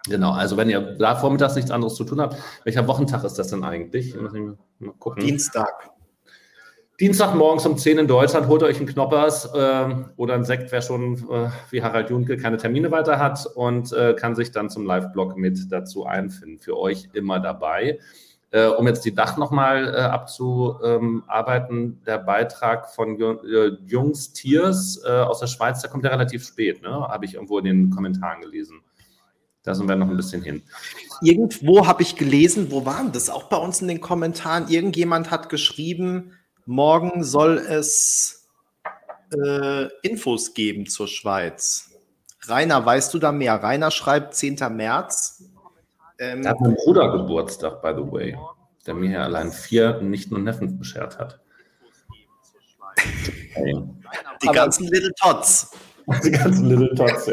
Speaker 3: Genau, also wenn ihr da vormittags nichts anderes zu tun habt, welcher Wochentag ist das denn eigentlich?
Speaker 1: Dienstag.
Speaker 3: Dienstag morgens um 10 in Deutschland, holt euch einen Knoppers äh, oder einen Sekt, wer schon äh, wie Harald Junke keine Termine weiter hat und äh, kann sich dann zum Live-Blog mit dazu einfinden. Für euch immer dabei. Äh, um jetzt die Dach nochmal äh, abzuarbeiten, der Beitrag von äh, Jungs Tiers äh, aus der Schweiz, der kommt ja relativ spät, ne? habe ich irgendwo in den Kommentaren gelesen. Da sind wir noch ein bisschen hin.
Speaker 1: Irgendwo habe ich gelesen, wo waren das? Auch bei uns in den Kommentaren. Irgendjemand hat geschrieben, morgen soll es äh, Infos geben zur Schweiz. Rainer, weißt du da mehr? Rainer schreibt 10. März.
Speaker 3: Ähm, da hat mein Bruder Geburtstag, by the way, der mir ja allein vier Nichten und Neffen beschert hat.
Speaker 1: Die ganzen Little Tots.
Speaker 2: Die ganzen Little Tots.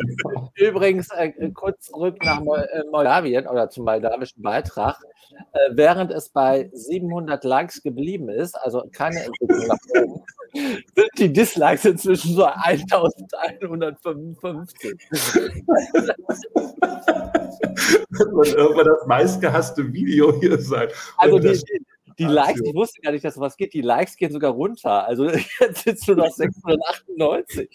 Speaker 2: Übrigens, äh, kurz zurück nach äh, Moldawien oder zum moldawischen Beitrag. Äh, während es bei 700 Likes geblieben ist, also keine Entwicklung nach oben, sind die Dislikes inzwischen so 1155. das
Speaker 3: wird irgendwann das meistgehasste Video hier sein.
Speaker 2: Also die, die Likes, ich wusste gar nicht, dass sowas geht. Die Likes gehen sogar runter. Also jetzt sitzt du noch 698.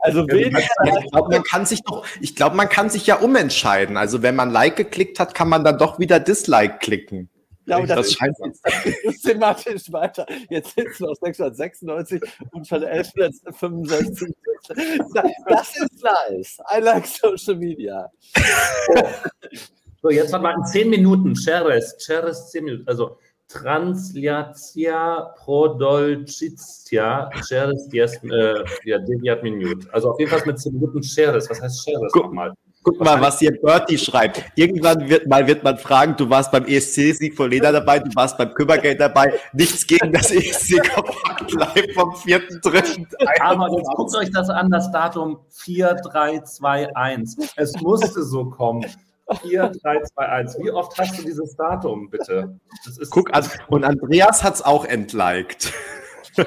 Speaker 1: Also weniger. Ich glaube, man kann sich doch, ich glaube, man kann sich ja umentscheiden. Also wenn man Like geklickt hat, kann man dann doch wieder Dislike klicken.
Speaker 2: Ja, aber das, das scheint systematisch weiter. Jetzt sitzen noch 696 und schon 1165. Das ist nice. I like Social Media.
Speaker 3: So, jetzt warte mal in 10 Minuten. Cheres, Cheres 10 Minuten. Also Translatia Prodolcitia Cheres äh, ja, Deviat Minute. Also auf jeden Fall mit 10 Minuten Cheres. Was heißt Cheres
Speaker 1: nochmal? Guck mal, was hier Bertie schreibt. Irgendwann wird mal wird man fragen, du warst beim ESC-Sieg von Leder dabei, du warst beim Kümmergeld dabei. Nichts gegen das ESC Kompakt Live vom 4.3.
Speaker 3: Aber jetzt guckt euch das an, das Datum 4321. Es musste so kommen. 4, 3, 2, 1. Wie oft hast du dieses Datum, bitte?
Speaker 1: Guck, also, und Andreas hat es auch entliked.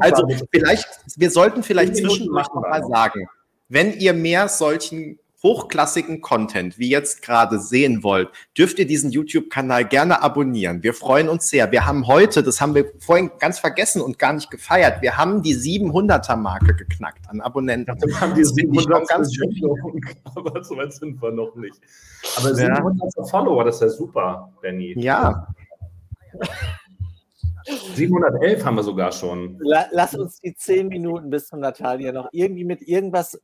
Speaker 1: also vielleicht, wir sollten vielleicht zwischendurch noch mal sagen, wenn ihr mehr solchen hochklassigen Content wie jetzt gerade sehen wollt, dürft ihr diesen YouTube-Kanal gerne abonnieren. Wir freuen uns sehr. Wir haben heute, das haben wir vorhin ganz vergessen und gar nicht gefeiert, wir haben die 700er-Marke geknackt an Abonnenten.
Speaker 3: Wir haben die 700 ganz schön aber so weit sind wir noch nicht. Aber 700 ja. Follower, das ist ja super, Benny.
Speaker 1: Ja.
Speaker 3: 711 haben wir sogar schon.
Speaker 2: Lass uns die 10 Minuten bis zum Natalia noch irgendwie mit irgendwas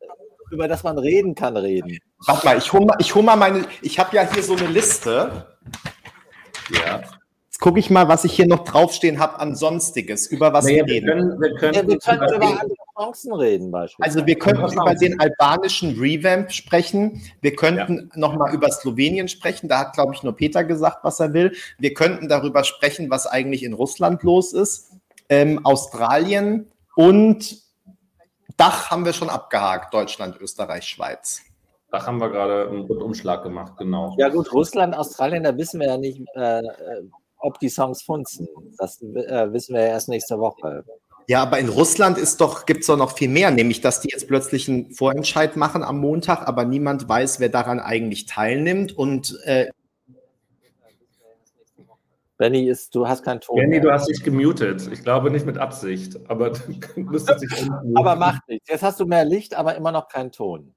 Speaker 2: über das man reden kann, reden.
Speaker 1: Warte mal, ich hole mal, hol mal meine, ich habe ja hier so eine Liste.
Speaker 3: Ja.
Speaker 1: Jetzt gucke ich mal, was ich hier noch draufstehen habe an Sonstiges, über was naja, wir reden.
Speaker 2: Wir können, wir können, ja, wir können über, über andere Chancen reden,
Speaker 1: beispielsweise. Also wir könnten über den albanischen Revamp sprechen. Wir könnten ja. nochmal über Slowenien sprechen. Da hat, glaube ich, nur Peter gesagt, was er will. Wir könnten darüber sprechen, was eigentlich in Russland los ist. Ähm, Australien und Dach haben wir schon abgehakt, Deutschland, Österreich, Schweiz.
Speaker 3: Dach haben wir gerade einen Rundumschlag gemacht, genau.
Speaker 2: Ja gut, Russland, Australien, da wissen wir ja nicht, äh, ob die Songs funzen. Das äh, wissen wir ja erst nächste Woche.
Speaker 1: Ja, aber in Russland ist doch, gibt es doch noch viel mehr, nämlich dass die jetzt plötzlich einen Vorentscheid machen am Montag, aber niemand weiß, wer daran eigentlich teilnimmt. Und äh,
Speaker 2: Benny, ist, du hast keinen Ton.
Speaker 3: Benny, du hast dich gemutet. Ich glaube nicht mit Absicht, aber du müsstest
Speaker 2: dich Aber macht nichts. Jetzt hast du mehr Licht, aber immer noch keinen Ton.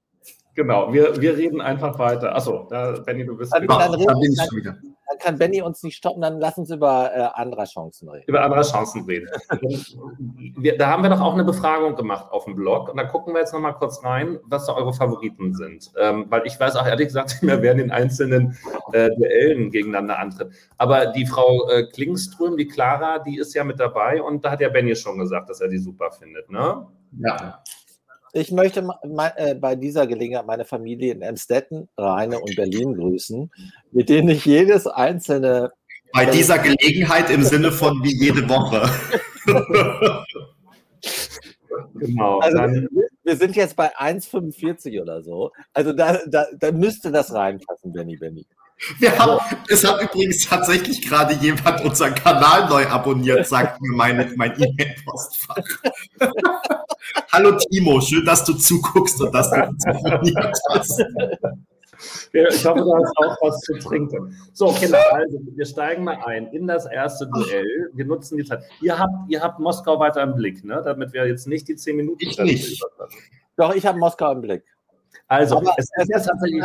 Speaker 3: Genau, wir, wir reden einfach weiter. Achso, Benny, du bist
Speaker 2: dann, wieder. Dann, reden, dann bin ich dann, wieder dann kann Benny uns nicht stoppen, dann lass uns über äh, andere Chancen reden.
Speaker 3: Über andere Chancen reden. wir, da haben wir doch auch eine Befragung gemacht auf dem Blog und da gucken wir jetzt nochmal kurz rein, was da eure Favoriten sind. Ähm, weil ich weiß auch ehrlich gesagt nicht mehr, wer in den einzelnen äh, Duellen gegeneinander antritt. Aber die Frau äh, Klingström, die Clara, die ist ja mit dabei und da hat ja Benny schon gesagt, dass er die super findet, ne?
Speaker 2: Ja. Ich möchte äh, bei dieser Gelegenheit meine Familie in Emstetten, Rheine und Berlin grüßen, mit denen ich jedes einzelne.
Speaker 1: Bei dieser Gelegenheit im Sinne von wie jede Woche.
Speaker 2: genau. Also, wir sind jetzt bei 1,45 oder so. Also da, da, da müsste das reinpassen, Benny Benny.
Speaker 1: Wir haben, es hat übrigens tatsächlich gerade jemand unseren Kanal neu abonniert, sagt mir meine, mein E-Mail-Postfach. Hallo Timo, schön, dass du zuguckst und dass du uns abonniert hast.
Speaker 3: Ja, ich hoffe, du hast auch was zu trinken. So, Kinder, also wir steigen mal ein in das erste Duell. Wir nutzen die Zeit. Ihr habt, ihr habt Moskau weiter im Blick, ne? damit wir jetzt nicht die zehn Minuten.
Speaker 2: Ich nicht. Doch, ich habe Moskau im Blick.
Speaker 3: Also, Aber es ist
Speaker 2: tatsächlich.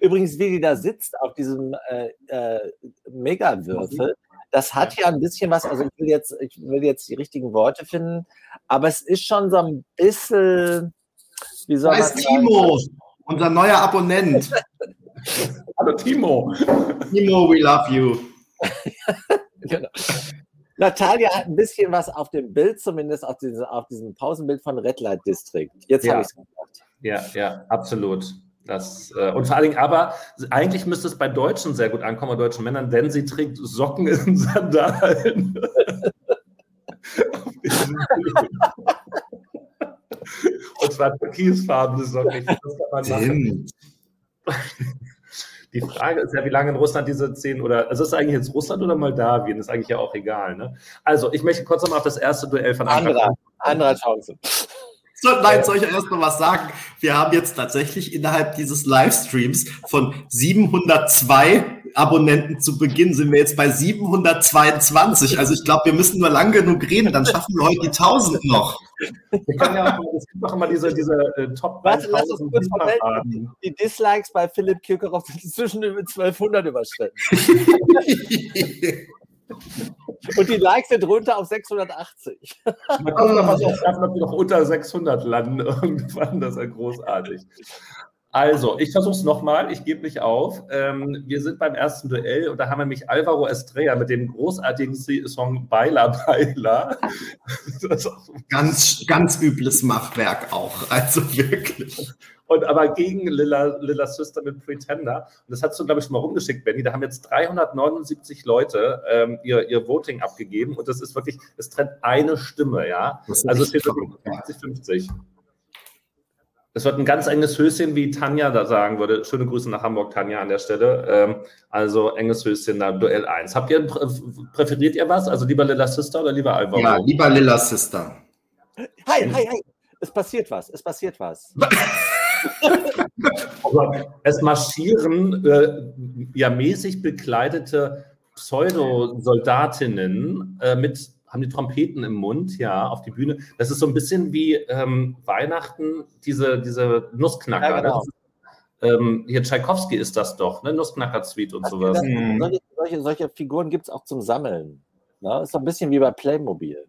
Speaker 2: Übrigens, wie die da sitzt auf diesem äh, äh, Megawürfel, das hat ja ein bisschen was, also ich will jetzt, ich will jetzt die richtigen Worte finden, aber es ist schon so ein bisschen,
Speaker 1: wie soll man Timo, unser neuer Abonnent.
Speaker 3: Hallo Timo.
Speaker 1: Timo, we love you.
Speaker 2: genau. Natalia hat ein bisschen was auf dem Bild, zumindest auf diesem, auf diesem Pausenbild von Red Light District. Jetzt ja. habe ich es
Speaker 3: gesagt. Ja, ja, absolut. Das, äh, und vor allen Dingen, aber eigentlich müsste es bei Deutschen sehr gut ankommen, bei deutschen Männern, denn sie trägt Socken in Sandalen. und zwar türkisfarbene Socken. Machen. Die Frage ist ja, wie lange in Russland diese zehn oder, also ist es eigentlich jetzt Russland oder Moldawien? Ist eigentlich ja auch egal, ne? Also, ich möchte kurz nochmal auf das erste Duell von
Speaker 2: Anderer, anderer Chance.
Speaker 1: So, nein, soll ich erst noch was sagen? Wir haben jetzt tatsächlich innerhalb dieses Livestreams von 702 Abonnenten zu Beginn sind wir jetzt bei 722. Also ich glaube, wir müssen nur lang genug reden, dann schaffen wir heute die 1000 noch.
Speaker 3: Wir können ja auch, es gibt doch immer diese, diese äh, Top
Speaker 2: Warte, lass uns kurz vermelden. Die Dislikes bei Philipp Kirchhoff sind inzwischen über 1200 überschritten. Und die Likes sind runter auf 680.
Speaker 3: Mal gucken, ob wir noch unter 600 landen irgendwann. Das ist ja großartig. Also, ich versuche es nochmal, ich gebe nicht auf. Ähm, wir sind beim ersten Duell und da haben wir nämlich Alvaro Estrella mit dem großartigen Song Baila Baila.
Speaker 1: ganz, ganz übles Machwerk auch, also wirklich.
Speaker 3: Und aber gegen Lilla, Lilla Sister mit Pretender. Und das hast du, glaube ich, schon mal rumgeschickt, Benny. Da haben jetzt 379 Leute ähm, ihr, ihr Voting abgegeben. Und das ist wirklich, es trennt eine Stimme, ja. Also es steht wirklich 50-50. Es wird ein ganz enges Höschen, wie Tanja da sagen würde. Schöne Grüße nach Hamburg, Tanja, an der Stelle. Ähm, also enges Höschen, da Duell 1. Habt ihr, präferiert ihr was? Also lieber Lilla Sister oder lieber Alvaro?
Speaker 1: Ja, lieber Lilla Sister.
Speaker 2: Hi, hi, hi. Es passiert was, es passiert was.
Speaker 3: es marschieren äh, ja mäßig bekleidete Pseudosoldatinnen äh, mit haben die Trompeten im Mund, ja, auf die Bühne. Das ist so ein bisschen wie ähm, Weihnachten, diese, diese Nussknacker. Ja, genau. ähm, hier Tchaikovsky ist das doch, ne? Nussknacker-Suite und sowas. Das,
Speaker 2: mhm. solche, solche, solche, Figuren gibt es auch zum Sammeln. Ne? Ist so ein bisschen wie bei Playmobil.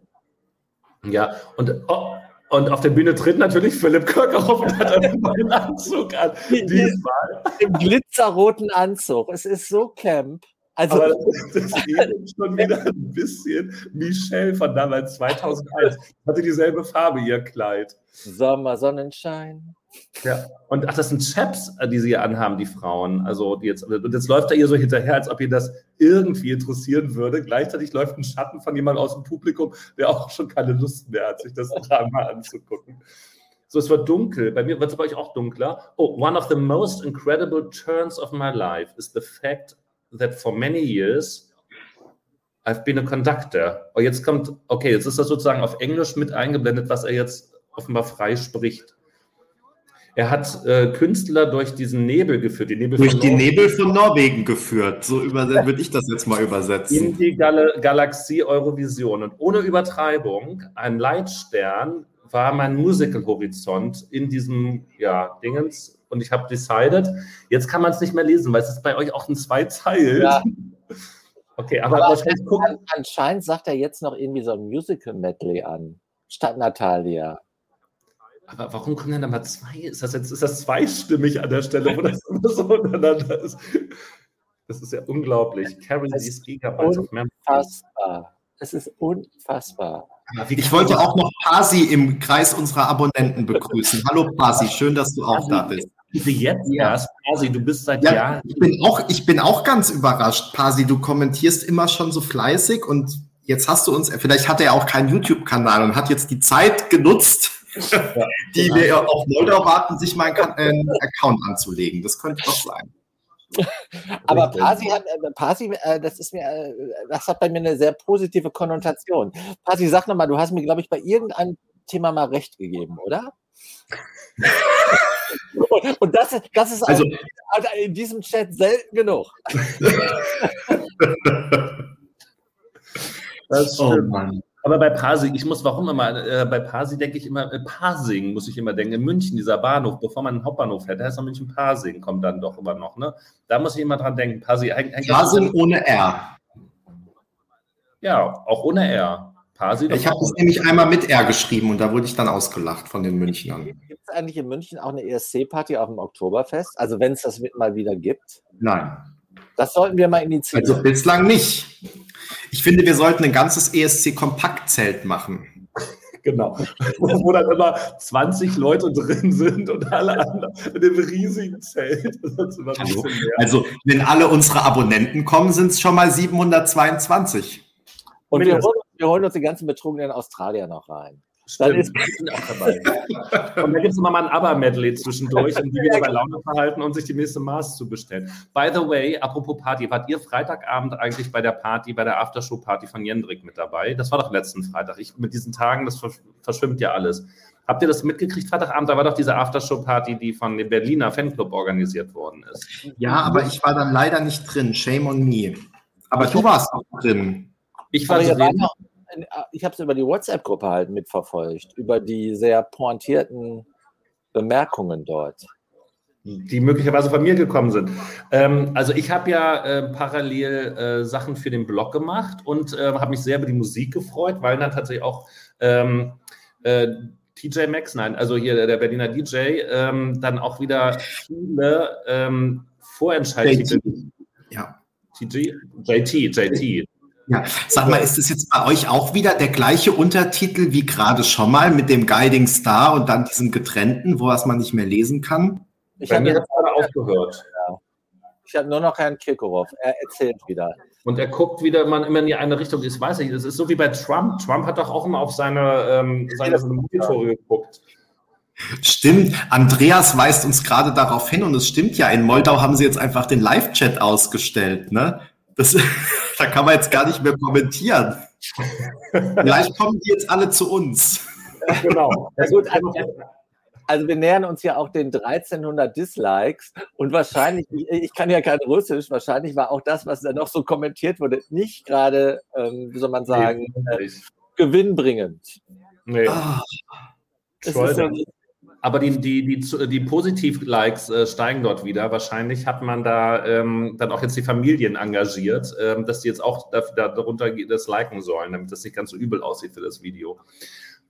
Speaker 3: Ja, und, oh, und auf der Bühne tritt natürlich Philipp Kirchhoff und hat einen neuen Anzug an.
Speaker 2: Diesmal. Im glitzerroten Anzug. Es ist so Camp.
Speaker 3: Also, Aber das ist schon wieder ein bisschen Michelle von damals 2001. Hatte dieselbe Farbe, ihr Kleid.
Speaker 2: Sommer, Sonnenschein.
Speaker 3: Ja, und ach, das sind Chaps, äh, die sie hier anhaben, die Frauen. Also die jetzt, und jetzt läuft er ihr so hinterher, als ob ihr das irgendwie interessieren würde. Gleichzeitig läuft ein Schatten von jemandem aus dem Publikum, der auch schon keine Lust mehr hat, sich das Drama anzugucken. So, es wird dunkel. Bei mir wird es bei euch auch dunkler. Oh, one of the most incredible turns of my life is the fact that for many years I've been a conductor. Oh, jetzt kommt, okay, jetzt ist das sozusagen auf Englisch mit eingeblendet, was er jetzt offenbar frei spricht. Er hat äh, Künstler durch diesen Nebel geführt.
Speaker 1: Die Nebel durch die Nebel von Norwegen geführt. So würde ich das jetzt mal übersetzen.
Speaker 3: In die Gal Galaxie Eurovision. Und ohne Übertreibung, ein Leitstern war mein Musical-Horizont in diesem ja, Dingens und ich habe decided, jetzt kann man es nicht mehr lesen, weil es ist bei euch auch ein Zweiteil. Ja.
Speaker 2: Okay, aber, aber. Anscheinend sagt er jetzt noch irgendwie so ein Musical-Medley an, statt Natalia.
Speaker 3: Aber warum kommen denn da mal zwei? Ist das jetzt ist das zweistimmig an der Stelle, wo das immer so untereinander ist? Das ist ja unglaublich.
Speaker 2: Carry these Gigabytes of Memory. Unfassbar. Es ist unfassbar.
Speaker 1: Ich wollte auch noch Pasi im Kreis unserer Abonnenten begrüßen. Hallo Pasi, schön, dass du auch da bist.
Speaker 3: Jetzt erst, Pasi, du bist seit
Speaker 1: ja,
Speaker 3: Jahren.
Speaker 1: Ich bin, auch, ich bin auch ganz überrascht, Pasi. Du kommentierst immer schon so fleißig und jetzt hast du uns, vielleicht hat er auch keinen YouTube-Kanal und hat jetzt die Zeit genutzt, die genau. wir auf Moldau warten, sich mal einen Account anzulegen. Das könnte doch sein.
Speaker 2: Aber Pasi hat, äh, Pasi, äh, das ist mir, äh, das hat bei mir eine sehr positive Konnotation. Pasi, sag nochmal, du hast mir, glaube ich, bei irgendeinem Thema mal recht gegeben, oder? und, und das, das ist also, also in diesem Chat selten genug.
Speaker 3: das oh stimmt. Oh Mann. Aber bei Pasing, ich muss, warum immer, äh, bei Pasing denke ich immer, äh, Pasing muss ich immer denken, in München, dieser Bahnhof, bevor man einen Hauptbahnhof fährt, da heißt noch München Pasing, kommt dann doch immer noch, ne? Da muss ich immer dran denken, Pasing.
Speaker 1: Pasing ohne R.
Speaker 3: Ja, auch ohne R.
Speaker 1: Pasi ich habe das nämlich einmal mit R geschrieben und da wurde ich dann ausgelacht von den Münchnern.
Speaker 2: Gibt es eigentlich in München auch eine ESC-Party auf dem Oktoberfest? Also wenn es das mal wieder gibt?
Speaker 1: Nein.
Speaker 2: Das sollten wir mal initiieren.
Speaker 1: Also bislang nicht. Ich finde, wir sollten ein ganzes ESC-Kompaktzelt machen.
Speaker 3: Genau. Wo dann immer 20 Leute drin sind und alle anderen in dem riesigen Zelt.
Speaker 1: Also, also, wenn alle unsere Abonnenten kommen, sind es schon mal 722.
Speaker 2: Und wir holen wir holen uns die ganzen betrogenen Australier noch rein.
Speaker 3: Dann ist auch dabei. und da gibt es immer mal ein Aber-Medley zwischendurch, um die wieder bei Laune verhalten und sich die nächste Maß zu bestellen. By the way, apropos Party, wart ihr Freitagabend eigentlich bei der Party, bei der Aftershow-Party von Jendrik mit dabei? Das war doch letzten Freitag. Ich, mit diesen Tagen, das verschwimmt ja alles. Habt ihr das mitgekriegt, Freitagabend? Da war doch diese Aftershow-Party, die von dem Berliner Fanclub organisiert worden ist.
Speaker 1: Ja, aber ich war dann leider nicht drin. Shame on me. Aber du warst auch drin.
Speaker 2: Ich war drin. Ich habe es über die WhatsApp-Gruppe halt mitverfolgt, über die sehr pointierten Bemerkungen dort.
Speaker 3: Die möglicherweise von mir gekommen sind. Ähm, also ich habe ja äh, parallel äh, Sachen für den Blog gemacht und äh, habe mich sehr über die Musik gefreut, weil dann tatsächlich auch ähm, äh, TJ Max, nein, also hier der Berliner DJ, ähm, dann auch wieder viele ähm, Vorentscheidungen.
Speaker 1: Ja.
Speaker 3: TG? JT, JT.
Speaker 1: Ja, sag mal, ist es jetzt bei euch auch wieder der gleiche Untertitel wie gerade schon mal mit dem Guiding Star und dann diesem getrennten, wo was man nicht mehr lesen kann?
Speaker 3: Ich habe jetzt gerade aufgehört. Ja.
Speaker 2: Ich habe nur noch Herrn Kirkorov. Er erzählt wieder.
Speaker 3: Und er guckt wieder man immer in die eine Richtung. Ich weiß nicht, es ist so wie bei Trump. Trump hat doch auch immer auf seine, ähm, seine, seine Monitore geguckt.
Speaker 1: Stimmt, Andreas weist uns gerade darauf hin und es stimmt ja, in Moldau haben sie jetzt einfach den Live-Chat ausgestellt, ne? Das, da kann man jetzt gar nicht mehr kommentieren. Vielleicht kommen die jetzt alle zu uns.
Speaker 2: Genau. Ja, gut, also, also, wir nähern uns ja auch den 1300 Dislikes und wahrscheinlich, ich, ich, kann ja kein Russisch, wahrscheinlich war auch das, was da noch so kommentiert wurde, nicht gerade, ähm, wie soll man sagen, äh, gewinnbringend.
Speaker 3: Nee. Ah. So, aber die, die, die, die Positiv-Likes äh, steigen dort wieder. Wahrscheinlich hat man da ähm, dann auch jetzt die Familien engagiert, ähm, dass die jetzt auch da, da, darunter das liken sollen, damit das nicht ganz so übel aussieht für das Video.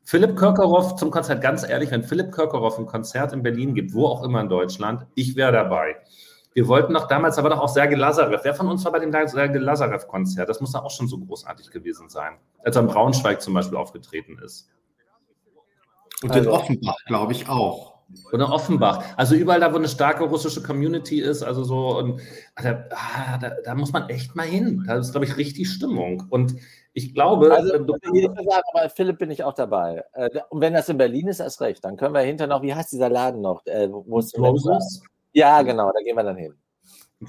Speaker 3: Philipp Kirkorov zum Konzert, ganz ehrlich, wenn Philipp Kirkorov ein Konzert in Berlin gibt, wo auch immer in Deutschland, ich wäre dabei. Wir wollten noch damals, aber doch auch Sergei Lazarev. Wer von uns war bei dem Sergei Lazarev-Konzert? Das muss da auch schon so großartig gewesen sein, als er in Braunschweig zum Beispiel aufgetreten ist.
Speaker 1: Und also, in Offenbach, glaube ich, auch.
Speaker 3: Oder Offenbach. Also überall da, wo eine starke russische Community ist, also so, und da, ah, da, da muss man echt mal hin. Da ist, glaube ich, richtig Stimmung. Und ich glaube.
Speaker 2: Also, ich sagen, aber Philipp bin ich auch dabei. Äh, und wenn das in Berlin ist, erst recht. Dann können wir hinter noch, wie heißt dieser Laden noch? Äh, wo es Roses? Ja, genau, da gehen wir dann hin.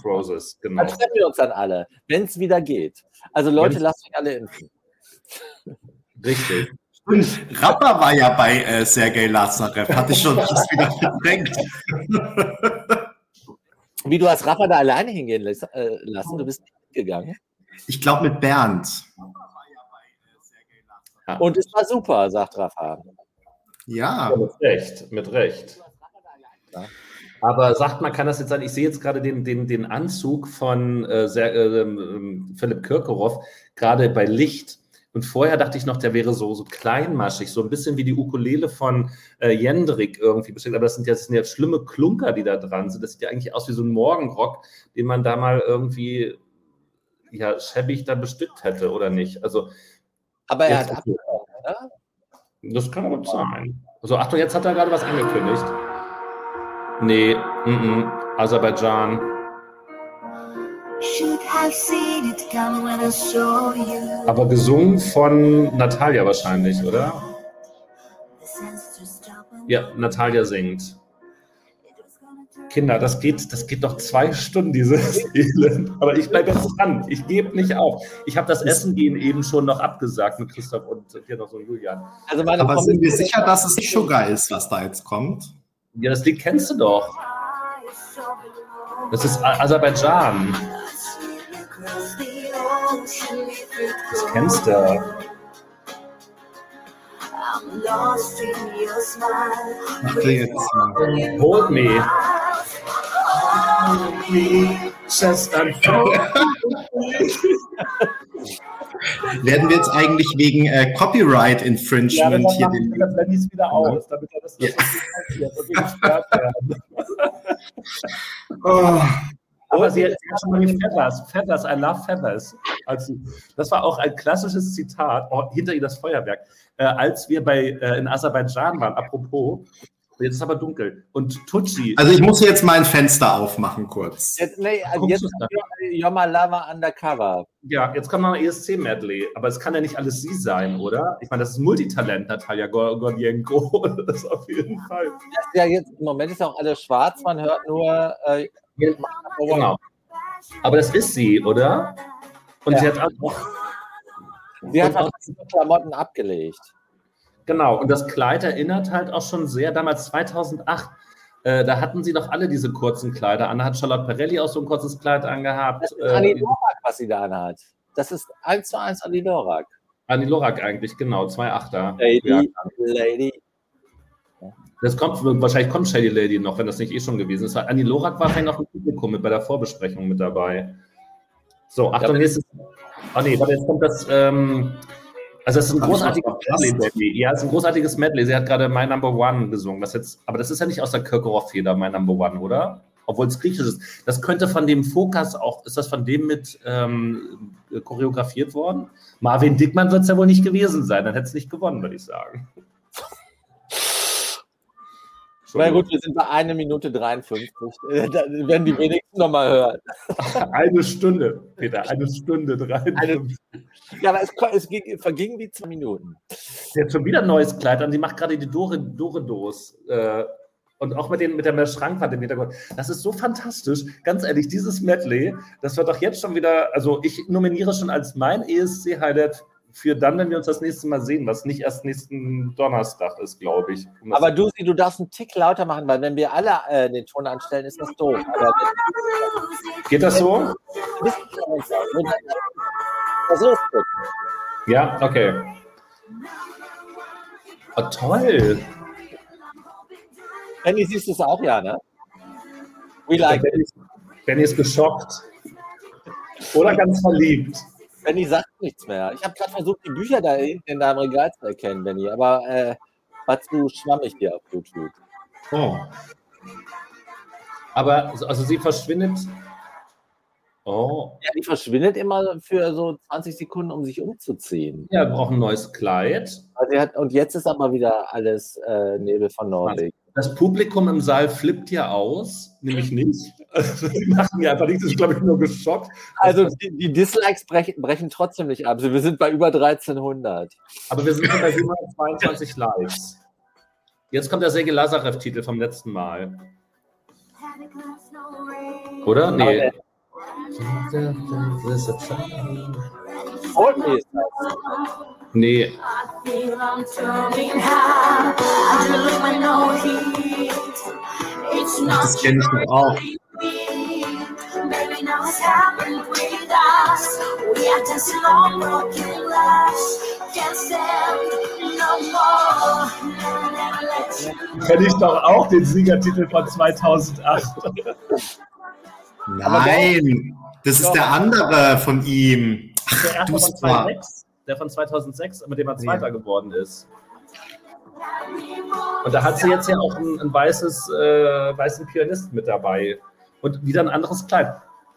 Speaker 3: Roses,
Speaker 2: genau. Dann treffen wir uns dann alle, wenn es wieder geht. Also Leute, lasst euch alle impfen.
Speaker 3: Richtig.
Speaker 1: Und Rapper war ja bei äh, Sergei Lazarev, hatte ich schon fast wieder verdrängt.
Speaker 2: Wie du hast Rapper da alleine hingehen äh, lassen, du bist gegangen?
Speaker 1: Ich glaube mit Bernd.
Speaker 2: Und es war super, sagt Rafa.
Speaker 3: Ja. ja. Mit Recht, mit Recht. Aber sagt man, kann das jetzt sein? Ich sehe jetzt gerade den, den, den Anzug von äh, sehr, äh, Philipp Kirkorov, gerade bei Licht. Und vorher dachte ich noch, der wäre so, so kleinmaschig, so ein bisschen wie die Ukulele von äh, Jendrik irgendwie bestimmt. Aber das sind, ja, das sind ja schlimme Klunker, die da dran sind. Das sieht ja eigentlich aus wie so ein Morgenrock, den man da mal irgendwie ja, schäbig da bestückt hätte, oder nicht? Also,
Speaker 2: aber er hat abgebrochen,
Speaker 3: oder? Das kann gut sein. Also, Achtung, jetzt hat er gerade was angekündigt. Nee, m -m, Aserbaidschan. Aber gesungen von Natalia wahrscheinlich, oder? Ja, Natalia singt. Kinder, das geht, das geht doch zwei Stunden, dieses Elend. Aber ich bleibe jetzt dran. Ich gebe nicht auf. Ich habe das Essen gehen eben schon noch abgesagt mit Christoph und hier noch so Julian.
Speaker 1: Also Aber sind wir sicher, dass es nicht Sugar ist, was da jetzt kommt?
Speaker 3: Ja, das Lied kennst du doch. Das ist Aserbaidschan. Das kennst du.
Speaker 1: Ach, jetzt
Speaker 3: mal. Hold me.
Speaker 1: Werden wir jetzt eigentlich wegen äh, Copyright Infringement ja, hier
Speaker 3: den. Das ich wieder aus, damit er das, das ja. gesperrt werden. oh. Aber sie, hat schon mal die Feathers. Feathers, I love Feathers. Also, das war auch ein klassisches Zitat, oh, hinter ihr das Feuerwerk. Äh, als wir bei, äh, in Aserbaidschan waren, apropos, Jetzt ist aber dunkel. Und Tucci.
Speaker 1: Also ich muss jetzt mein Fenster aufmachen kurz.
Speaker 2: Jetzt, nee, also jetzt Yoma Lava Undercover.
Speaker 3: Ja, jetzt kommt noch ein ESC-Medley. Aber es kann ja nicht alles sie sein, oder? Ich meine, das ist Multitalent, Natalia Gordienko. Das auf jeden Fall.
Speaker 2: Ja, jetzt im Moment ist auch alles schwarz. Man hört nur. Äh,
Speaker 3: genau. Aber das ist sie, oder? Und ja. sie hat auch.
Speaker 2: Sie hat auch Klamotten abgelegt.
Speaker 3: Genau, und das Kleid erinnert halt auch schon sehr, damals 2008, äh, da hatten sie doch alle diese kurzen Kleider an. Da hat Charlotte Perelli auch so ein kurzes Kleid angehabt. Das
Speaker 2: ist Annie äh, Lorak, was sie da anhat. Das ist eins zu eins Annie Lorak.
Speaker 3: Annie Lorak eigentlich, genau, zwei Achter.
Speaker 2: Lady, ja. Lady.
Speaker 3: Das kommt, wahrscheinlich kommt Shady Lady noch, wenn das nicht eh schon gewesen ist. Annie Lorak war vielleicht noch im Publikum mit bei der Vorbesprechung mit dabei. So, Achtung, ja, nächstes. Oh nee, warte, jetzt kommt das. Ähm, also das ist ein großartiges Medley. Ja, es ist ein großartiges Medley. Sie hat gerade My Number One gesungen. Was jetzt, aber das ist ja nicht aus der Kirkorov-Feder, My Number One, oder? Obwohl es griechisch ist. Das könnte von dem Fokas auch, ist das von dem mit ähm, choreografiert worden? Marvin Dickmann wird es ja wohl nicht gewesen sein. Dann hätte es nicht gewonnen, würde ich sagen.
Speaker 2: Na gut, wir sind bei 1 Minute 53. Äh, Da werden die wenigsten nochmal hören.
Speaker 3: Eine Stunde, Peter, eine Stunde 53.
Speaker 2: Ja, aber es, es ging, verging wie zwei Minuten.
Speaker 3: Sie hat schon wieder ein neues Kleid an. Sie macht gerade die Dore, Dore Dos. Äh, und auch mit, den, mit der Schrankwand im Hintergrund. Das ist so fantastisch. Ganz ehrlich, dieses Medley, das wird doch jetzt schon wieder, also ich nominiere schon als mein ESC-Highlight für dann, wenn wir uns das nächste Mal sehen, was nicht erst nächsten Donnerstag ist, glaube ich. Um
Speaker 2: Aber du, du darfst einen Tick lauter machen, weil wenn wir alle äh, den Ton anstellen, ist das doof. Aber
Speaker 3: Geht das so?
Speaker 2: Versuch's.
Speaker 3: Ja, okay. Oh, toll.
Speaker 2: Benny, siehst du es auch, ja, ne? We like
Speaker 3: Benny ist geschockt. Oder ganz verliebt.
Speaker 2: Benny sagt nichts mehr. Ich habe gerade versucht, die Bücher da hinten in deinem Regal zu erkennen, Benny, aber äh, war zu schwammig hier auf YouTube.
Speaker 3: Oh. Aber also sie verschwindet. Oh.
Speaker 2: Ja, die verschwindet immer für so 20 Sekunden, um sich umzuziehen.
Speaker 3: Ja, wir brauchen ein neues Kleid.
Speaker 2: Also hat, und jetzt ist aber wieder alles äh, Nebel von Norwegen.
Speaker 3: Das Publikum im Saal flippt ja aus, nämlich nicht. Also, die machen ja einfach nichts, das ist, glaube ich, nur geschockt.
Speaker 2: Also die, die Dislikes brechen, brechen trotzdem nicht ab. Also wir sind bei über 1300.
Speaker 3: Aber wir sind schon bei 722 Likes. Jetzt kommt der Sergei Lazarev-Titel vom letzten Mal. Oder? Nee.
Speaker 2: ist das.
Speaker 3: Nee.
Speaker 1: Das kenne ich doch auch.
Speaker 5: It's happened with us. We are dancing on broken glass. Can't stand no more. Never, never let you
Speaker 3: Kenne ich doch auch den Siegertitel von 2008.
Speaker 1: Nein, das ist der andere von ihm.
Speaker 3: Der erste
Speaker 1: du
Speaker 3: von
Speaker 1: Star.
Speaker 3: 2006, der von 2006, mit dem er Zweiter geworden ist. Und da hat sie jetzt ja auch ein, ein weißes, äh, weißen Pianist mit dabei. Und wieder ein anderes Kleid.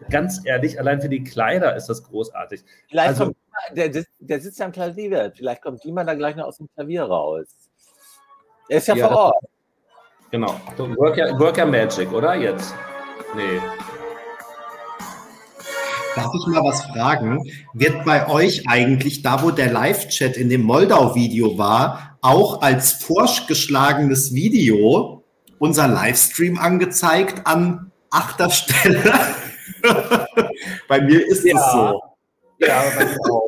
Speaker 3: Ganz ehrlich, allein für die Kleider ist das großartig.
Speaker 2: Vielleicht
Speaker 3: Also-
Speaker 2: kommt der, der, der sitzt ja am Klavier. Vielleicht kommt jemand da gleich noch aus dem Klavier raus. Er ist ja,
Speaker 3: Ja,
Speaker 2: vor Ort.
Speaker 3: Genau. Worker, Worker Magic, oder? Jetzt. Nee.
Speaker 1: Darf ich mal was fragen? Wird bei euch eigentlich, da wo der Live-Chat in dem Moldau-Video war, auch als vorgeschlagenes Video unser Livestream angezeigt an achter Stelle? bei mir ist es
Speaker 2: Ja.
Speaker 1: so.
Speaker 3: Ja, bei mir auch.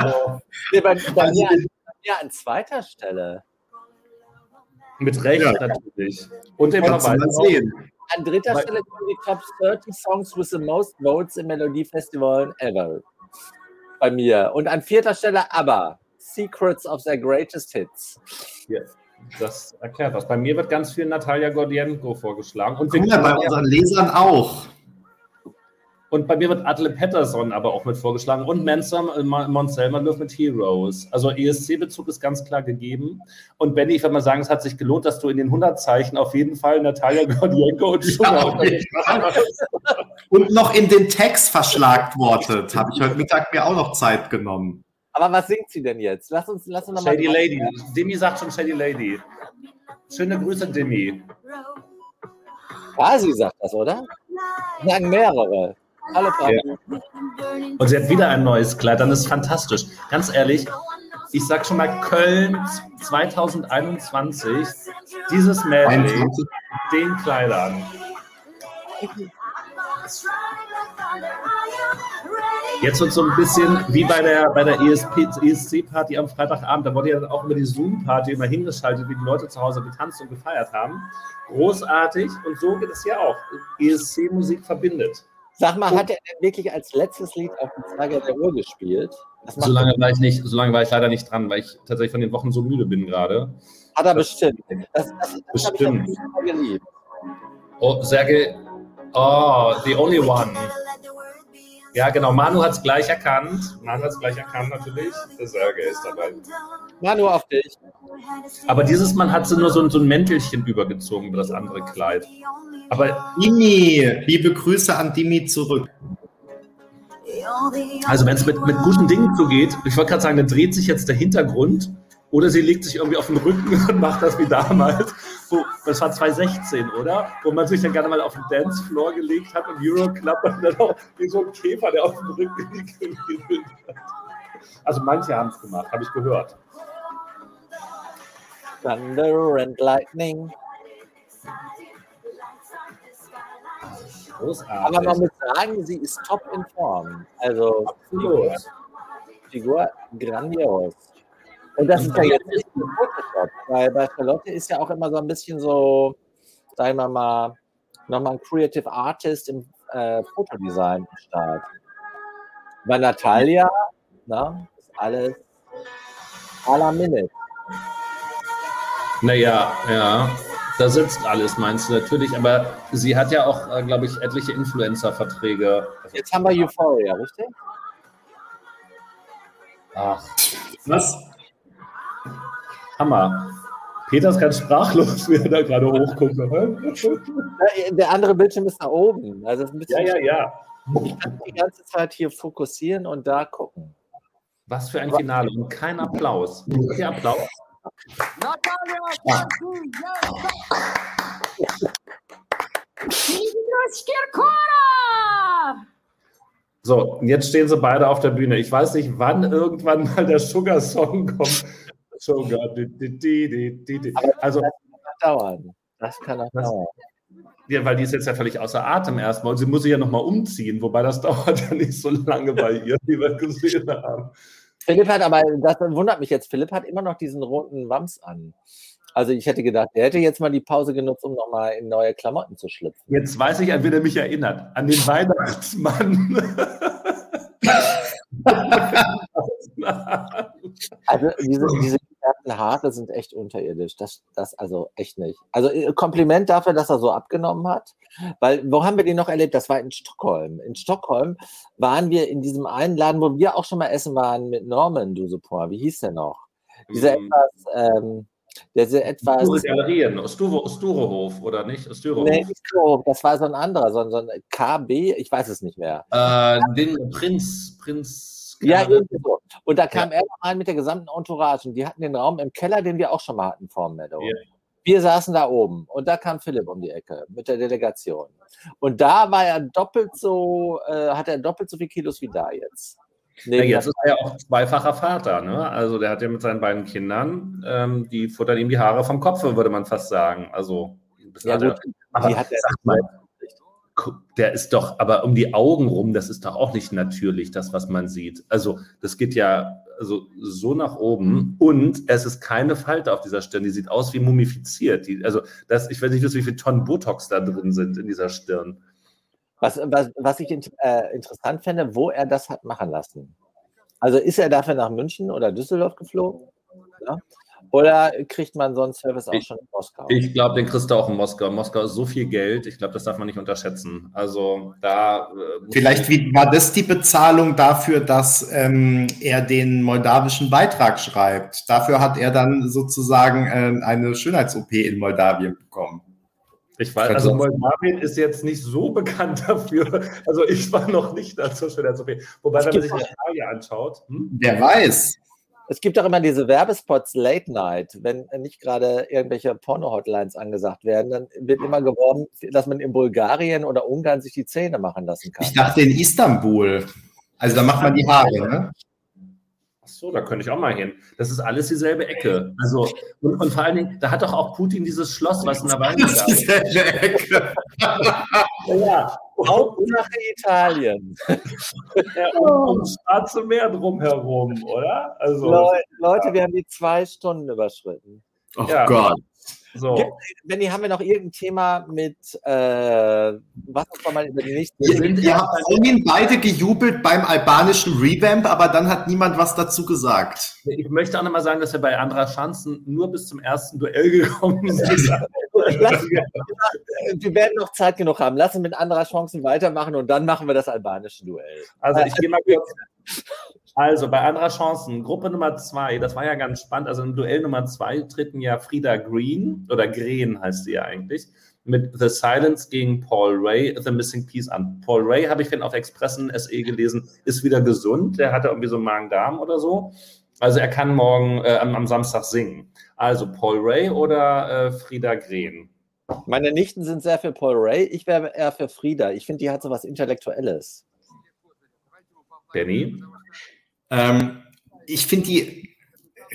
Speaker 3: Also,
Speaker 2: Nee, bei, bei,
Speaker 1: Also
Speaker 2: mir, an- bei mir an zweiter Stelle.
Speaker 3: mit Recht
Speaker 1: Ja.
Speaker 3: natürlich. Und Verweis auf-
Speaker 1: sehen.
Speaker 2: An dritter Stelle kommen die Top 30 Songs with the most votes im Melodiefestival ever. Bei mir. Und an vierter Stelle aber Secrets of their Greatest Hits.
Speaker 3: Das erklärt was. Bei mir wird ganz viel Natalia Gordienko vorgeschlagen. Und,
Speaker 1: Guck mal, bei unseren Lesern auch.
Speaker 3: Und bei mir wird Adle Patterson aber auch mit vorgeschlagen. Und Manson äh, Mont Selma mit Heroes. Also ESC-Bezug ist ganz klar gegeben. Und Benny, ich würde mal sagen, es hat sich gelohnt, dass du in den 100 Zeichen auf jeden Fall Natalia Gordienko und
Speaker 1: auf jeden Und noch in den Text verschlagwortet. Habe ich heute Mittag mir auch noch Zeit genommen.
Speaker 2: Aber was singt sie denn jetzt? Lass uns, lass uns noch
Speaker 3: Shady
Speaker 2: mal
Speaker 3: Lady. Demi sagt schon Shady Lady. Schöne Grüße, Demi.
Speaker 2: Quasi sagt das, oder? Sagen mehrere. Hallo, Frau.
Speaker 3: Ja. Und sie hat wieder ein neues Kleid, dann ist fantastisch. Ganz ehrlich, ich sag schon mal Köln 2021, dieses
Speaker 1: 21.
Speaker 3: den Kleidern. Jetzt wird so ein bisschen wie bei der, bei der ESC-Party am Freitagabend. Da wurde ja dann auch über die Zoom-Party immer hingeschaltet, wie die Leute zu Hause getanzt und gefeiert haben. Großartig. Und so geht es hier auch. ESC-Musik verbindet.
Speaker 2: Sag mal, hat er denn wirklich als letztes Lied auf dem Zeiger der Uhr gespielt? Das
Speaker 3: So lange war ich nicht, so lange war ich leider nicht dran, weil ich tatsächlich von den Wochen so müde bin gerade.
Speaker 2: Hat er bestimmt. Das, das, das ich
Speaker 3: Bestimmt. Oh, Sergei. Oh, the only one. Ja, genau. Manu hat es gleich erkannt. Manu hat es gleich erkannt, natürlich. Der Sergei ist dabei.
Speaker 2: Manu auf dich.
Speaker 3: Aber dieses Mal hat sie nur so, ein- so ein Mäntelchen übergezogen über das andere Kleid. Aber
Speaker 1: Dimi, liebe Grüße an Dimi zurück.
Speaker 3: also, wenn es mit, mit guten Dingen zugeht, ich wollte gerade sagen, dann dreht sich jetzt der Hintergrund Oder sie legt sich irgendwie auf den Rücken und macht das wie damals. Wo, das war 2016, oder? Wo man sich dann gerne mal auf den Dancefloor gelegt hat und Euroclub und dann auch wie so ein Käfer, der auf dem Rücken liegt. hat. Also manche haben es gemacht, habe ich gehört.
Speaker 2: Thunder and Lightning.
Speaker 3: Großartig.
Speaker 2: Aber man muss sagen, sie ist top in Form. Also
Speaker 3: Absolut.
Speaker 2: Figur grandios. Und das ist ja jetzt nicht nur Photoshop, weil bei Charlotte ist ja auch immer so ein bisschen so, sagen wir mal, nochmal ein Creative Artist im äh, Fotodesign am Start. Bei Natalia, na, ist alles à la minute.
Speaker 3: Naja, ja, da sitzt alles, meinst du natürlich, aber sie hat ja auch, äh, glaube ich, etliche Influencer-Verträge.
Speaker 2: Jetzt haben wir Euphoria, richtig?
Speaker 3: Ach,
Speaker 1: Was?
Speaker 3: Hammer. Peter ist ganz sprachlos, wie er da gerade hochguckt.
Speaker 2: Der andere Bildschirm ist da oben. Also ist ein
Speaker 3: Ja,
Speaker 2: bisschen
Speaker 3: ja, ja.
Speaker 2: Ich kann die ganze Zeit hier fokussieren und da gucken.
Speaker 3: Was für ein Finale und kein Applaus. Okay, Applaus. So, und jetzt stehen sie beide auf der Bühne. Ich weiß nicht, wann irgendwann mal der Sugar-Song kommt. Sugar, di, di, di, di, di, di. Also,
Speaker 2: Das kann auch dauern. Das kann auch dauern.
Speaker 3: ja, weil die ist jetzt ja völlig außer Atem erstmal und sie muss sich ja nochmal umziehen, wobei das dauert ja nicht so lange bei ihr, wie wir gesehen haben.
Speaker 2: Philipp hat aber, das wundert mich jetzt, Philipp hat immer noch diesen roten Wams an. Also ich hätte gedacht, er hätte jetzt mal die Pause genutzt, um nochmal in neue Klamotten zu schlüpfen.
Speaker 3: Jetzt weiß ich, an wen er mich erinnert. An den Weihnachtsmann.
Speaker 2: Also diese, diese gefärbten Haare sind echt unterirdisch. Das, das also echt nicht. Also äh, Kompliment dafür, dass er so abgenommen hat. Weil, wo haben wir den noch erlebt? Das war in Stockholm. In Stockholm waren wir in diesem einen Laden, wo wir auch schon mal essen waren mit Norman Dusupor. Wie hieß der noch? Dieser
Speaker 3: Mhm.
Speaker 2: etwas, ähm, der sehr etwas.
Speaker 3: Galerien, Sture, Sturehof, oder nicht? Sturehof.
Speaker 2: Nee, nicht so, das war so ein anderer, so, ein- so ein KB, ich weiß es nicht mehr.
Speaker 3: Äh, den Prinz, Prinz.
Speaker 2: Ja, irgendwie so. Und da kam er noch rein mit der gesamten Entourage und die hatten den Raum im Keller, den wir auch schon mal hatten vor dem Meadow.
Speaker 3: Ja.
Speaker 2: Wir saßen da oben und da kam Philipp um die Ecke mit der Delegation. Und da war er doppelt so, äh, hat er doppelt so viel Kilos wie da jetzt.
Speaker 3: Ja,
Speaker 2: Neben
Speaker 3: jetzt ist er ja auch zweifacher Vater. Ne? Also der hat ja mit seinen beiden Kindern, ähm, die futtern ihm die Haare vom Kopf, würde man fast sagen. Also,
Speaker 2: ja,
Speaker 3: er-
Speaker 2: gut,
Speaker 3: aber
Speaker 2: die hat er
Speaker 3: mal, der ist doch, aber um die Augen rum, das ist doch auch nicht natürlich, das, was man sieht. Also, das geht ja also, so nach oben und es ist keine Falte auf dieser Stirn, die sieht aus wie mumifiziert. Die, also, das, ich weiß nicht, wie viele Tonnen Botox da drin sind in dieser Stirn.
Speaker 2: Was, was, was ich äh, interessant fände, wo er das hat machen lassen. Also ist er dafür nach München oder Düsseldorf geflogen? Ja? Oder kriegt man so einen Service auch
Speaker 3: Ich-
Speaker 2: schon in Moskau?
Speaker 3: Ich glaube, den kriegst du auch in Moskau. Moskau ist so viel Geld, ich glaube, das darf man nicht unterschätzen. Also da. äh,
Speaker 1: Vielleicht wie, war das die Bezahlung dafür, dass ähm, er den moldawischen Beitrag schreibt. Dafür hat er dann sozusagen ähm, eine Schönheits-OP in Moldawien bekommen.
Speaker 3: Ich weiß, also Moldawien ist jetzt nicht so bekannt dafür. Also ich war noch nicht da zur Schönheits-OP. Wobei, wenn man sich Natalia anschaut, hm?
Speaker 1: Wer weiß.
Speaker 2: Es gibt auch immer diese Werbespots Late Night, wenn nicht gerade irgendwelche Porno-Hotlines angesagt werden, dann wird immer geworben, dass man in Bulgarien oder Ungarn sich die Zähne machen lassen kann.
Speaker 1: Ich dachte in Istanbul. Also da macht man die Haare, ne?
Speaker 3: Ach so, da könnte ich auch mal hin. Das ist alles dieselbe Ecke. Also, und, und vor allen Dingen, da hat doch auch Putin dieses Schloss, was in der
Speaker 1: Das ist dieselbe Ecke.
Speaker 3: Ja,
Speaker 2: Hauptsache Italien.
Speaker 3: ja, um, um Schwarze Meer drumherum, oder? Also,
Speaker 2: Leu- Leute, wir haben die zwei Stunden überschritten.
Speaker 1: Oh
Speaker 3: Ja.
Speaker 1: Gott.
Speaker 3: so.
Speaker 2: Gibt- Benni, haben wir noch irgendein Thema mit, äh, was uns mal über die nächste
Speaker 3: Wir sind
Speaker 1: Ihr habt vorhin beide gejubelt beim albanischen Revamp, aber dann hat niemand was dazu gesagt.
Speaker 3: Ich möchte auch nochmal sagen, dass wir bei Andra Schanzen nur bis zum ersten Duell gekommen sind.
Speaker 2: Lass- wir werden noch Zeit genug haben. Lassen mit anderer Chancen weitermachen und dann machen wir das albanische Duell.
Speaker 3: Also ich gehe mal kurz. Also bei anderer Chancen, Gruppe Nummer zwei, das war ja ganz spannend. Also im Duell Nummer zwei treten ja Frieda Green oder Green heißt sie ja eigentlich mit The Silence gegen Paul Ray, The Missing Piece an. Paul Ray habe ich vorhin auf Expressen SE gelesen, ist wieder gesund. Der hatte irgendwie so Magen-Darm oder so. Also er kann morgen äh, am, am Samstag singen. Also Paul Ray oder äh, Frieda Green?
Speaker 2: Meine Nichten sind sehr für Paul Ray. Ich wäre eher für Frieda. Ich finde, die hat so was Intellektuelles.
Speaker 3: Benny?
Speaker 1: Ähm, ich finde die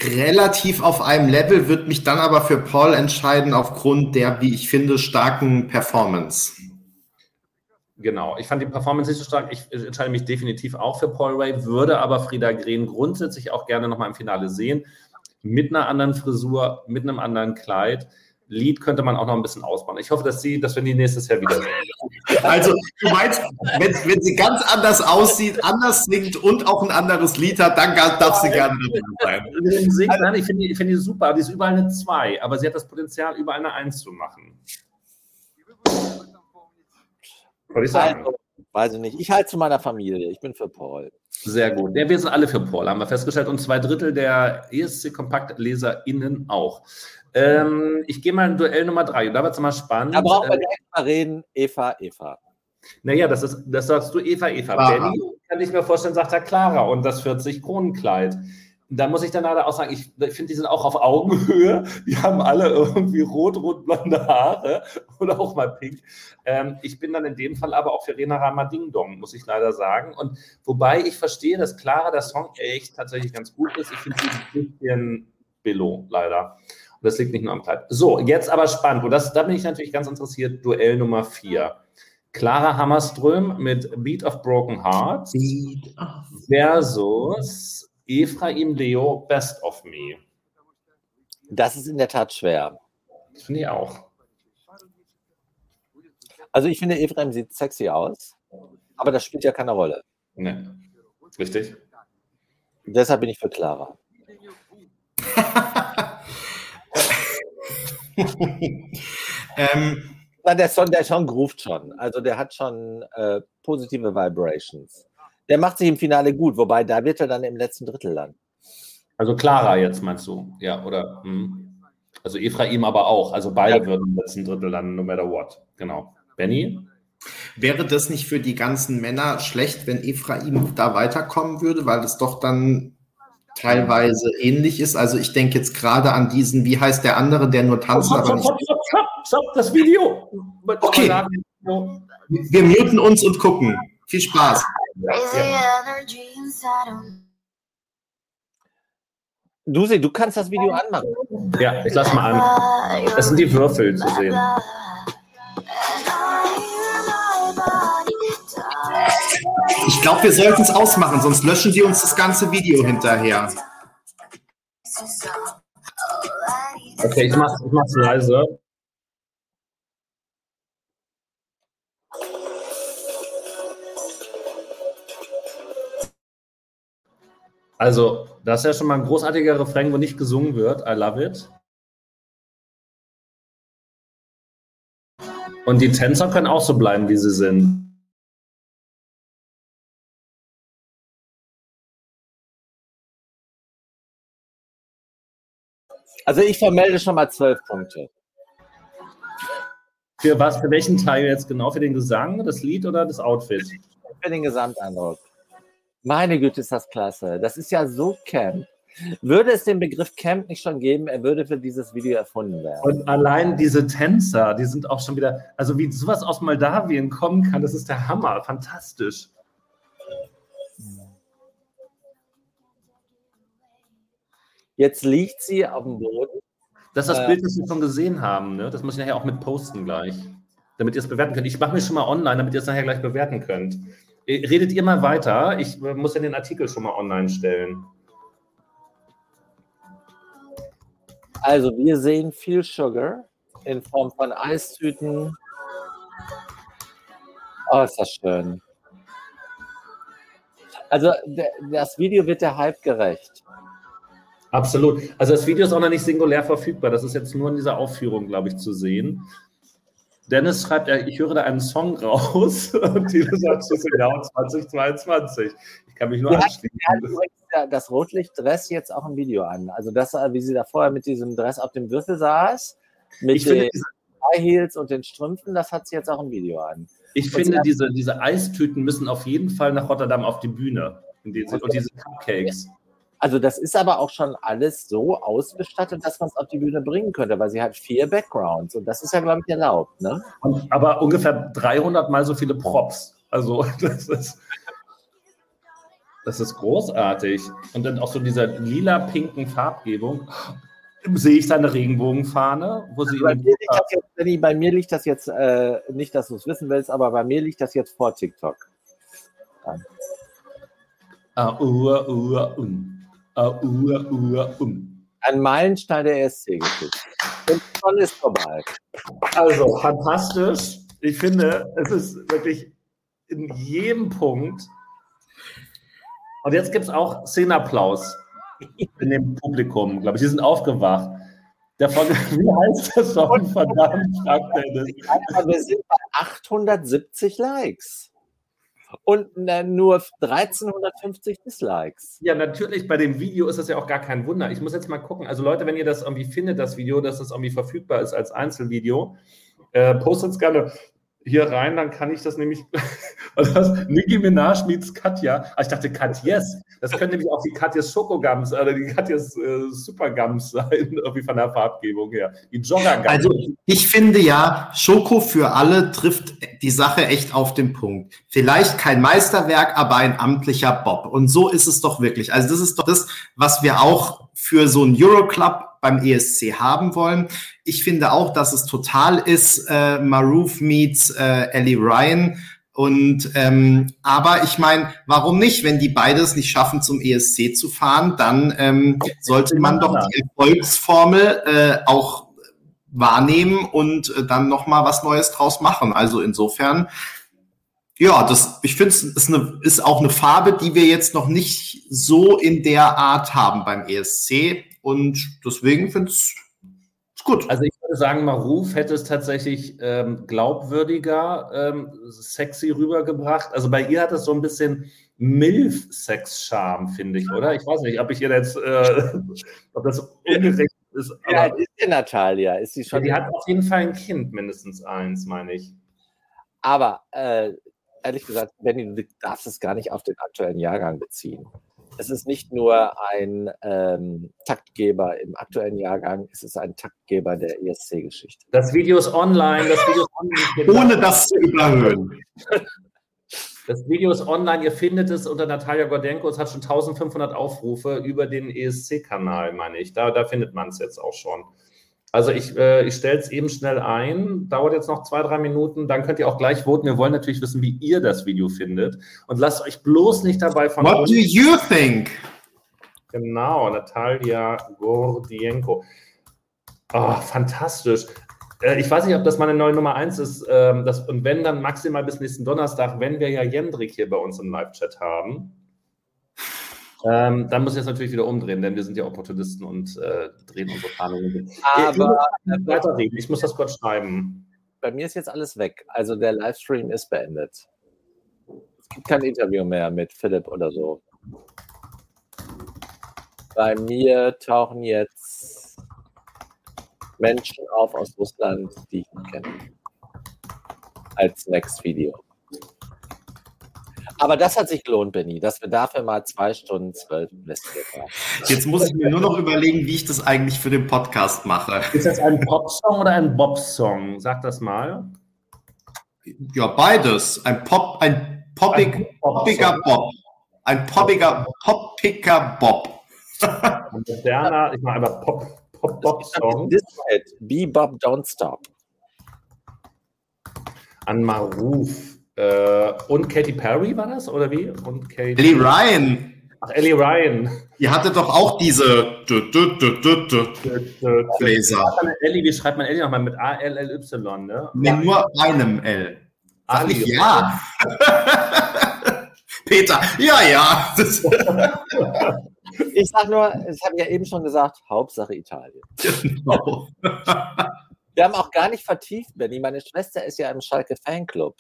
Speaker 1: relativ auf einem Level, würde mich dann aber für Paul entscheiden aufgrund der, wie ich finde, starken Performance.
Speaker 3: Genau, ich fand die Performance nicht so stark. Ich entscheide mich definitiv auch für Paul Ray, würde aber Frieda Green grundsätzlich auch gerne nochmal im Finale sehen. Mit einer anderen Frisur, mit einem anderen Kleid. Lied könnte man auch noch ein bisschen ausbauen. Ich hoffe, dass sie, dass wir die nächstes Jahr wieder sehen.
Speaker 1: Also, du meinst, wenn, wenn sie ganz anders aussieht, anders singt und auch ein anderes Lied hat, dann darf sie gerne dabei sein.
Speaker 3: Singt, nein, ich finde die, ich finde die super. Die ist überall eine 2, aber sie hat das Potenzial, überall eine 1 zu machen. Wollte ich sagen.
Speaker 2: Also, weiß ich nicht. Ich halte zu meiner Familie. Ich bin für Paul.
Speaker 3: Sehr gut. Ja, wir sind alle für Paul, haben wir festgestellt. Und zwei Drittel der ESC-KompaktleserInnen auch. Ähm, ich gehe mal in Duell Nummer drei. Und da wird es mal spannend.
Speaker 2: Da brauchen wir
Speaker 3: Äh,
Speaker 2: direkt mal reden. Eva, Eva.
Speaker 3: naja, das, ist, das sagst du Eva, Eva.
Speaker 1: Clara.
Speaker 3: Benny, kann ich mir vorstellen, sagt er Clara und das 40-Kronenkleid. Da muss ich dann leider auch sagen, ich, ich finde, die sind auch auf Augenhöhe. Die haben alle irgendwie rot, rot, blonde Haare oder auch mal pink. Ähm, ich bin dann in dem Fall aber auch für Rena Rama Ding Dong, muss ich leider sagen. Und wobei ich verstehe, dass Clara der Song echt tatsächlich ganz gut ist. Ich finde sie ein bisschen below, leider. Und das liegt nicht nur am Kleid. So, jetzt aber spannend. Und das, da bin ich natürlich ganz interessiert. Duell Nummer vier. Clara Hammerström mit Beat of Broken Hearts versus Ephraim Leo Best of Me.
Speaker 2: Das ist in der Tat schwer.
Speaker 3: Das finde ich auch.
Speaker 2: Also ich finde, Ephraim sieht sexy aus, aber das spielt ja keine Rolle.
Speaker 3: Ne. Richtig?
Speaker 2: Deshalb bin ich für Clara.
Speaker 1: ähm,
Speaker 2: Na, der Song, der Song groovt schon. Also der hat schon äh, positive Vibrations. Der macht sich im Finale gut, wobei da wird er dann im letzten Drittel landen.
Speaker 3: Also Clara jetzt meinst du? Ja, oder? hm. Also Ephraim aber auch. Also beide würden im letzten Drittel landen, no matter what. Genau. Benny?
Speaker 1: wäre das nicht für die ganzen Männer schlecht, wenn Ephraim da weiterkommen würde, weil es doch dann teilweise ähnlich ist? Also ich denke jetzt gerade an diesen, wie heißt der andere, der nur tanzt,
Speaker 3: Stopp,
Speaker 1: aber nicht.
Speaker 3: stopp, stopp, stopp, stopp, das Video.
Speaker 1: Okay. Wir muten uns und gucken. Viel Spaß.
Speaker 5: Of me.
Speaker 2: Dusi, du kannst das Video anmachen.
Speaker 3: Ja, ich lass mal an. Das sind die Würfel zu sehen.
Speaker 1: Ich glaube, wir sollten es ausmachen, sonst löschen sie uns das ganze Video hinterher.
Speaker 3: Okay, ich mach's, ich mach's leise. Also, das ist ja schon mal ein großartiger Refrain, wo nicht gesungen wird. I love it. Und die Tänzer können auch so bleiben, wie sie sind.
Speaker 2: Also ich vermelde schon mal zwölf Punkte.
Speaker 3: Für was, für welchen Teil jetzt genau? Für den Gesang, das Lied oder das Outfit?
Speaker 2: Für den Gesamteindruck. Meine Güte, ist das klasse. Das ist ja so Camp. Würde es den Begriff Camp nicht schon geben, er würde für dieses Video erfunden werden.
Speaker 3: Und allein diese Tänzer, die sind auch schon wieder, also wie sowas aus Moldawien kommen kann, das ist der Hammer, fantastisch.
Speaker 2: Jetzt liegt sie auf dem Boden.
Speaker 3: Das ist das
Speaker 2: Äh.
Speaker 3: Bild, das wir schon gesehen haben, ne? Das muss ich nachher auch mit posten gleich, damit ihr es bewerten könnt. Ich mache mir schon mal online, damit ihr es nachher gleich bewerten könnt. Redet ihr mal weiter? Ich äh, muss ja den Artikel schon mal online stellen.
Speaker 2: Also wir sehen viel Sugar in Form von Eistüten. Oh, ist das schön. Also das Video wird der Hype gerecht.
Speaker 3: Absolut. Also das Video ist auch noch nicht singulär verfügbar. Das ist jetzt nur in dieser Aufführung, glaube ich, zu sehen. Dennis schreibt, ja, ich höre da einen Song raus und Tilo sagt, es ist genau 2022. Ich kann mich nur
Speaker 2: Ja,
Speaker 3: anschließen.
Speaker 2: Das Rotlichtdress jetzt auch im Video an. Also das, äh, wie sie da vorher mit diesem Dress auf dem Würfel saß, mit
Speaker 3: Ich
Speaker 2: den High Heels und den Strümpfen, das hat sie jetzt auch im Video an.
Speaker 3: ich
Speaker 2: Und
Speaker 3: finde diese, diese Eistüten müssen auf jeden Fall nach Rotterdam auf die Bühne. Diese, und diese Cupcakes.
Speaker 2: Also das ist aber auch schon alles so ausgestattet, dass man es auf die Bühne bringen könnte, weil sie hat vier Backgrounds und das ist ja, glaube ich, erlaubt. Ne?
Speaker 3: Und, aber ungefähr 300 mal so viele Props. Also das ist, das ist großartig. Und dann auch so dieser lila-pinken Farbgebung. Sehe ich da eine Regenbogenfahne, wo sie
Speaker 2: Bei mir liegt das jetzt, Benni, bei mir liegt das jetzt äh, nicht, dass du es wissen willst, aber bei mir liegt das jetzt vor TikTok.
Speaker 3: Ah, ua, ua, um. Ua, ua, um.
Speaker 2: Ein Meilenstein der ESC-Geschichte. Und schon ist vorbei.
Speaker 3: Also, fantastisch. Ich finde, es ist wirklich in jedem Punkt. Und jetzt gibt es auch Szenenapplaus in dem Publikum, glaube ich. Die sind aufgewacht. Der von, wie heißt der Song? Verdammt, fragt Dennis.
Speaker 2: Aber wir sind bei 870 Likes. Und nur 1350 Dislikes.
Speaker 3: Ja, natürlich, bei dem Video ist das ja auch gar kein Wunder. Ich muss jetzt mal gucken. Also Leute, wenn ihr das irgendwie findet, das Video, dass das irgendwie verfügbar ist als Einzelvideo, äh, postet es gerne hier rein, dann kann ich das nämlich, was das? Nicki Minaj meets Katja. Ah, ich dachte Katjes. Das können nämlich auch die Katjes Schokogums oder die Katjes äh, Supergums sein, irgendwie von der Farbgebung her. Die Joggergums.
Speaker 1: Also ich finde ja, Schoko für alle trifft die Sache echt auf den Punkt. Vielleicht kein Meisterwerk, aber ein amtlicher Bob. Und so ist es doch wirklich. Also das ist doch das, was wir auch für so einen Euroclub beim ESC haben wollen. Ich finde auch, dass es total ist, äh, Maroof meets äh, Ellie Ryan. Und ähm, aber ich meine, warum nicht? Wenn die beides nicht schaffen, zum ESC zu fahren, dann ähm, sollte man doch die Erfolgsformel äh, auch wahrnehmen und äh, dann noch mal was Neues draus machen. Also insofern, ja, das, ich finde, es ist, eine, ist auch eine Farbe, die wir jetzt noch nicht so in der Art haben beim ESC. Und deswegen finde ich es gut.
Speaker 3: Also ich würde sagen, Maruf hätte es tatsächlich ähm, glaubwürdiger, ähm, sexy rübergebracht. Also bei ihr hat es so ein bisschen Milf-Sex-Charme, finde ich, oder? Ich weiß nicht, ob ich ihr jetzt, äh, ob das ungerecht ist.
Speaker 2: Alt ist die Natalia? Ist sie schon?
Speaker 3: die hat auf jeden Fall ein Kind, mindestens eins, meine ich.
Speaker 2: Aber äh, ehrlich gesagt, Benny, du darfst es gar nicht auf den aktuellen Jahrgang beziehen. Es ist nicht nur ein ähm, Taktgeber im aktuellen Jahrgang, es ist ein Taktgeber der ESC-Geschichte.
Speaker 3: Das Video ist online, das Video ist online.
Speaker 1: Ohne das zu überhöhen.
Speaker 3: Das Video ist online, ihr findet es unter Natalia Gordenko. Es hat schon 1500 Aufrufe über den ESC-Kanal, meine ich. Da, da findet man es jetzt auch schon. Also ich, äh, ich stelle es eben schnell ein, dauert jetzt noch zwei, drei Minuten, dann könnt ihr auch gleich voten. Wir wollen natürlich wissen, wie ihr das Video findet. Und lasst euch bloß nicht dabei von
Speaker 1: What do you think?
Speaker 3: Genau, Natalia Gordienko. Oh, fantastisch. Äh, Ich weiß nicht, ob das meine neue Nummer eins ist. ähm, Das, und wenn, dann maximal bis nächsten Donnerstag, wenn wir ja Jendrik hier bei uns im Live-Chat haben. Ähm, dann muss ich jetzt natürlich wieder umdrehen, denn wir sind ja Opportunisten und äh, drehen unsere Planungen.
Speaker 2: Aber
Speaker 3: ich muss weiterreden. Ich muss das kurz schreiben.
Speaker 2: bei mir ist jetzt alles weg. Also der Livestream ist beendet. Es gibt kein Interview mehr mit Philipp oder so. Bei mir tauchen jetzt Menschen auf aus Russland, die ich nicht kenne. Als Next Video. Aber das hat sich gelohnt, Benny, dass wir dafür mal zwei Stunden zwölf investiert haben.
Speaker 1: Jetzt muss ich mir nur noch überlegen, wie ich das eigentlich für den Podcast mache.
Speaker 3: Ist das ein Pop-Song oder ein Bob-Song? Sag das mal.
Speaker 1: Ja, beides. Ein Pop, ein poppig,
Speaker 3: Ein
Speaker 1: poppiger Bob. Ein poppiger, poppiger Bob.
Speaker 3: Ein moderner, ich mache einfach Pop, Pop, Bob-Song
Speaker 2: This Head, Bebop Don't Stop.
Speaker 3: an Maruf. Äh, und Katy Perry war das, oder wie? Und Katy
Speaker 1: Ellie Ryan,
Speaker 3: Ach, Ellie Ryan.
Speaker 1: die hatte doch auch diese Bläser.
Speaker 3: Ellie, wie schreibt man Ellie nochmal? Mit A-L-L-Y, ne?
Speaker 1: Mit nur einem L. Sag
Speaker 3: Ali.
Speaker 1: ich ja. Peter, ja, ja. Das,
Speaker 2: Ich sag nur, ich habe ja eben schon gesagt, Hauptsache Italien.
Speaker 1: genau.
Speaker 2: Wir haben auch gar nicht vertieft, Benny. Meine Schwester ist ja im Schalke Fanclub.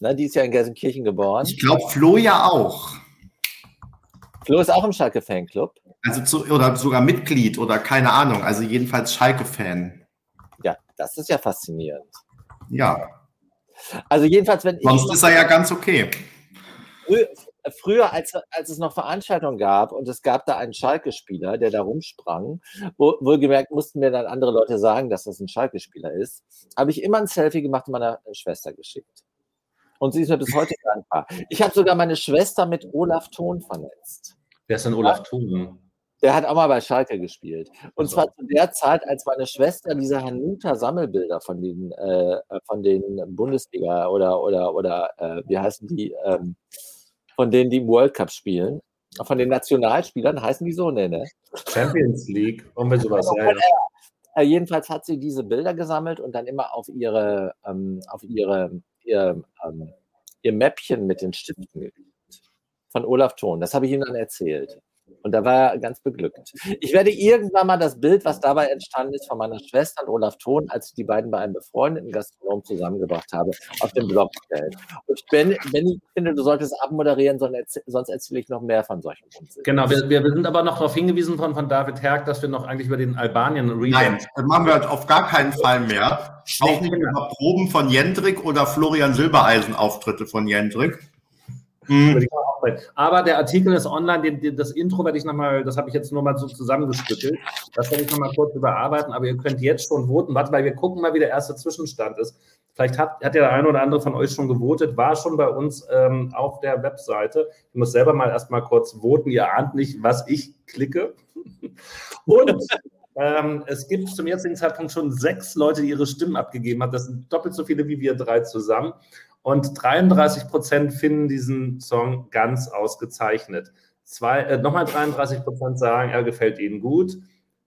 Speaker 2: Ne, die ist ja in Gelsenkirchen geboren.
Speaker 1: Ich glaube, Flo ja auch.
Speaker 2: Flo ist auch im Schalke Fanclub.
Speaker 1: Also zu, oder sogar Mitglied oder keine Ahnung. Also jedenfalls Schalke-Fan.
Speaker 2: Ja, das ist ja faszinierend.
Speaker 1: Ja.
Speaker 2: Also jedenfalls, wenn
Speaker 1: Sonst
Speaker 2: ich
Speaker 1: ist er ja ganz okay.
Speaker 2: frü früher, als, als es noch Veranstaltungen gab und es gab da einen Schalke-Spieler, der da rumsprang, wo, wohlgemerkt mussten mir dann andere Leute sagen, dass das ein Schalke-Spieler ist, habe ich immer ein Selfie gemacht und meiner Schwester geschickt. Und sie ist mir bis heute dankbar. Ich habe sogar meine Schwester mit Olaf Thon vernetzt.
Speaker 3: Wer ist denn Olaf Thun?
Speaker 2: Der hat auch mal bei Schalke gespielt. Und
Speaker 3: Ach so.
Speaker 2: zwar zu der Zeit, als meine Schwester diese Hanuta-Sammelbilder von den, äh, von den Bundesliga oder, oder, oder äh, wie heißen die, ähm, von denen, die im World Cup spielen, von den Nationalspielern, heißen die so, ne, ne?
Speaker 3: Champions League, irgendwie sowas. Ja, ja.
Speaker 2: Äh, jedenfalls hat sie diese Bilder gesammelt und dann immer auf ihre, ähm, auf ihre, ihr, ähm, ihr Mäppchen mit den Stiften. Von Olaf Thon. Das habe ich ihm dann erzählt. Und da war er ganz beglückt. Ich werde irgendwann mal das Bild, was dabei entstanden ist, von meiner Schwester und Olaf Thon, als ich die beiden bei einem befreundeten Gastronom zusammengebracht habe, auf den Blog stellen. Und Ben, Benny, ich finde, du solltest abmoderieren, sonst erzäh- sonst erzähle ich noch mehr von solchen Unsinn.
Speaker 3: Genau, wir, wir sind aber noch darauf hingewiesen von, von David Herk, dass wir noch eigentlich über den albanien
Speaker 1: Nein, das machen wir halt auf gar keinen Fall mehr. Auch nicht über Proben von Jendrik oder Florian Silbereisen Auftritte von Jendrik.
Speaker 3: Über Sprechen. Aber der Artikel ist online, den, den, das Intro werde ich nochmal, das habe ich jetzt nur mal so zusammengestückelt. Das werde ich nochmal kurz überarbeiten, aber ihr könnt jetzt schon voten. Warte mal, wir gucken mal, wie der erste Zwischenstand ist. Vielleicht hat, hat der eine oder andere von euch schon gewotet, war schon bei uns ähm, auf der Webseite. Ich muss selber mal erstmal kurz voten. Ihr ahnt nicht, was ich klicke. Und ähm, es gibt zum jetzigen Zeitpunkt schon sechs Leute, die ihre Stimmen abgegeben haben. Das sind doppelt so viele wie wir drei zusammen. Und 33 Prozent finden diesen Song ganz ausgezeichnet. Zwei, äh, nochmal 33 Prozent sagen, er gefällt ihnen gut.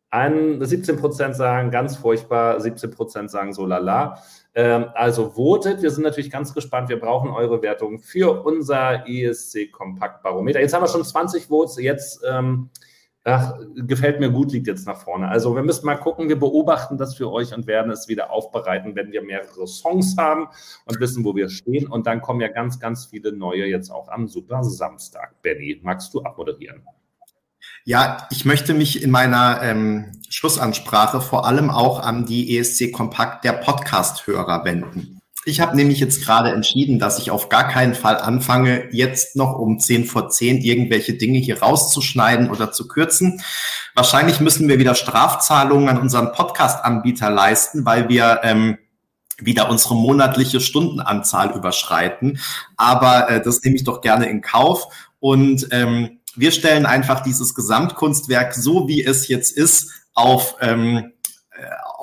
Speaker 3: Ein, 17 Prozent sagen ganz furchtbar, 17 Prozent sagen so lala. Ähm, also votet. Wir sind natürlich ganz gespannt. Wir brauchen eure Wertung für unser ESC Kompakt Barometer. Jetzt haben wir schon 20 Votes. Jetzt ähm, ach, gefällt mir gut, liegt jetzt nach vorne. Also wir müssen mal gucken. Wir beobachten das für euch und werden es wieder aufbereiten, wenn wir mehrere Songs haben und wissen, wo wir stehen. Und dann kommen ja ganz, ganz viele neue jetzt auch am Super Samstag. Benny, magst du abmoderieren?
Speaker 1: Ja, ich möchte mich in meiner ähm, Schlussansprache vor allem auch an die ESC Kompakt der Podcast-Hörer wenden. Ich habe nämlich jetzt gerade entschieden, dass ich auf gar keinen Fall anfange, jetzt noch um 10 vor 10 irgendwelche Dinge hier rauszuschneiden oder zu kürzen. Wahrscheinlich müssen wir wieder Strafzahlungen an unseren Podcast-Anbieter leisten, weil wir ähm, wieder unsere monatliche Stundenanzahl überschreiten. Aber äh, das nehme ich doch gerne in Kauf. Und ähm, wir stellen einfach dieses Gesamtkunstwerk, so wie es jetzt ist, auf, ähm, äh,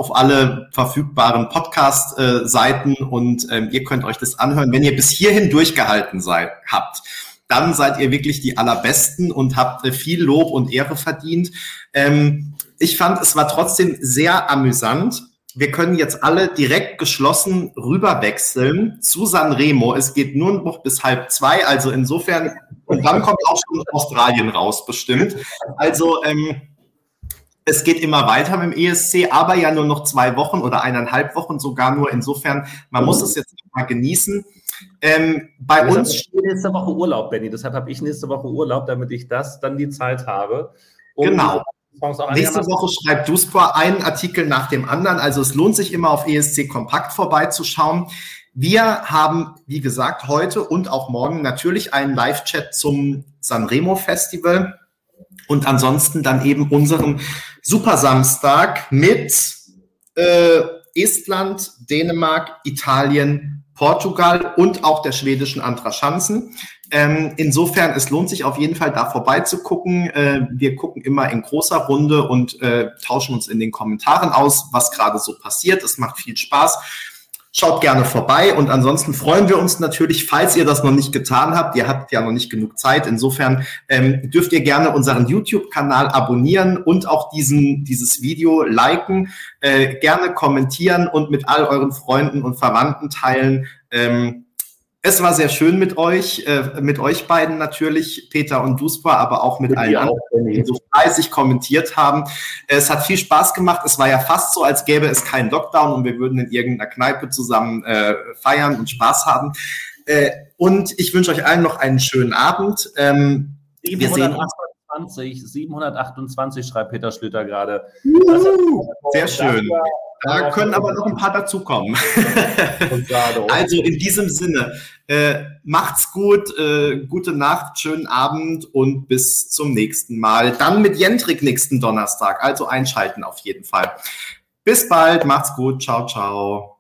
Speaker 1: auf alle verfügbaren Podcast-Seiten und ähm, ihr könnt euch das anhören. Wenn ihr bis hierhin durchgehalten seid, habt, dann seid ihr wirklich die Allerbesten und habt äh, viel Lob und Ehre verdient. Ähm, ich fand, es war trotzdem sehr amüsant. Wir können jetzt alle direkt geschlossen rüberwechseln zu Sanremo. Es geht nur noch bis halb zwei, also insofern, und dann kommt auch schon Australien raus, bestimmt. Also ähm, es geht immer weiter mit dem ESC, aber ja nur noch zwei Wochen oder eineinhalb Wochen sogar nur. Insofern, man muss es jetzt mal genießen. Ähm, bei
Speaker 3: Deshalb
Speaker 1: uns
Speaker 3: ich nächste Woche Urlaub, Benny. Deshalb habe ich nächste Woche Urlaub, damit ich das dann die Zeit habe. um
Speaker 1: Genau. Nächste Woche schreibt Duspor einen Artikel nach dem anderen. Also es lohnt sich immer auf ESC Kompakt vorbeizuschauen. Wir haben, wie gesagt, heute und auch morgen natürlich einen Live-Chat zum Sanremo Festival und ansonsten dann eben unseren Super Samstag mit äh, Estland, Dänemark, Italien, Portugal und auch der schwedischen Antra Schanzen. Ähm, insofern, es lohnt sich auf jeden Fall da vorbeizugucken. Äh, wir gucken immer in großer Runde und äh, tauschen uns in den Kommentaren aus, was gerade so passiert. Es macht viel Spaß. Schaut gerne vorbei und ansonsten freuen wir uns natürlich, falls ihr das noch nicht getan habt. Ihr habt ja noch nicht genug Zeit. Insofern ähm, dürft ihr gerne unseren YouTube-Kanal abonnieren und auch diesen, dieses Video liken, äh, gerne kommentieren und mit all euren Freunden und Verwandten teilen. Ähm, es war sehr schön mit euch, äh, mit euch beiden natürlich, Peter und Duspa, aber auch mit,
Speaker 3: Mit
Speaker 1: allen anderen, die so fleißig kommentiert haben. Es hat viel Spaß gemacht. Es war ja fast so, als gäbe es keinen Lockdown und wir würden in irgendeiner Kneipe zusammen äh, feiern und Spaß haben. Äh, und ich wünsche euch allen noch einen schönen Abend. Ähm, wir sehen uns.
Speaker 3: 728, 728 schreibt Peter Schlüter gerade.
Speaker 1: Sehr schön. Da können aber noch ein paar dazukommen. Also in diesem Sinne, Äh, macht's gut, äh, gute Nacht, schönen Abend und bis zum nächsten Mal. Dann mit Jentrik nächsten Donnerstag. Also einschalten auf jeden Fall. Bis bald, macht's gut, ciao, ciao.